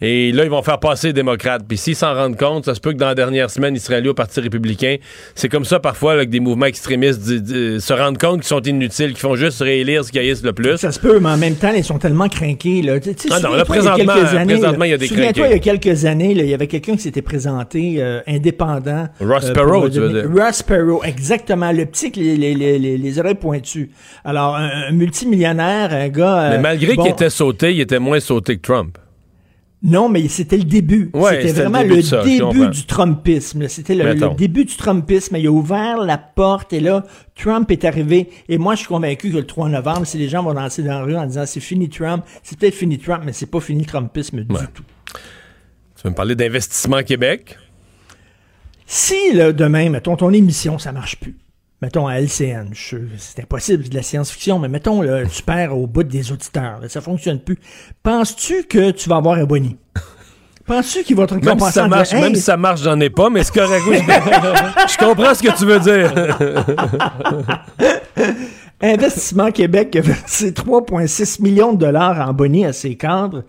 Et là, ils vont faire passer les démocrates. Puis s'ils s'en rendent compte, ça se peut que dans la dernière semaine, ils allés au Parti républicain. C'est comme ça parfois là, que des mouvements extrémistes se rendent compte qu'ils sont inutiles, qu'ils font juste réélire ce qui haïssent le plus. Ça se peut, mais en même temps, ils sont tellement crinqués. Là. Ah non, là, il y a présentement- années, présentement, là, il y a des Souviens-toi, il y a quelques années, là, il y avait quelqu'un qui s'était présenté euh, indépendant. Ross euh, Perot, tu veux dire. Ross Perot, exactement. Le petit les, les, les, les oreilles pointues. Alors, un, un multimillionnaire, un gars... Mais euh, malgré bon, qu'il était sauté, il était moins sauté que Trump. Non, mais c'était le début. Ouais, c'était le vraiment début le ça, début du Trumpisme. C'était le, début du Trumpisme. Il a ouvert la porte et là, Trump est arrivé. Et moi, je suis convaincu que le 3 novembre, si les gens vont danser dans la rue en disant c'est fini Trump, c'est peut-être fini Trump, mais c'est pas fini le Trumpisme du tout. Tu veux me parler d'investissement Québec? Si, là, demain, mettons, ton émission, ça marche plus. Mettons à LCN, c'est impossible, c'est de la science-fiction, mais mettons, là, tu perds au bout des auditeurs, là, ça fonctionne plus. Penses-tu que tu vas avoir un boni? Penses-tu qu'il va te Même si récompenser ça marche, même si ça marche, j'en ai pas, mais c'est correct. Oui, je, je comprends ce que tu veux dire. Investissement Québec a versé 3,6 millions de dollars en boni à ses cadres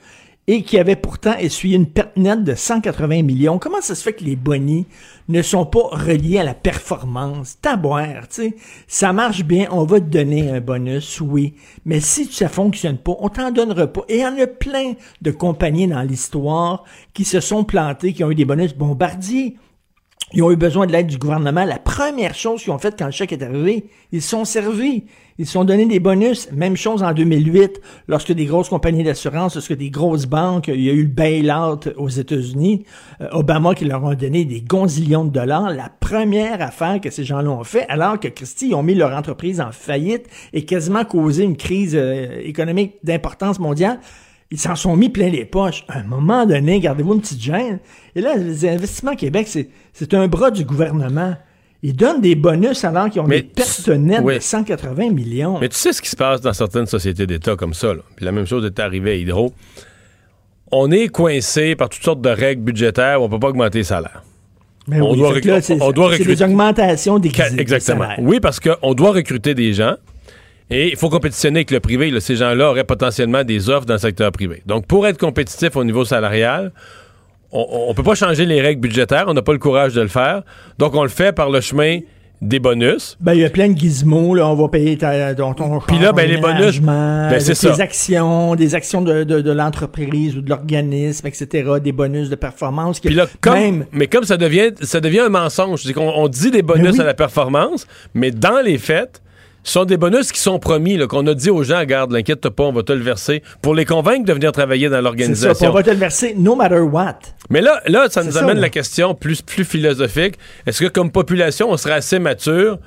et qui avait pourtant essuyé une perte nette de 180 millions. Comment ça se fait que les bonis ne sont pas reliés à la performance? Taboire, tu sais. Ça marche bien, on va te donner un bonus, oui. Mais si ça fonctionne pas, on t'en donnera pas. Et il y en a plein de compagnies dans l'histoire qui se sont plantées, qui ont eu des bonus bombardiers. Ils ont eu besoin de l'aide du gouvernement. La première chose qu'ils ont faite quand le chèque est arrivé, ils se sont servis. Ils se sont donné des bonus. Même chose en 2008, lorsque des grosses compagnies d'assurance, lorsque des grosses banques, il y a eu le bail-out aux États-Unis, euh, Obama qui leur a donné des gonzillions de dollars. La première affaire que ces gens-là ont fait, alors que Christie, ont mis leur entreprise en faillite et quasiment causé une crise euh, économique d'importance mondiale, ils s'en sont mis plein les poches. À un moment donné, gardez-vous une petite gêne. Et là, les investissements Québec, c'est, un bras du gouvernement. Ils donnent des bonus alors qu'ils ont Mais des pertes nettes oui. de 180 millions. Mais tu sais ce qui se passe dans certaines sociétés d'État comme ça. là. Puis la même chose est arrivée à Hydro. On est coincé par toutes sortes de règles budgétaires où on peut pas augmenter les salaires. Mais on oui, doit là, c'est, on doit recruter- des augmentations des Exactement. Oui, parce qu'on doit recruter des gens et il faut compétitionner avec le privé. là. Ces gens-là auraient potentiellement des offres dans le secteur privé. Donc, pour être compétitif au niveau salarial, on ne peut pas changer les règles budgétaires. On n'a pas le courage de le faire. Donc, on le fait par le chemin des bonus. Ben, il y a plein de gizmos, là. On va payer ta, ton, ton Puis là, ben, les bonus, ben, c'est des ça. actions, des actions de, de, de l'entreprise ou de l'organisme, etc., des bonus de performance. Puis là, comme, même, mais comme ça devient, ça devient un mensonge, c'est qu'on on dit des bonus Ben oui. à la performance, mais dans les faits, ce sont des bonus qui sont promis, qu'on a dit aux gens, regarde, l'inquiète pas, on va te le verser, pour les convaincre de venir travailler dans c'est ça, puis l'organisation. on va te le verser no matter what. Mais là, là ça nous ça, amène là. la question plus, plus philosophique. Est-ce que comme population, on serait assez mature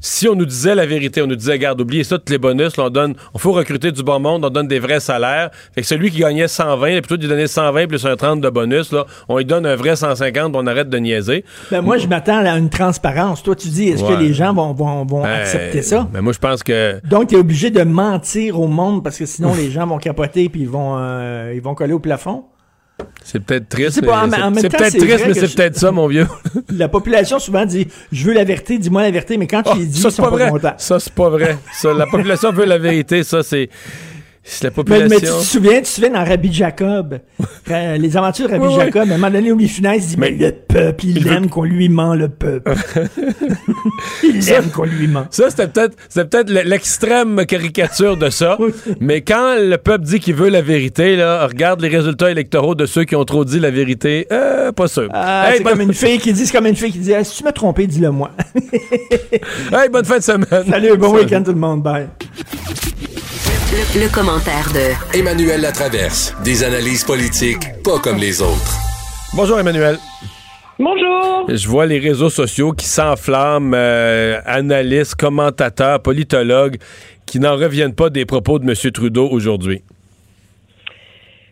si on nous disait la vérité, on nous disait, regarde, oubliez ça, tous les bonus, là, on donne, on faut recruter du bon monde, on donne des vrais salaires. Fait que celui qui gagnait 120, plutôt de lui donner 120 plus un 30 de bonus, là, on lui donne un vrai 150, on arrête de niaiser. Ben, moi, je m'attends à une transparence. Toi, tu dis, est-ce Ouais. que les gens vont, vont, vont Euh, accepter ça? Mais moi, je pense que Donc, tu es obligé de mentir au monde parce que sinon, les gens vont capoter puis ils vont, euh, ils vont coller au plafond? C'est peut-être triste. c'est- peut-être triste, mais c'est je- peut-être ça, mon vieux. La population souvent dit, je veux la vérité, dis-moi la vérité, mais quand tu Oh, les dis, ça, c'est pas pas vrai. Ça, c'est pas vrai. Ça, la population veut la vérité. Ça, c'est. Si la Mais, mais tu te souviens, tu te souviens dans Rabbi Jacob, euh, les aventures de Rabbi Oui, oui. Jacob, à un moment donné, Louis Funès dit, mais, le peuple, il, aime qu'on lui ment, le peuple. il Ça- aime qu'on lui ment. Ça, c'était peut-être c'était peut-être l'extrême caricature de ça. Mais quand le peuple dit qu'il veut la vérité, là, regarde les résultats électoraux de ceux qui ont trop dit la vérité. Euh, pas sûr. Ah, Hey, c'est comme une fille qui dit, c'est comme une fille qui dit, Ah, si tu m'as trompé, dis-le moi. Hey, bonne fin de semaine. Salut, bon Salut. week-end tout le monde, bye. Le, le commentaire de Emmanuel Latraverse. Des analyses politiques pas comme les autres. Bonjour, Emmanuel. Bonjour. Je vois les réseaux sociaux qui s'enflamment, euh, analystes, commentateurs, politologues, qui n'en reviennent pas des propos de M. Trudeau aujourd'hui.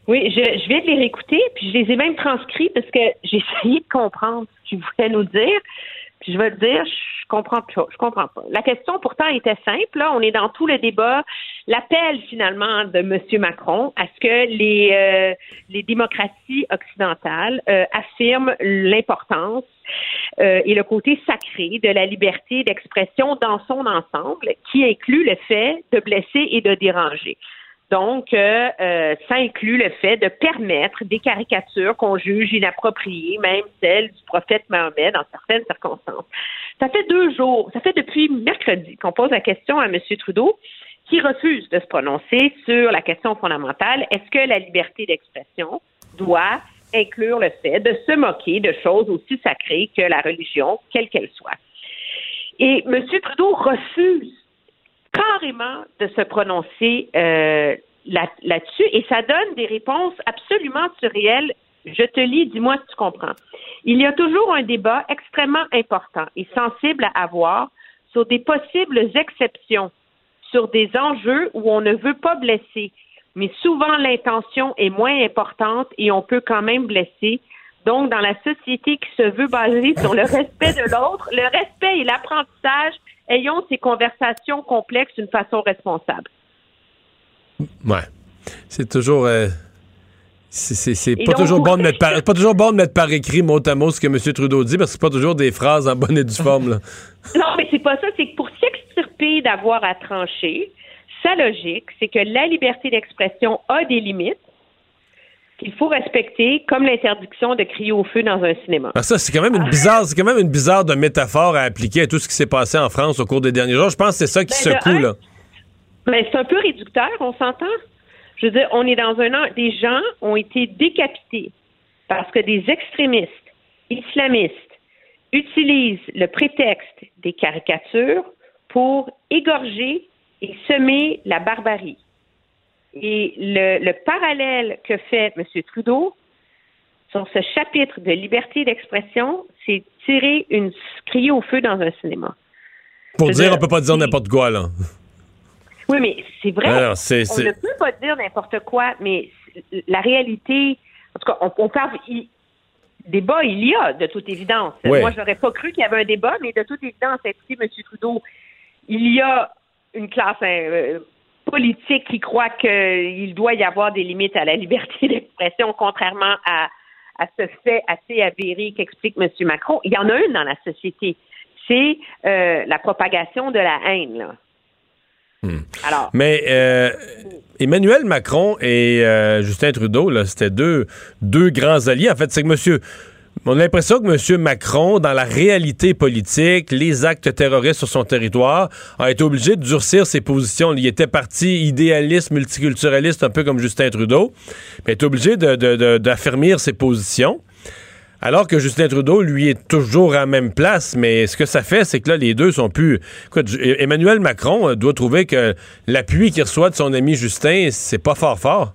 Oui, je, je viens de les réécouter, puis je les ai même transcrits parce que j'ai essayé de comprendre ce qu'il voulait nous dire. Puis je vais te dire, je comprends pas. Je comprends pas. La question pourtant était simple. Là, on est dans tout le débat. L'appel finalement de M. Macron à ce que les euh, les démocraties occidentales euh, affirment l'importance euh, et le côté sacré de la liberté d'expression dans son ensemble, qui inclut le fait de blesser et de déranger. Donc, euh, euh, ça inclut le fait de permettre des caricatures qu'on juge inappropriées, même celles du prophète Mahomet dans certaines circonstances. Ça fait deux jours, ça fait depuis mercredi qu'on pose la question à M. Trudeau qui refuse de se prononcer sur la question fondamentale, est-ce que la liberté d'expression doit inclure le fait de se moquer de choses aussi sacrées que la religion, quelle qu'elle soit? Et M. Trudeau refuse carrément de se prononcer euh, là- là-dessus et ça donne des réponses absolument surréelles. Je te lis, dis-moi si tu comprends. Il y a toujours un débat extrêmement important et sensible à avoir sur des possibles exceptions, sur des enjeux où on ne veut pas blesser, mais souvent l'intention est moins importante et on peut quand même blesser. Donc, dans la société qui se veut basée sur le respect de l'autre, le respect et l'apprentissage, ayons ces conversations complexes d'une façon responsable. Ouais. C'est toujours. euh, c'est pas donc, toujours bon de mettre par, pas toujours bon de mettre par écrit mot à mot ce que M. Trudeau dit parce que c'est pas toujours des phrases en bonne et due forme. Là. Non, mais c'est pas ça. C'est que pour s'extirper d'avoir à trancher, sa logique, c'est que la liberté d'expression a des limites qu'il faut respecter, comme l'interdiction de crier au feu dans un cinéma. Ah, ça, c'est quand même une bizarre, c'est quand même une bizarre de métaphore à appliquer à tout ce qui s'est passé en France au cours des derniers jours. Je pense que c'est ça qui Ben, secoue, un, là. Mais c'est un peu réducteur, on s'entend? Je veux dire, on est dans un an, des gens ont été décapités parce que des extrémistes islamistes utilisent le prétexte des caricatures pour égorger et semer la barbarie. Et le, le parallèle que fait M. Trudeau sur ce chapitre de liberté d'expression, c'est tirer une crier au feu dans un cinéma. Pour dire, dire, on peut pas dire n'importe quoi, là. Oui, mais c'est vrai. Alors, on ne peut pas dire n'importe quoi, mais la réalité, en tout cas, on, on parle. il- débat, il y a, de toute évidence. Ouais. Moi, j'aurais pas cru qu'il y avait un débat, mais de toute évidence, écoutez, M. Trudeau, il y a une classe euh, politique qui croit qu'il doit y avoir des limites à la liberté d'expression, contrairement à, à ce fait assez avéré qu'explique M. Macron. Il y en a une dans la société. C'est euh, la propagation de la haine. Là. Alors, Mais euh, Emmanuel Macron et euh, Justin Trudeau, là, c'était deux, deux grands alliés. En fait, c'est que monsieur. On a l'impression que M. Macron, dans la réalité politique, les actes terroristes sur son territoire, a été obligé de durcir ses positions. Il était parti idéaliste, multiculturaliste, un peu comme Justin Trudeau, mais est obligé de- de- de- d'affermir ses positions. Alors que Justin Trudeau, lui, est toujours à la même place, mais ce que ça fait, c'est que là, les deux sont plus. Écoute, Emmanuel Macron euh, doit trouver que l'appui qu'il reçoit de son ami Justin, c'est pas fort fort.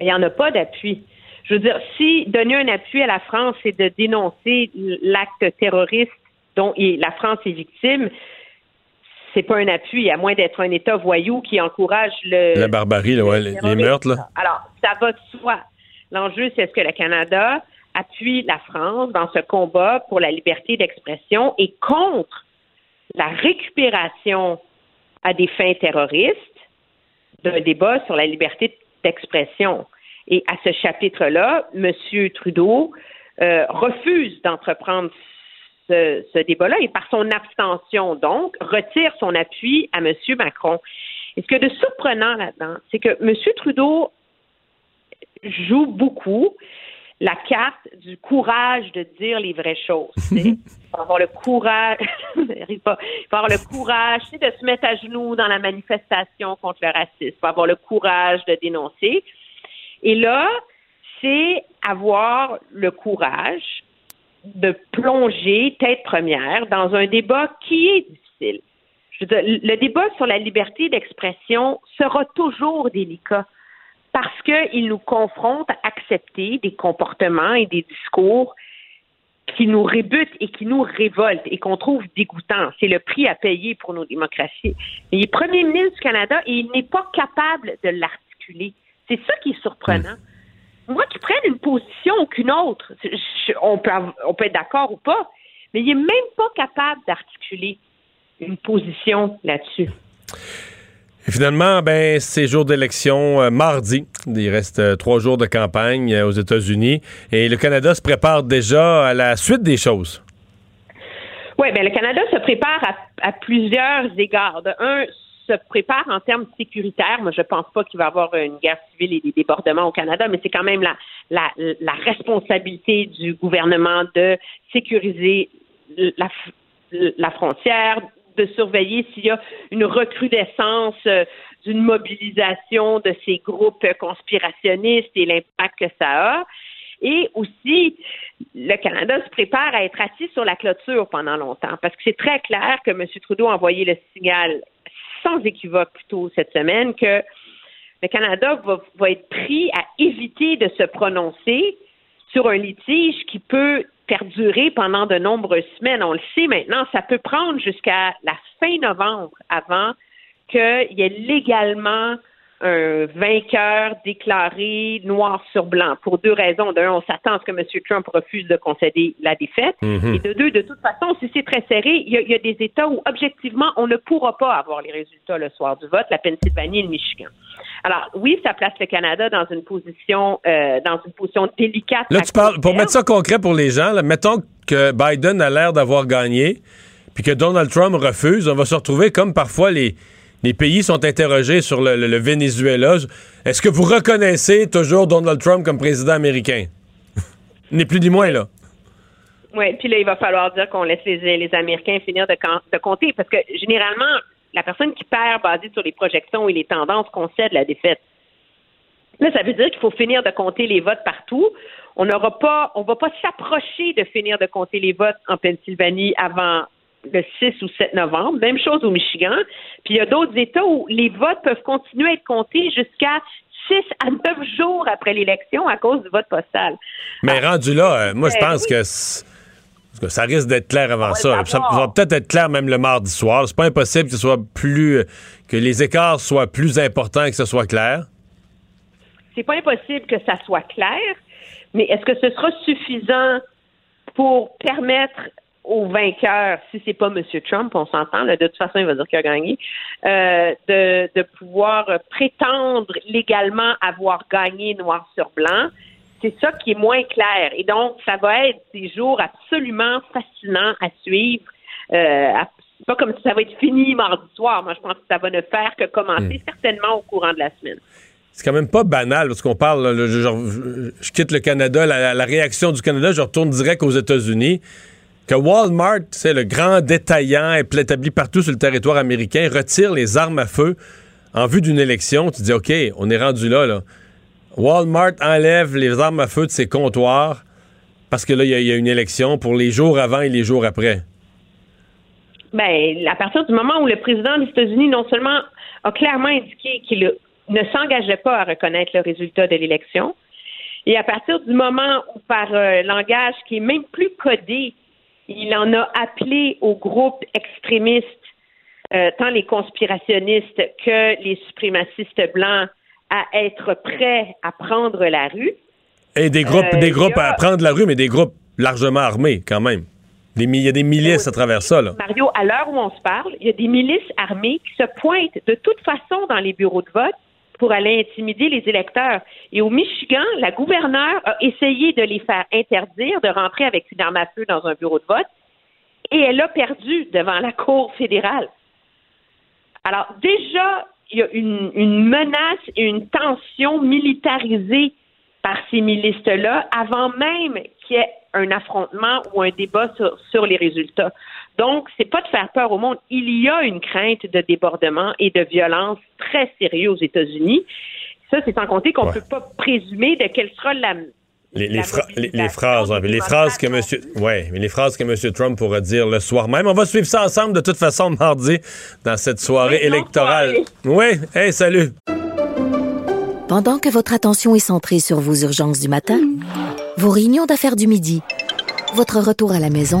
il n'y en a pas d'appui. Je veux dire, si donner un appui à la France, c'est de dénoncer l'acte terroriste dont la France est victime, c'est pas un appui, à moins d'être un État voyou qui encourage le. La barbarie, ouais, les, meurtres, là. Alors, ça va de soi. L'enjeu, c'est est-ce que le Canada appuie la France dans ce combat pour la liberté d'expression et contre la récupération à des fins terroristes d'un débat sur la liberté d'expression. Et à ce chapitre-là, M. Trudeau euh, refuse d'entreprendre ce, ce débat-là et par son abstention, donc, retire son appui à M. Macron. Et ce que de surprenant là-dedans, c'est que M. Trudeau joue beaucoup la carte du courage de dire les vraies choses. Il faut avoir le courage, il faut avoir le courage de se mettre à genoux dans la manifestation contre le racisme. Il faut avoir le courage de dénoncer. Et là, c'est avoir le courage de plonger tête première dans un débat qui est difficile. Je veux dire, le débat sur la liberté d'expression sera toujours délicat parce qu'il nous confronte à accepter des comportements et des discours qui nous rébutent et qui nous révoltent et qu'on trouve dégoûtants. C'est le prix à payer pour nos démocraties. Il est premier ministre du Canada et il n'est pas capable de l'articuler. C'est ça qui est surprenant. Moi, qui prenne une position ou qu'une autre, je- on, peut, av- on peut être d'accord ou pas, mais il est même pas capable d'articuler une position là-dessus. Et finalement, ben, c'est jour d'élection euh, mardi. Il reste euh, trois jours de campagne euh, aux États-Unis. Et le Canada se prépare déjà à la suite des choses. Oui, bien, le Canada se prépare à, plusieurs égards. Un, se prépare en termes sécuritaires. Moi, je pense pas qu'il va y avoir une guerre civile et des débordements au Canada, mais c'est quand même la, responsabilité du gouvernement de sécuriser la frontière, de surveiller s'il y a une recrudescence euh, d'une mobilisation de ces groupes conspirationnistes et l'impact que ça a. Et aussi, le Canada se prépare à être assis sur la clôture pendant longtemps, parce que c'est très clair que M. Trudeau a envoyé le signal sans équivoque plus tôt cette semaine que le Canada va, va être pris à éviter de se prononcer sur un litige qui peut perdurer pendant de nombreuses semaines. On le sait maintenant, ça peut prendre jusqu'à la fin novembre avant qu'il y ait légalement un vainqueur déclaré noir sur blanc pour deux raisons. D'un, on s'attend à ce que M. Trump refuse de concéder la défaite. Mhm. Et de deux, de toute façon, si c'est très serré, il y, a, il y a des États où, objectivement, on ne pourra pas avoir les résultats le soir du vote, la Pennsylvanie et le Michigan. Alors, oui, ça place le Canada dans une position, euh, dans une position délicate. Là, tu parles, pour mettre ça concret pour les gens, là, mettons que Biden a l'air d'avoir gagné, puis que Donald Trump refuse, on va se retrouver comme parfois les, les pays sont interrogés sur le, Venezuela. Est-ce que vous reconnaissez toujours Donald Trump comme président américain? Ni plus ni moins, là. Oui, puis là, il va falloir dire qu'on laisse les, Américains finir de compter parce que généralement, la personne qui perd basée sur les projections et les tendances concède la défaite. Là, ça veut dire qu'il faut finir de compter les votes partout. On n'aura pas, on va pas s'approcher de finir de compter les votes en Pennsylvanie avant le 6 ou 7 novembre. Même chose au Michigan. Puis il y a d'autres États où les votes peuvent continuer à être comptés jusqu'à 6 à 9 jours après l'élection à cause du vote postal. Mais rendu là, euh, moi, je Ben pense que, ça risque d'être clair avant ça. ça va peut-être être clair même le mardi soir. C'est pas impossible que ce soit plus euh, que les écarts soient plus importants et que ce soit clair. c'est pas impossible que ça soit clair, mais est-ce que ce sera suffisant pour permettre au vainqueur, si c'est pas M. Trump, on s'entend, de toute façon, il va dire qu'il a gagné, euh, de, de pouvoir prétendre légalement avoir gagné noir sur blanc, c'est ça qui est moins clair. Et donc, ça va être des jours absolument fascinants à suivre. Euh, à- c'est pas comme si ça va être fini mardi soir. Moi, je pense que ça va ne faire que commencer certainement au courant de la semaine. C'est quand même pas banal parce qu'on parle. là, je, je- je quitte le Canada, la, la réaction du Canada, je retourne direct aux États-Unis. Que Walmart, c'est le grand détaillant établi partout sur le territoire américain, retire les armes à feu en vue d'une élection. Tu dis, OK, on est rendu là, là. Walmart enlève les armes à feu de ses comptoirs parce que là, il y a- une élection pour les jours avant et les jours après. Ben, à partir du moment où le président des États-Unis non seulement a clairement indiqué qu'il ne s'engageait pas à reconnaître le résultat de l'élection, et à partir du moment où, par euh, langage qui est même plus codé, il en a appelé aux groupes extrémistes, euh, tant les conspirationnistes que les suprémacistes blancs, à être prêts à prendre la rue. Et des groupes, Euh, des il groupes a- à prendre la rue, mais des groupes largement armés quand même. Il y a des milices à travers ça, là. Mario, à l'heure où on se parle, il y a des milices armées qui se pointent de toute façon dans les bureaux de vote pour aller intimider les électeurs. Et au Michigan, la gouverneure a essayé de les faire interdire de rentrer avec une arme à feu dans un bureau de vote et elle a perdu devant la Cour fédérale. Alors déjà, il y a une, menace et une tension militarisée par ces milices-là avant même qu'il y ait un affrontement ou un débat sur les résultats. Donc, c'est pas de faire peur au monde. Il y a une crainte de débordement et de violence très sérieux aux États-Unis. Ça, c'est sans compter qu'on ne peut pas présumer de quelle sera la, Les, les, les- les phrases, les phrases que monsieur, ouais, mais les phrases que Monsieur Trump pourra dire le soir même. On va suivre ça ensemble de toute façon mardi dans cette soirée électorale. Oui, hey, salut. Pendant que votre attention est centrée sur vos urgences du matin, vos réunions d'affaires du midi, votre retour à la maison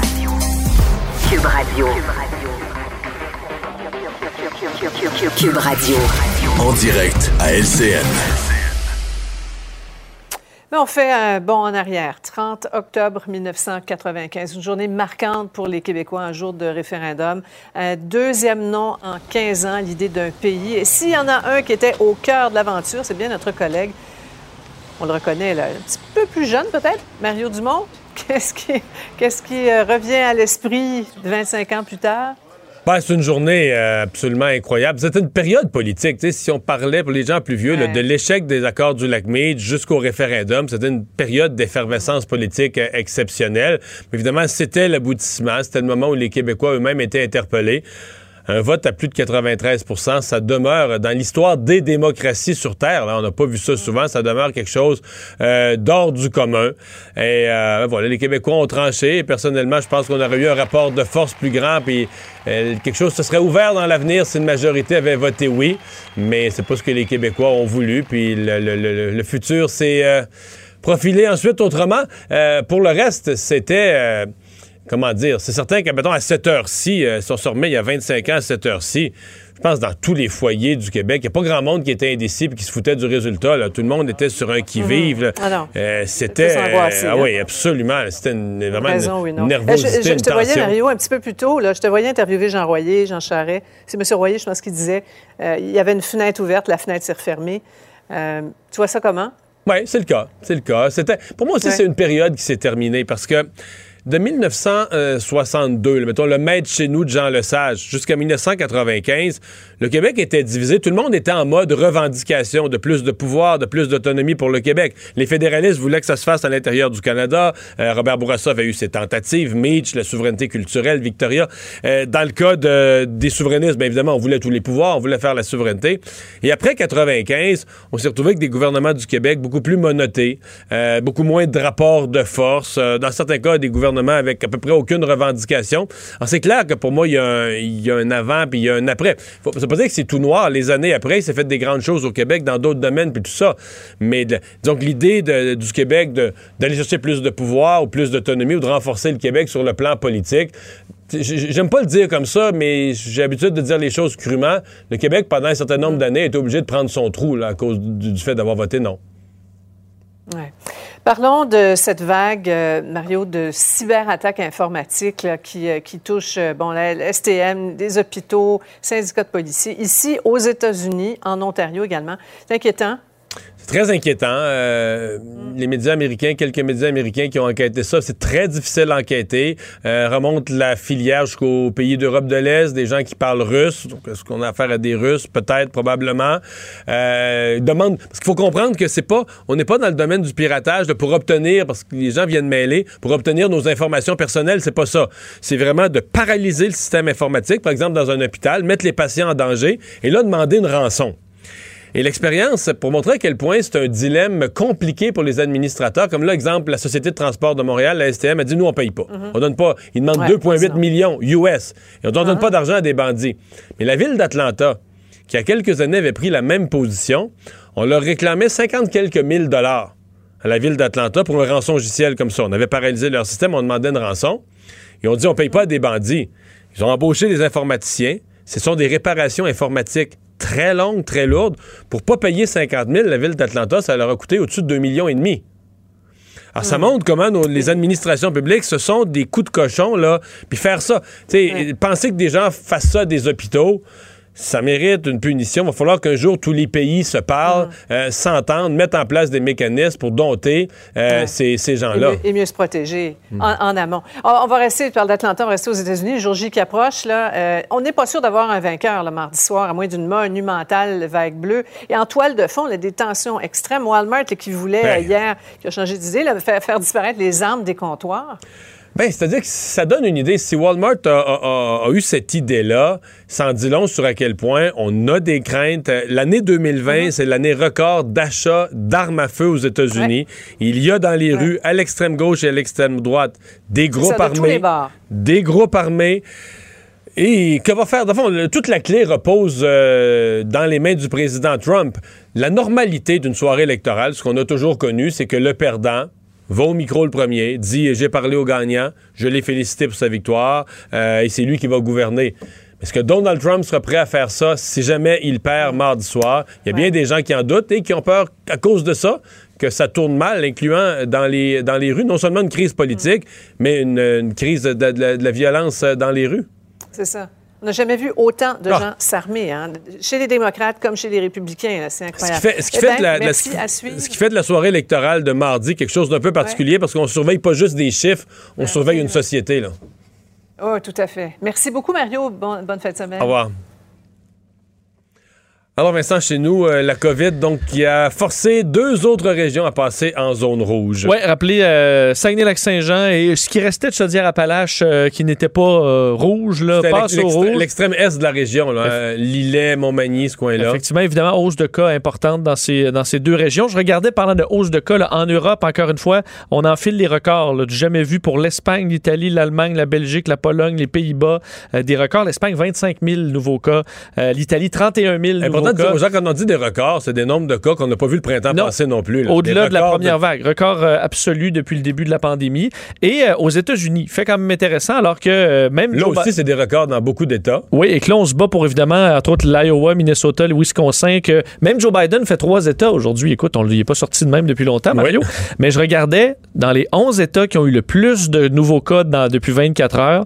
Cube Radio. Cube Radio. En direct à LCN. Mais on fait un bond en arrière. 30 octobre 1995, une journée marquante pour les Québécois, un jour de référendum. Un deuxième nom en 15 ans, l'idée d'un pays. Et s'il y en a un qui était au cœur de l'aventure, c'est bien notre collègue, on le reconnaît, là, un petit peu plus jeune peut-être, Mario Dumont? Qu'est-ce qui, qu'est-ce qui euh, revient à l'esprit 25 ans plus tard? Ben, c'est une journée euh, absolument incroyable. C'était une période politique. Si on parlait pour les gens plus vieux là, de l'échec des accords du lac Mead jusqu'au référendum, c'était une période d'effervescence politique euh, exceptionnelle. Mais évidemment, c'était l'aboutissement. C'était le moment où les Québécois eux-mêmes étaient interpellés. Un vote à plus de 93% ça demeure dans l'histoire des démocraties sur Terre. Là, on n'a pas vu ça souvent. Ça demeure quelque chose euh, d'hors du commun. Et euh, voilà, les Québécois ont tranché. Personnellement, je pense qu'on aurait eu un rapport de force plus grand. Puis euh, quelque chose se serait ouvert dans l'avenir si une majorité avait voté oui. Mais c'est pas ce que les Québécois ont voulu. Puis le, futur s'est euh, profilé ensuite autrement. Pour le reste, c'était... comment dire, c'est certain que, mettons, à cette heure-ci, euh, si on se remet il y a 25 ans à cette heure-ci, je pense dans tous les foyers du Québec, il n'y a pas grand monde qui était indécis et qui se foutait du résultat. là. Tout le monde était sur un qui-vive. là. Ah non. Euh, c'était. Ah oui, absolument. C'était une- vraiment Raison, une, oui, nervosité, Euh, je, je- te voyais. Mario, un petit peu plus tôt. Là, je te voyais interviewer Jean Royer, Jean Charret. C'est M. Royer, je pense qu'il disait euh, il y avait une fenêtre ouverte, la fenêtre s'est refermée. Euh, tu vois ça comment? Oui, c'est le cas. C'est le cas. C'était, pour moi aussi, Ouais. c'est une période qui s'est terminée parce que de 1962, là, mettons le maître chez nous de Jean Lesage, jusqu'à 1995, le Québec était divisé. Tout le monde était en mode revendication de plus de pouvoir, de plus d'autonomie pour le Québec. Les fédéralistes voulaient que ça se fasse à l'intérieur du Canada. Euh, Robert Bourassa avait eu ses tentatives. Mitch, la souveraineté culturelle, Victoria. Euh, dans le cas de- des souverainistes, bien évidemment, on voulait tous les pouvoirs, on voulait faire la souveraineté. Et après 95, on s'est retrouvé avec des gouvernements du Québec beaucoup plus monotés, euh, beaucoup moins de rapports de force. dans certains cas, des gouvernements avec à peu près aucune revendication. Alors, c'est clair que pour moi, il y, a un- avant puis il y a un après. Pas dire que c'est tout noir. Les années après, il s'est fait des grandes choses au Québec dans d'autres domaines puis tout ça. Mais de- donc, l'idée du Québec d'aller chercher plus de pouvoir ou plus d'autonomie ou de renforcer le Québec sur le plan politique, J'aime pas le dire comme ça, mais j'ai l'habitude de dire les choses crûment. Le Québec, pendant un certain nombre d'années, est obligé de prendre son trou là, à cause du, du fait d'avoir voté non. Ouais. Parlons de cette vague, euh, Mario, de cyberattaques informatiques là, qui, euh, qui touche euh, bon, la STM, des hôpitaux, syndicats de policiers. Ici, aux États-Unis, en Ontario également. C'est inquiétant. C'est très inquiétant. Euh, Les médias américains, quelques médias américains qui ont enquêté ça, c'est très difficile à enquêter. Euh, remonte la filière jusqu'aux pays d'Europe de l'Est, des gens qui parlent russe. Donc, est-ce qu'on a affaire à des Russes? Peut-être, probablement. Euh, demande, parce qu'il faut comprendre que c'est pas, on n'est pas dans le domaine du piratage pour obtenir, parce que les gens viennent mêler, pour obtenir nos informations personnelles, c'est pas ça. C'est vraiment de paralyser le système informatique, par exemple, dans un hôpital, mettre les patients en danger, et là, demander une rançon. Et l'expérience, pour montrer à quel point c'est un dilemme compliqué pour les administrateurs, comme là, exemple, la Société de transport de Montréal, la STM, a dit, nous, on paye pas. On donne pas. Ils demandent Ouais, 2,8 millions US. Et on ne donne pas d'argent à des bandits. Mais la ville d'Atlanta, qui a quelques années avait pris la même position, on leur réclamait 50 quelques mille dollars à la ville d'Atlanta pour un rançon logiciel comme ça. On avait paralysé leur système, on demandait une rançon. Ils ont dit, on paye pas à des bandits. Ils ont embauché des informaticiens, ce sont des réparations informatiques très longues, très lourdes. Pour pas payer 50 000, la ville d'Atlanta, ça leur a coûté au-dessus de 2 millions et demi. Alors, ça montre comment nos- les administrations publiques, ce sont des coups de cochon, là. Puis faire ça, tu sais, penser que des gens fassent ça à des hôpitaux, ça mérite une punition. Il va falloir qu'un jour, tous les pays se parlent, euh, s'entendent, mettent en place des mécanismes pour dompter euh, ces, ces Et gens-là. et mieux se protéger en, en amont. On, on va rester, tu parles d'Atlanta, on va rester aux États-Unis. Le jour J qui approche, là, euh, on n'est pas sûr d'avoir un vainqueur le mardi soir, à moins d'une monumentale vague bleue. Et en toile de fond, a des tensions extrêmes. Walmart, là, qui voulait Ben. hier, qui a changé d'idée, là, faire, faire disparaître les armes des comptoirs. Ben, c'est-à-dire que ça donne une idée. Si Walmart a, a- a- a eu cette idée-là, en dit long sur à quel point on a des craintes. Euh, L'année 2020, c'est l'année record d'achat d'armes à feu aux États-Unis. Il y a dans les rues, à l'extrême gauche et à l'extrême droite, des groupes ça, de armés. Des groupes armés. Et que va faire? Le fond, toute la clé repose euh, dans les mains du président Trump. La normalité d'une soirée électorale, ce qu'on a toujours connu, c'est que le perdant va au micro le premier, dit j'ai parlé au gagnant, je l'ai félicité pour sa victoire, euh, et c'est lui qui va gouverner. Est-ce que Donald Trump sera prêt à faire ça si jamais il perd mardi soir? Il y a bien des gens qui en doutent et qui ont peur, à cause de ça, que ça tourne mal, incluant dans les, dans les rues, non seulement une crise politique, mais une, une crise de, de la- de la violence dans les rues. C'est ça. On n'a jamais vu autant de Ah. gens s'armer, hein, chez les démocrates comme chez les républicains. C'est incroyable. ce qui fait de la, soirée électorale de mardi quelque chose d'un peu particulier parce qu'on surveille pas juste des chiffres, on surveille une société. Là. Oh, tout à fait. Merci beaucoup, Mario. Bon- bonne fin de semaine. Au revoir. Alors Vincent, chez nous, euh, la COVID, donc, qui a forcé deux autres régions à passer en zone rouge. Oui, rappelez euh, Saguenay-Lac-Saint-Jean et ce qui restait de Chaudière-Appalaches euh, qui n'était pas euh, rouge, là, passe au l'extrême- rouge. l'extrême est de la région, là, Lillet, Montmagny, ce coin-là. Effectivement, évidemment, hausse de cas importante dans ces, dans ces deux régions. Je regardais, parlant de hausse de cas, là, en Europe, encore une fois, on enfile les records là, du jamais vu pour l'Espagne, l'Italie, l'Allemagne, la Belgique, la Pologne, les Pays-Bas. des records. L'Espagne, 25 000 nouveaux cas. L'Italie, 31 000 nouveaux Important de dire cas. aux gens, quand on dit des records, c'est des nombres de cas qu'on n'a pas vu le printemps Non. passé non plus. là. Au-delà de la première vague, record euh, absolu depuis le début de la pandémie. Et euh, aux États-Unis, fait quand même intéressant, alors que euh, même Là aussi, c'est des records dans beaucoup d'États. Oui, et que là, on se bat pour évidemment, entre autres, l'Iowa, Minnesota, le Wisconsin, que même Joe Biden fait trois États aujourd'hui. Écoute, on n'est pas sorti de même depuis longtemps, Mario. Mais je regardais dans les 11 États qui ont eu le plus de nouveaux cas dans- depuis 24 heures.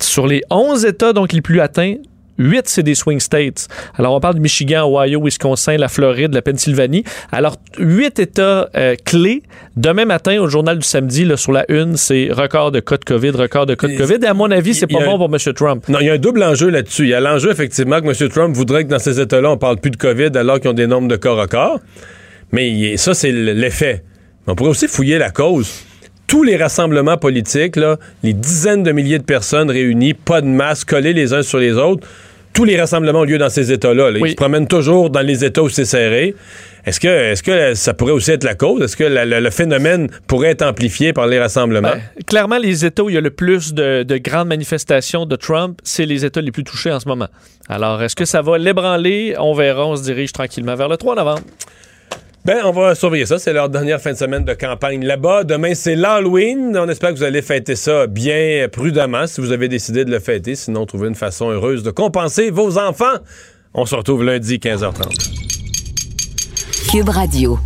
Sur les 11 États donc les plus atteints, 8, c'est des swing states. Alors, on parle de Michigan, Ohio, Wisconsin, la Floride, la Pennsylvanie. Alors, 8 États euh, clés. Demain matin, au journal du samedi, là, sur la une, c'est record de cas de COVID, record de cas de COVID. Et à mon avis, c'est pas bon un- pour M. Trump. Non, il y a un double enjeu là-dessus. Il y a l'enjeu, effectivement, que M. Trump voudrait que dans ces États-là, on parle plus de COVID alors qu'ils ont des nombres de cas records. Mais ça, c'est l'effet. Mais On pourrait aussi fouiller la cause. Tous les rassemblements politiques, là, les dizaines de milliers de personnes réunies, pas de masque, collés les uns sur les autres, tous les rassemblements ont lieu dans ces États-là. là. Ils se promènent toujours dans les États où c'est serré. Est-ce que, est que ça pourrait aussi être la cause? Est-ce que la- la- le phénomène pourrait être amplifié par les rassemblements? Clairement, les États où il y a le plus de, de grandes manifestations de Trump, c'est les États les plus touchés en ce moment. Alors, est-ce que ça va l'ébranler? On verra. On se dirige tranquillement vers le 3 novembre. Ben, on va surveiller ça. C'est leur dernière fin de semaine de campagne là-bas. Demain, c'est l'Halloween. On espère que vous allez fêter ça bien prudemment si vous avez décidé de le fêter. Sinon, trouvez une façon heureuse de compenser vos enfants. On se retrouve lundi, 15h30. Cube Radio.